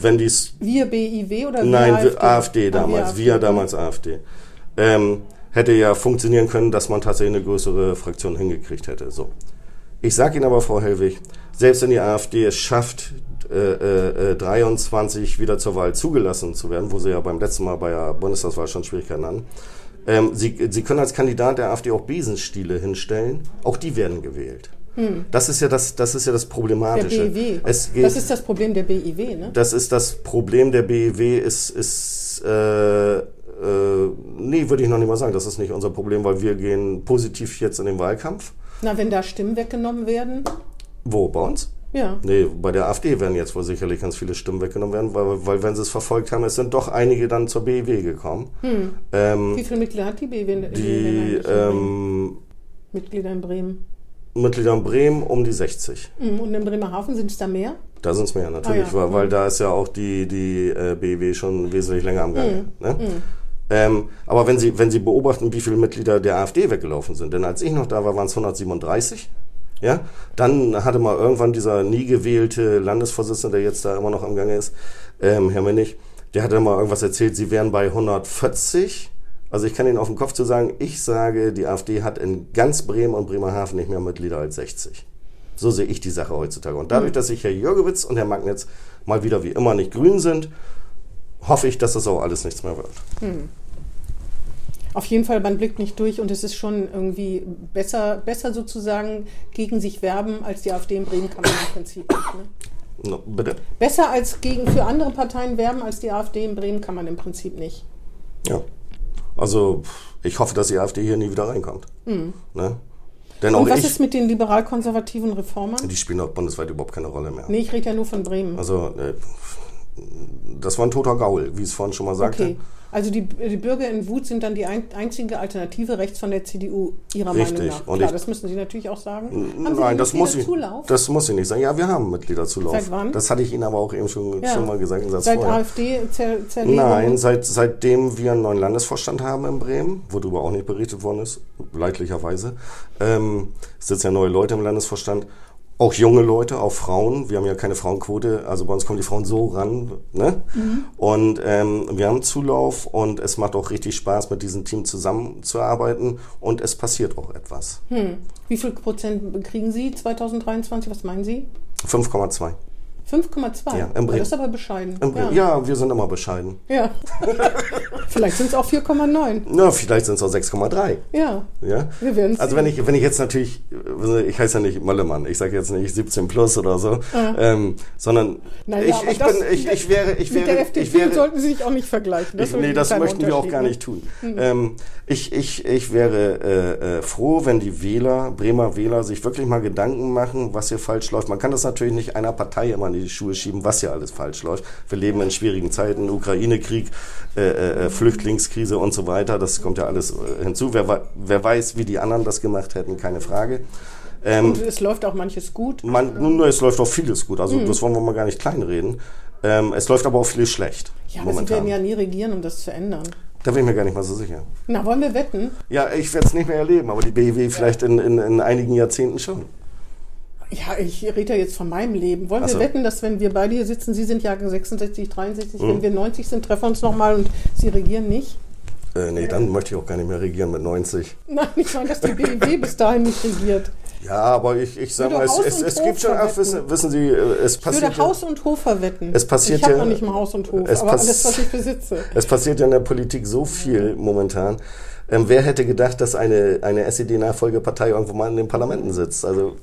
wenn dies Wir BIW oder wir Nein, AfD? wir AfD Ah, damals, wir, AfD. damals AfD. Ähm, hätte ja funktionieren können, dass man tatsächlich eine größere Fraktion hingekriegt hätte. So. Ich sage Ihnen aber, Frau Hellwig, selbst wenn die AfD es schafft, äh, äh, 23 wieder zur Wahl zugelassen zu werden, wo sie ja beim letzten Mal bei der Bundestagswahl schon Schwierigkeiten hatten, ähm, sie, sie können als Kandidat der AfD auch Besenstiele hinstellen. Auch die werden gewählt. Das ist ja das, das ist ja das Der Problematische. BIW. Es geht, Das ist das Problem der BIW, ne? das ist das Problem der BEW, ist, ist äh, äh, nee, würde ich noch nicht mal sagen. Das ist nicht unser Problem, weil wir gehen positiv jetzt in den Wahlkampf. Na, wenn da Stimmen weggenommen werden, Wo, bei uns? Ja. Nee, bei der AfD werden jetzt wohl sicherlich ganz viele Stimmen weggenommen werden, weil, weil wenn sie es verfolgt haben, es sind doch einige dann zur BEW gekommen. Ähm, Wie viele Mitglieder hat die BIW? in- die in- ähm, Mitglieder in Bremen. Mitglieder in Bremen um die 60. Mhm, Und in Bremerhaven sind es da mehr? Da sind es mehr natürlich, Ah, ja. weil, weil da ist ja auch die, die äh, BEW schon wesentlich länger am Gange. Mhm. Ne? Ähm, aber wenn Sie, wenn Sie beobachten, wie viele Mitglieder der AfD weggelaufen sind, denn als ich noch da war, waren es 137. Ja, dann hatte mal irgendwann dieser nie gewählte Landesvorsitzende, der jetzt da immer noch am Gange ist, ähm, Herr Mennig, der hatte mal irgendwas erzählt, sie wären bei 140. Also ich kann Ihnen auf den Kopf zu sagen, ich sage, die AfD hat in ganz Bremen und Bremerhaven nicht mehr Mitglieder als 60. So sehe ich die Sache heutzutage. Und dadurch, dass sich Herr Jürgewitz und Herr Magnitz mal wieder wie immer nicht grün sind, hoffe ich, dass das auch alles nichts mehr wird. Auf jeden Fall, man blickt nicht durch und es ist schon irgendwie besser, besser sozusagen gegen sich werben als die AfD in Bremen kann man im Prinzip nicht. Ne? No, bitte. Besser als gegen für andere Parteien werben als die AfD in Bremen kann man im Prinzip nicht. Ja. Also ich hoffe, dass die AfD hier nie wieder reinkommt. Ne? Denn auch Mhm. Und was ich, ist mit den liberal-konservativen Reformern? die spielen auch bundesweit überhaupt keine Rolle mehr. Nee, ich rede ja nur von Bremen. Also äh, das war ein toter Gaul, wie ich es vorhin schon mal sagte. Okay. Also die, die Bürger in Wut sind dann die ein, einzige Alternative rechts von der CDU Ihrer Richtig. Meinung nach. Und Klar, ich- das müssen Sie natürlich auch sagen. Haben Sie Nein, das muss ich. Das muss ich nicht sagen. Ja, wir haben Mitgliederzulauf. Seit wann? Das hatte ich Ihnen aber auch eben schon, Ja. schon mal gesagt. Einen Satz Seit vorher. AfD-Zerlegung? Nein, seit, seitdem wir einen neuen Landesvorstand haben in Bremen, worüber auch nicht berichtet worden ist, leidlicherweise, ähm, sitzen ja neue Leute im Landesvorstand. Auch junge Leute, auch Frauen. Wir haben ja keine Frauenquote, also bei uns kommen die Frauen so ran. Ne? Und ähm, wir haben Zulauf und es macht auch richtig Spaß, mit diesem Team zusammenzuarbeiten und es passiert auch etwas. Hm. Wie viel Prozent kriegen Sie 2023? Was meinen Sie? 5,2. 5,2? Ja, Bremen. Das ist aber bescheiden. Im Bre- Ja. wir sind immer bescheiden. Ja. Vielleicht sind es auch 4,9. Na, vielleicht sind es auch 6,3. Ja. Ja? Wir werden's Also wenn ich, wenn ich jetzt natürlich, ich heiße ja nicht Möllemann, ich sage jetzt nicht 17 plus oder so, ähm, sondern Naja, ich, ich, das- bin, ich, ich wäre, ich Mit wäre, der FDP ich wäre, sollten Sie sich auch nicht vergleichen. ich, ist ein nee, das möchten wir auch gar nicht tun. Ähm, ich, ich, ich wäre äh, äh, froh, wenn die Wähler, Bremer Wähler, sich wirklich mal Gedanken machen, was hier falsch läuft. Man kann das natürlich nicht einer Partei immer in die Schuhe schieben, was hier alles falsch läuft. Wir leben in schwierigen Zeiten, Ukraine-Krieg, äh, äh, Flüchtlingskrise und so weiter. Das kommt ja alles äh, hinzu. Wer, wer weiß, wie die anderen das gemacht hätten, keine Frage. Ähm, Und es läuft auch manches gut. man, nun, es läuft auch vieles gut. Mhm. Also das wollen wir mal gar nicht kleinreden. Ähm, es läuft aber auch vieles schlecht. Ja, aber Sie momentan. werden ja nie regieren, um das zu ändern. Da bin ich mir gar nicht mal so sicher. Na, wollen wir wetten? Ja, ich werde es nicht mehr erleben, aber die BIW vielleicht in, in, in einigen Jahrzehnten schon. Ja, ich rede ja jetzt von meinem Leben. Wollen so. wir wetten, dass wenn wir beide hier sitzen, Sie sind Jahrgang 66, 63, Mhm. wenn wir 90 sind, treffen wir uns nochmal und Sie regieren nicht? Äh, nee, dann möchte ich auch gar nicht mehr regieren mit 90. Nein, ich meine, dass die BIW bis dahin nicht regiert. Ja, aber ich, ich sag würde mal, es, es, es gibt schon, ach, wissen, wissen Sie, äh, es Ich passiert, würde ja, Haus und Hof verwetten. Es passiert ich habe ja- noch nicht mal Haus und Hof, es aber alles, was ich besitze. es passiert ja in der Politik so viel momentan. Ähm, wer hätte gedacht, dass eine, eine SED-Nachfolgepartei irgendwo mal in den Parlamenten sitzt? Also,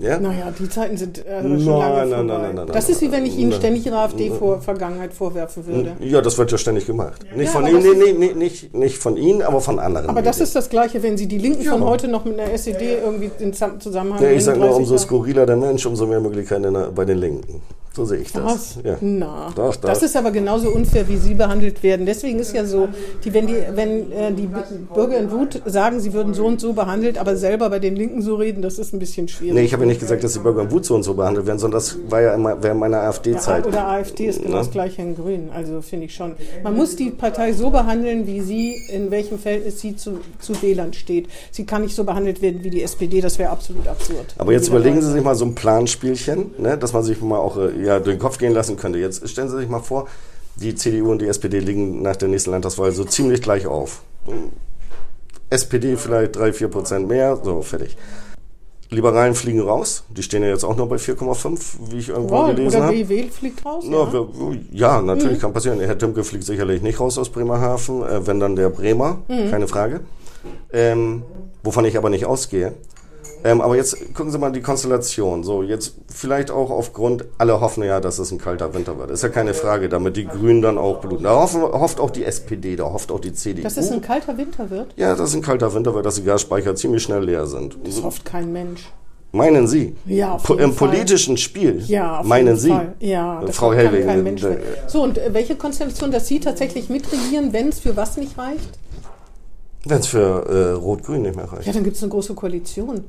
ja? Naja, die Zeiten sind äh, schon Nein, lange nein, vorbei. nein, nein, das ist wie wenn ich Ihnen ständig Ihre AfD-Vergangenheit vorwerfen würde. Ja, das wird ja ständig gemacht. Nicht Ja, von Ihnen, nee, nee, nicht, nicht von Ihnen, aber von anderen. Aber das Medien. ist das Gleiche, wenn Sie die Linken von heute noch mit einer SED irgendwie in Sam- Zusammenhang Ja, ich sage nur, 30 umso skurriler der Mensch, umso mehr Möglichkeiten bei den Linken. So sehe ich das. Ja. Na, Doch, doch. das ist aber genauso unfair, wie sie behandelt werden. Deswegen ist ja so, die, wenn die, wenn, äh, die Bürger in Wut sagen, sie würden so und so behandelt, aber selber bei den Linken so reden, das ist ein bisschen schwierig. Nee, ich habe ja nicht gesagt, dass die Bürger in Wut so und so behandelt werden, sondern das war ja immer während meiner AfD-Zeit. Oder AfD ist genau Ne? das gleiche in Grün. Also finde ich schon. Man muss die Partei so behandeln, wie sie, in welchem Verhältnis sie zu, zu Wählern steht. Sie kann nicht so behandelt werden wie die SPD, das wäre absolut absurd. Aber jetzt überlegen. Sie sich mal so ein Planspielchen, ne, dass man sich mal auch äh, ja, durch den Kopf gehen lassen könnte. Jetzt stellen Sie sich mal vor, die CDU und die SPD liegen nach der nächsten Landtagswahl so ziemlich gleich auf. SPD vielleicht 3, 4 Prozent mehr, so fertig. Liberalen fliegen raus, die stehen ja jetzt auch nur bei 4,5, wie ich irgendwo Wow, gelesen oder habe. BW fliegt raus. Na, ja. ja, Mhm. natürlich kann passieren. Herr Tümke fliegt sicherlich nicht raus aus Bremerhaven, äh, wenn dann der Bremer, Mhm. keine Frage. Ähm, wovon ich aber nicht ausgehe. Ähm, aber jetzt gucken Sie mal die Konstellation. So, jetzt vielleicht auch aufgrund, alle hoffen ja, dass es ein kalter Winter wird. Ist ja keine Frage, damit die Grünen dann auch bluten. Da hoffen, hofft auch die SPD, da hofft auch die CDU. Dass es ein kalter Winter wird, ja, dass es ein kalter Winter wird, dass die Gasspeicher ziemlich schnell leer sind. das hofft kein Mensch. Meinen Sie? Ja, auf jeden Im Fall. politischen Spiel? Ja, auf Meinen jeden Sie? Fall. Ja, das Frau Mensch. äh, So, und äh, welche Konstellation, dass Sie tatsächlich mitregieren, wenn es für was nicht reicht? Wenn es für äh, Rot-Grün nicht mehr reicht. Ja, dann gibt es eine große Koalition.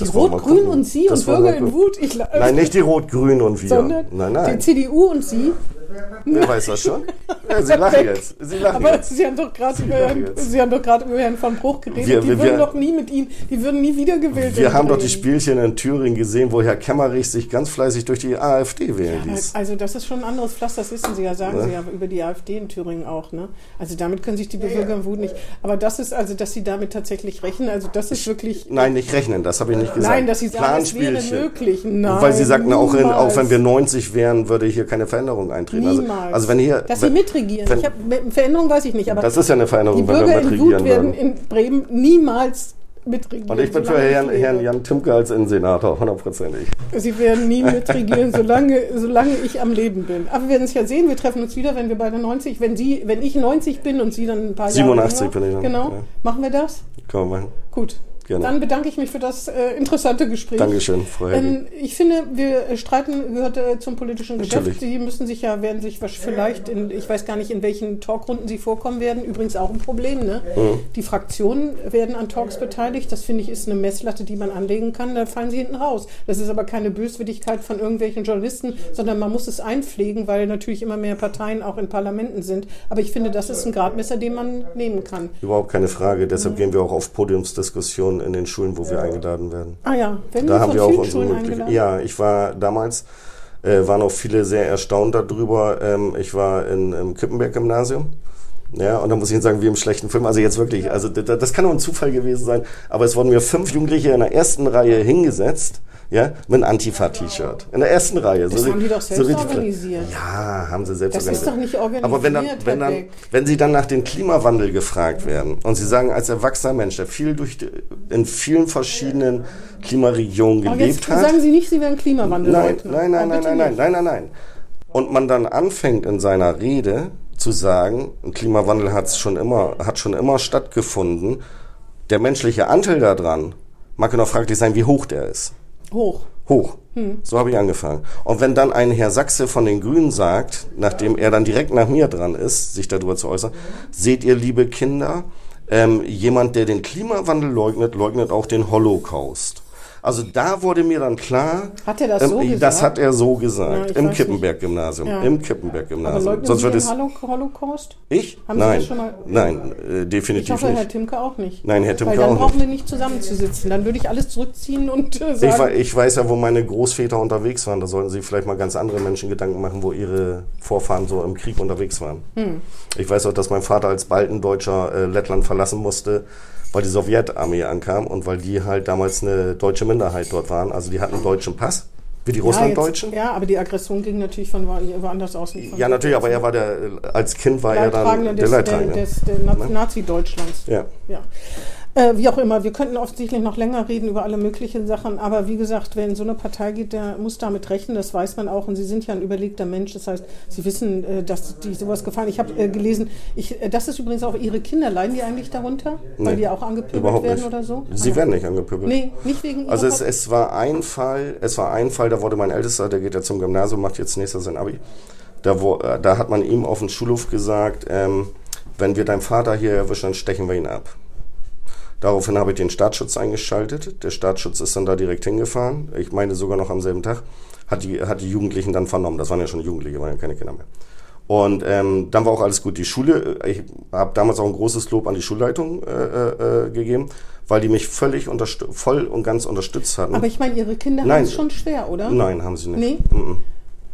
Die wir Rot-Grün und Sie Das und wir Bürger in. Wut. Ich, Nein, nicht die Rot-Grün und wir. sondern nein, die nein. CDU und Sie. Wer weiß das schon? Ja, Sie lachen jetzt. Sie lachen Aber jetzt. Sie haben doch gerade über, Herrn- jetzt. Sie haben doch gerade über Herrn von Bruch geredet. Wir- die wir- würden wir- doch nie mit ihm, die würden nie wiedergewählt Wir werden. haben doch die. Spielchen in Thüringen gesehen, wo Herr Kemmerich sich ganz fleißig durch die AfD wählen ließ. Also das ist schon ein anderes Pflaster, das wissen Sie ja, sagen Sie ja über die AfD in Thüringen auch. Ne? Also damit können sich die Bürger in Wut nicht. Aber das ist also, dass Sie damit tatsächlich rechnen, also das ist wirklich... Nein, nicht rechnen, das habe ich nicht gesagt. Nein, dass Sie sagen, es wäre möglich. Nein, Weil Sie sagten, auch, in, auch wenn wir niemals. 90 wären, würde hier keine Veränderung eintreten. Niemals. Also, also wenn hier, Dass wenn, Sie mitregieren. wenn- Ich hab, Veränderung weiß ich nicht, aber das ist ja eine die Veränderung, wenn wir Bürger in mitregieren werden in Bremen niemals mitregieren. Und ich bin für Herrn, Herrn. Jan Timke als Innensenator, hundertprozentig. Sie werden nie mitregieren, solange, solange ich am Leben bin. Aber wir werden es ja sehen. Wir treffen uns wieder, wenn wir beide 90, wenn Sie, wenn ich 90 bin und Sie dann ein paar 87 Jahre bin ich dann, Genau. ja. Machen wir das? Können wir machen. Gut. Gerne. Dann bedanke ich mich für das äh, interessante Gespräch. Dankeschön, Frau. Ähm, ich finde, wir streiten gehört äh, zum politischen Geschäft. Natürlich. Sie müssen sich ja, werden sich vielleicht, in, ich weiß gar nicht, in welchen Talkrunden Sie vorkommen werden, übrigens auch ein Problem. Ne? Mhm. Die Fraktionen werden an Talks beteiligt. Das finde ich ist eine Messlatte, die man anlegen kann. Da fallen Sie hinten raus. Das ist aber keine Böswilligkeit von irgendwelchen Journalisten, sondern man muss es einpflegen, weil natürlich immer mehr Parteien auch in Parlamenten sind. Aber ich finde, das ist ein Gradmesser, den man nehmen kann. Überhaupt keine Frage. Deshalb gehen wir auch auf Podiumsdiskussionen in den Schulen, wo wir eingeladen werden. Ah ja, werden Da Sie haben wir auch unsere Möglichkeiten. eingeladen? Ja, ich war damals, äh, waren auch viele sehr erstaunt darüber. Ähm, ich war in, im Kippenberg-Gymnasium. Ja, und da muss ich Ihnen sagen, wie im schlechten Film, also jetzt wirklich, also das, das kann nur ein Zufall gewesen sein, aber es wurden mir fünf Jugendliche in der ersten Reihe hingesetzt, ja, mit einem Antifa-T-Shirt. In der ersten Reihe. Das haben die doch selbst richtig- organisiert. Ja, haben sie selbst Das ist organisiert. doch nicht organisiert, Aber wenn, dann, wenn, dann, wenn Sie dann nach dem Klimawandel gefragt werden und Sie sagen, als erwachsener Mensch, der viel durch, in vielen verschiedenen Klimaregionen gelebt jetzt hat. sagen Sie nicht, Sie wären Klimawandel. Nein, nein, nein, nein, nein, nein, nein, nein, nein. Und man dann anfängt in seiner Rede zu sagen, Klimawandel hat schon immer, hat schon immer stattgefunden. Der menschliche Anteil daran mag noch fraglich sein, wie hoch der ist. Hoch. Hoch. So habe ich angefangen. Und wenn dann ein Herr Sachse von den Grünen sagt, nachdem er dann direkt nach mir dran ist, sich darüber zu äußern, seht ihr, liebe Kinder, ähm, jemand, der den Klimawandel leugnet, leugnet auch den Holocaust. Also da wurde mir dann klar, Hat er das so ähm, gesagt? das hat er so Ja, gesagt, ich im Kippenberg-Gymnasium, Ja. im Kippenberg-Gymnasium. Sonst Sie wird den es, Holo- Holocaust? ich? Haben Sie nein, das schon mal- nein, äh, Ich definitiv hoffe, Herr nicht. Timke auch nicht. Nein, Herr Timke Weil dann auch brauchen nicht. wir nicht zusammenzusitzen. Dann würde ich alles zurückziehen und äh, Ich, sagen, wei- ich weiß ja, wo meine Großväter unterwegs waren. Da sollten Sie vielleicht mal ganz andere Menschen Gedanken machen, wo ihre Vorfahren so im Krieg unterwegs waren. Hm. Ich weiß auch, dass mein Vater als Baltendeutscher äh, Lettland verlassen musste, weil die Sowjetarmee ankam und weil die halt damals eine deutsche Minderheit dort waren. Also die hatten einen deutschen Pass, wie die ja, Russlanddeutschen. jetzt, ja, aber die Aggression ging natürlich von wo- woanders aus. nicht von- Ja, natürlich, aber er war der, als Kind war er dann der des, Leidtragende. des, des Na- Nazi-Deutschlands. Ja. Ja. Äh, wie auch immer, wir könnten offensichtlich noch länger reden über alle möglichen Sachen, aber wie gesagt, wer in so eine Partei geht, der muss damit rechnen, das weiß man auch. Und Sie sind ja ein überlegter Mensch, das heißt, Sie wissen, äh, dass die sowas gefallen. Ich habe äh, gelesen, ich, äh, das ist übrigens auch Ihre Kinder, leiden die eigentlich darunter? Weil Nee, die auch angepöbelt werden nicht. oder so? Sie Ah. werden nicht angepöbelt. Nee, nicht wegen ihrer Also es, es war ein Fall, es war ein Fall, da wurde mein Ältester, der geht ja zum Gymnasium, macht jetzt nächstes sein Abi. Da, wo, da hat man ihm auf dem Schulhof gesagt, ähm, wenn wir deinen Vater hier erwischen, dann stechen wir ihn ab. Daraufhin habe ich den Staatsschutz eingeschaltet. Der Staatsschutz ist dann da direkt hingefahren. Ich meine sogar noch am selben Tag. Hat die, hat die Jugendlichen dann vernommen. Das waren ja schon Jugendliche, waren ja keine Kinder mehr. Und ähm, dann war auch alles gut. Die Schule, äh, ich habe damals auch ein großes Lob an die Schulleitung äh, äh, äh, gegeben, weil die mich völlig voll und ganz unterstützt hatten. Aber ich meine, Ihre Kinder haben es schon schwer, oder? Nein, haben sie nicht. Nee? Mhm.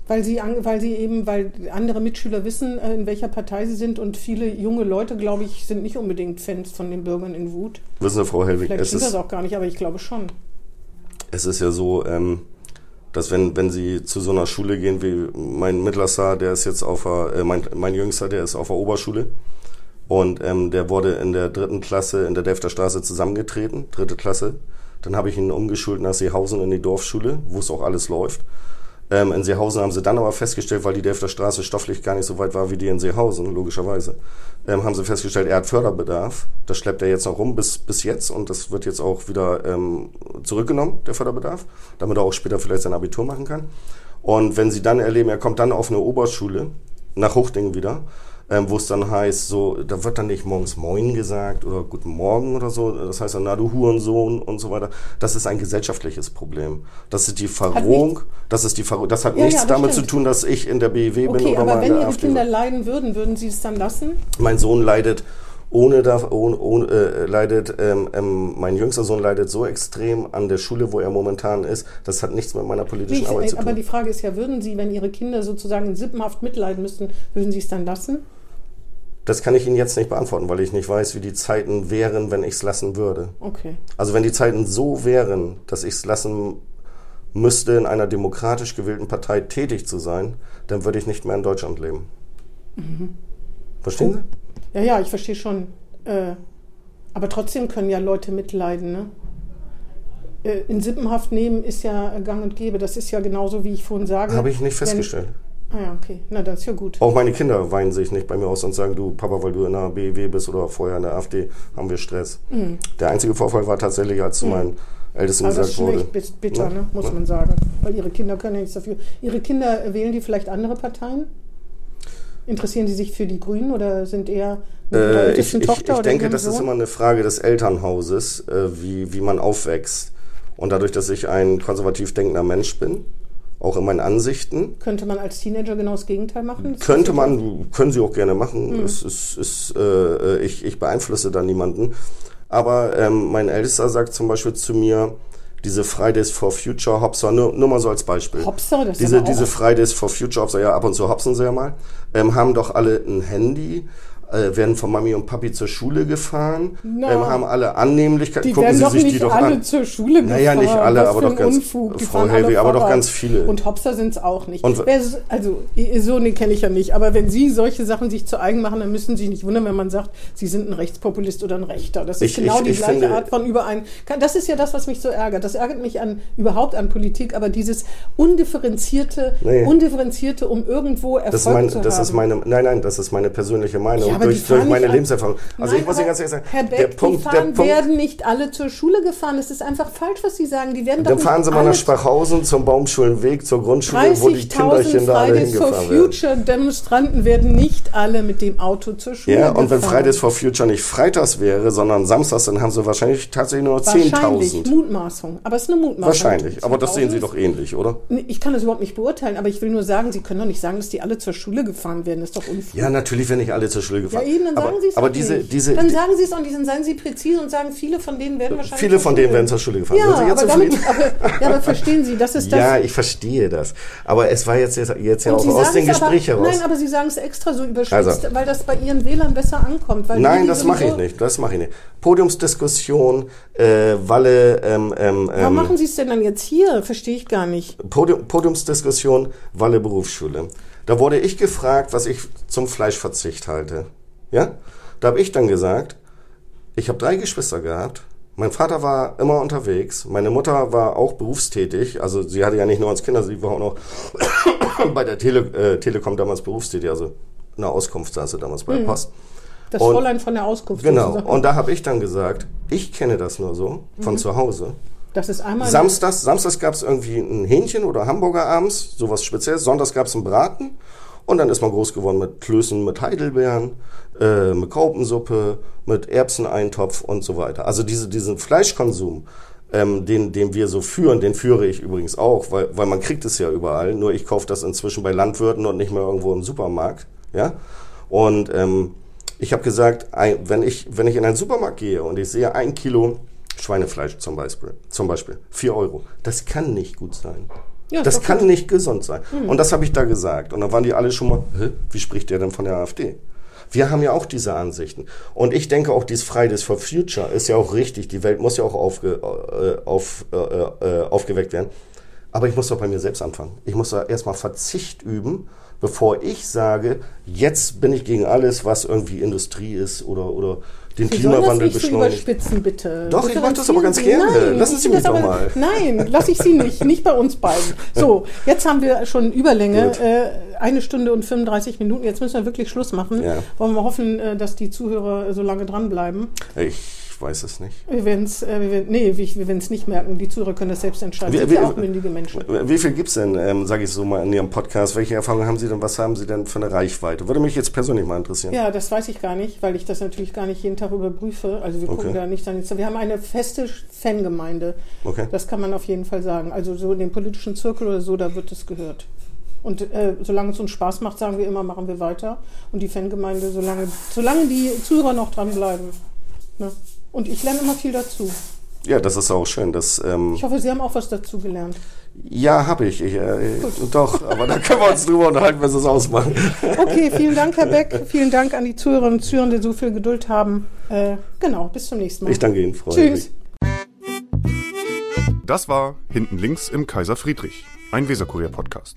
Weil sie, weil sie eben, weil andere Mitschüler wissen, äh, in welcher Partei sie sind und viele junge Leute, glaube ich, sind nicht unbedingt Fans von den Bürgern in Wut. Wissen Sie, Frau Helwig, Vielleicht es stimmt das ist, auch gar nicht, aber ich glaube schon. es ist ja so, ähm, dass wenn, wenn Sie zu so einer Schule gehen wie mein Mittlerster, der ist jetzt auf der, äh, mein, mein Jüngster, der ist auf der Oberschule. Und ähm, der wurde in der dritten Klasse in der Delfter Straße zusammengetreten, dritte Klasse. Dann habe ich ihn umgeschult nach Seehausen in die Dorfschule, wo es auch alles läuft. Ähm, in Seehausen haben sie dann aber festgestellt, weil die Delfter Straße stofflich gar nicht so weit war wie die in Seehausen, logischerweise, ähm, haben sie festgestellt, er hat Förderbedarf. Das schleppt er jetzt noch rum bis, bis jetzt und das wird jetzt auch wieder ähm, zurückgenommen, der Förderbedarf, damit er auch später vielleicht sein Abitur machen kann. Und wenn sie dann erleben, er kommt dann auf eine Oberschule, nach Huchting wieder, ähm, wo es dann heißt, so, da wird dann nicht morgens Moin gesagt oder Guten Morgen oder so, das heißt dann, na du Hurensohn und so weiter. Das ist ein gesellschaftliches Problem. Das ist die Verrohung, das ist die Verrohung, das hat Ja, nichts ja, damit stimmt. zu tun, dass ich in der BEW bin Okay, oder aber mal wenn in der Ihre AfD. Kinder bin. leiden würden, würden Sie es dann lassen? Mein Sohn leidet ohne, da, ohne, ohne äh, leidet, ähm, ähm, mein jüngster Sohn leidet so extrem an der Schule, wo er momentan ist. Das hat nichts mit meiner politischen ich, Arbeit zu aber tun. die Frage ist ja, würden Sie, wenn Ihre Kinder sozusagen sippenhaft mitleiden müssten, würden Sie es dann lassen? Das kann ich Ihnen jetzt nicht beantworten, weil ich nicht weiß, wie die Zeiten wären, wenn ich es lassen würde. Okay. Also wenn die Zeiten so wären, dass ich es lassen müsste, in einer demokratisch gewählten Partei tätig zu sein, dann würde ich nicht mehr in Deutschland leben. Verstehen Sie? Ja, ja, ich verstehe schon. Äh, aber trotzdem können ja Leute mitleiden, ne? Äh, In Sippenhaft nehmen ist ja gang und gäbe. Das ist ja genauso, wie ich vorhin sage. Habe ich nicht wenn- festgestellt. Ah ja, okay. Na, das ist ja gut. Auch meine Kinder weinen sich nicht bei mir aus und sagen, du Papa, weil du in der BEW bist oder vorher in der AfD, haben wir Stress. Mhm. Der einzige Vorfall war tatsächlich, als zu meinen Ältesten Also das ist gesagt wurde. echt bit- bitter, Ne? ne? muss Ne? man sagen. Weil ihre Kinder können ja nichts dafür. Ihre Kinder, äh, wählen die vielleicht andere Parteien? Interessieren die sich für die Grünen oder sind eher Äh, ich ich, Tochter ich oder denke, das ist immer eine Frage des Elternhauses, äh, wie, wie man aufwächst. Und dadurch, dass ich ein konservativ denkender Mensch bin, auch in meinen Ansichten, Könnte man als Teenager genau das Gegenteil machen? Ist könnte das man, können sie auch gerne machen. Mhm. Es ist, ist, äh, ich, ich beeinflusse da niemanden. Aber ähm, mein Ältester sagt zum Beispiel zu mir, diese Fridays for Future Hopser, nur, nur mal so als Beispiel. Hopser, das ist diese, auch- diese Fridays for Future Hopser, ja, ab und zu hopsen sie ja mal, ähm, haben doch alle ein Handy, äh, werden von Mami und Papi zur Schule gefahren, ähm, haben alle Annehmlichkeit, Die gucken werden sie doch sich nicht die doch alle an. zur Schule gefahren. Naja, nicht alle, Was aber doch ganz- Unfug. Die Frau Helwig, aber doch ganz viele. Und Hopster sind es auch nicht. Und- also, so ne kenne ich ja nicht. Aber wenn Sie solche Sachen sich zu eigen machen, dann müssen Sie sich nicht wundern, wenn man sagt, Sie sind ein Rechtspopulist oder ein Rechter. Das ist Ich- genau ich- die ich gleiche Art von überein. Das ist ja das, was mich so ärgert. Das ärgert mich an überhaupt an Politik, aber dieses undifferenzierte, Nee. undifferenzierte, um irgendwo Erfolg Das mein, zu das haben. ist meine, nein, nein, das ist meine persönliche Meinung Ja, die durch, durch meine Lebenserfahrung. Also Nein, ich muss Ihnen ganz ehrlich sagen, Herr Beck, der Punkt, die der fahren, Punkt, werden nicht alle zur Schule gefahren. Das ist einfach falsch, was Sie sagen. Die werden doch dann nicht fahren Sie mal nach Spachhausen zum Baumschulenweg, zur Grundschule, wo die 30.000 Kinderchen da alle Fridays for hingefahren werden. Future Demonstranten werden nicht alle mit dem Auto zur Schule Ja, und wenn. Fridays for Future nicht freitags wäre, sondern samstags, dann haben sie wahrscheinlich tatsächlich nur Wahrscheinlich, 10.000. Mutmaßung. Aber es ist eine Mutmaßung. Wahrscheinlich, aber das sehen Sie 10.000? doch ähnlich, oder? Ich kann das überhaupt nicht beurteilen, aber ich will nur sagen, Sie können doch nicht sagen, dass die alle zur Schule gefahren werden. Das ist doch unfair. Ja, natürlich werden nicht alle zur Schule Ja, gefahren. eben, dann aber, sagen Sie es Aber diese, nicht. diese, Dann sagen Sie es und dann seien Sie präzise und sagen, viele von denen werden wahrscheinlich viele zur von denen Schule. werden zur Schule gefahren. Ja, aber, damit, aber, ja, aber verstehen Sie, das ist das. Ja, ich verstehe das. Aber es war jetzt, jetzt, jetzt ja auch aus dem Gespräch heraus. Nein, aber Sie sagen es extra so überspitzt, Also. weil das bei Ihren Wählern besser ankommt. Nein, das mache ich nicht. Das mache ich nicht. Podiumsdiskussion, äh, Walle, ähm, ähm, Warum ähm, machen Sie es denn dann jetzt hier? Verstehe ich gar nicht. Podium, Podiumsdiskussion, Walle Berufsschule. Da wurde ich gefragt, was ich zum Fleischverzicht halte. Ja? Da habe ich dann gesagt, ich habe drei Geschwister gehabt. Mein Vater war immer unterwegs. Meine Mutter war auch berufstätig. Also sie hatte ja nicht nur als Kinder, sie war auch noch bei der Tele, äh, Telekom damals berufstätig. Also eine Auskunft saß sie damals bei der Post. Das Und- Fräulein von der Auskunft. Genau. Und da habe ich dann gesagt, ich kenne das nur so von zu Hause. Das ist einmal. Samstags, Samstags gab es irgendwie ein Hähnchen oder Hamburger abends, sowas Spezielles. Sonntags gab es einen Braten. Und dann ist man groß geworden mit Klößen, mit Heidelbeeren, äh, mit Graupensuppe, mit Erbseneintopf und so weiter. Also diese, diesen Fleischkonsum, ähm, den, den wir so führen, den führe ich übrigens auch, weil, weil man kriegt es ja überall. Nur ich kaufe das inzwischen bei Landwirten und nicht mehr irgendwo im Supermarkt. Ja? Und ähm, ich habe gesagt, wenn, ich, wenn ich in einen Supermarkt gehe und ich sehe ein Kilo Schweinefleisch zum Beispiel, zum Beispiel, 4 Euro, das kann nicht gut sein. Ja, das kann gut. nicht gesund sein. Und das habe ich da gesagt. Und dann waren die alle schon mal, Hä, wie spricht der denn von der AfD? Wir haben ja auch diese Ansichten. Und ich denke auch, dieses Fridays for Future ist ja auch richtig. Die Welt muss ja auch aufge, äh, auf, äh, äh, aufgeweckt werden. Aber ich muss doch bei mir selbst anfangen. Ich muss da erstmal Verzicht üben, bevor ich sage, jetzt bin ich gegen alles, was irgendwie Industrie ist oder, oder den Sie sollen das Klimawandel nicht so beschleunigt. überspitzen, bitte. Doch, ich mach das aber ganz gerne. Nein, Lassen Sie mich doch mal. Nein, lasse ich Sie nicht. Nicht bei uns beiden. So, jetzt haben wir schon Überlänge. Äh, eine Stunde und 35 Minuten. Jetzt müssen wir wirklich Schluss machen. Ja. Wollen wir hoffen, äh, dass die Zuhörer so lange dranbleiben. Ich weiß es nicht. Wir werden es äh, wir werden- nee, wir, es nicht merken. Die Zuhörer können das selbst entscheiden. Wir- Sind wir- ja auch mündige Menschen. Wie viel gibt's denn, ähm, sage ich so mal in Ihrem Podcast? Welche Erfahrungen haben Sie denn? Was haben Sie denn für eine Reichweite? Würde mich jetzt persönlich mal interessieren. Ja, das weiß ich gar nicht, weil ich das natürlich gar nicht jeden Tag überprüfe. Also wir gucken Okay. da nicht dann jetzt. Wir haben eine feste Fangemeinde. Okay. Das kann man auf jeden Fall sagen. Also so in dem politischen Zirkel oder so, da wird es gehört. Und äh, solange es uns Spaß macht, sagen wir immer, machen wir weiter. Und die Fangemeinde, solange, solange die Zuhörer noch dranbleiben. Ne? Und ich lerne immer viel dazu. Ja, das ist auch schön. Das, ähm, Ich hoffe, Sie haben auch was dazu gelernt. ja, habe ich. ich äh, doch, aber da können wir uns drüber unterhalten, wenn Sie es ausmachen. Okay, vielen Dank, Herr Beck. Vielen Dank an die Zuhörerinnen und Zuhörer, die so viel Geduld haben. Äh, genau, bis zum nächsten Mal. Ich danke Ihnen, Frau Tschüss. Das war Hinten links im Kaiser Friedrich, ein Weserkurier-Podcast.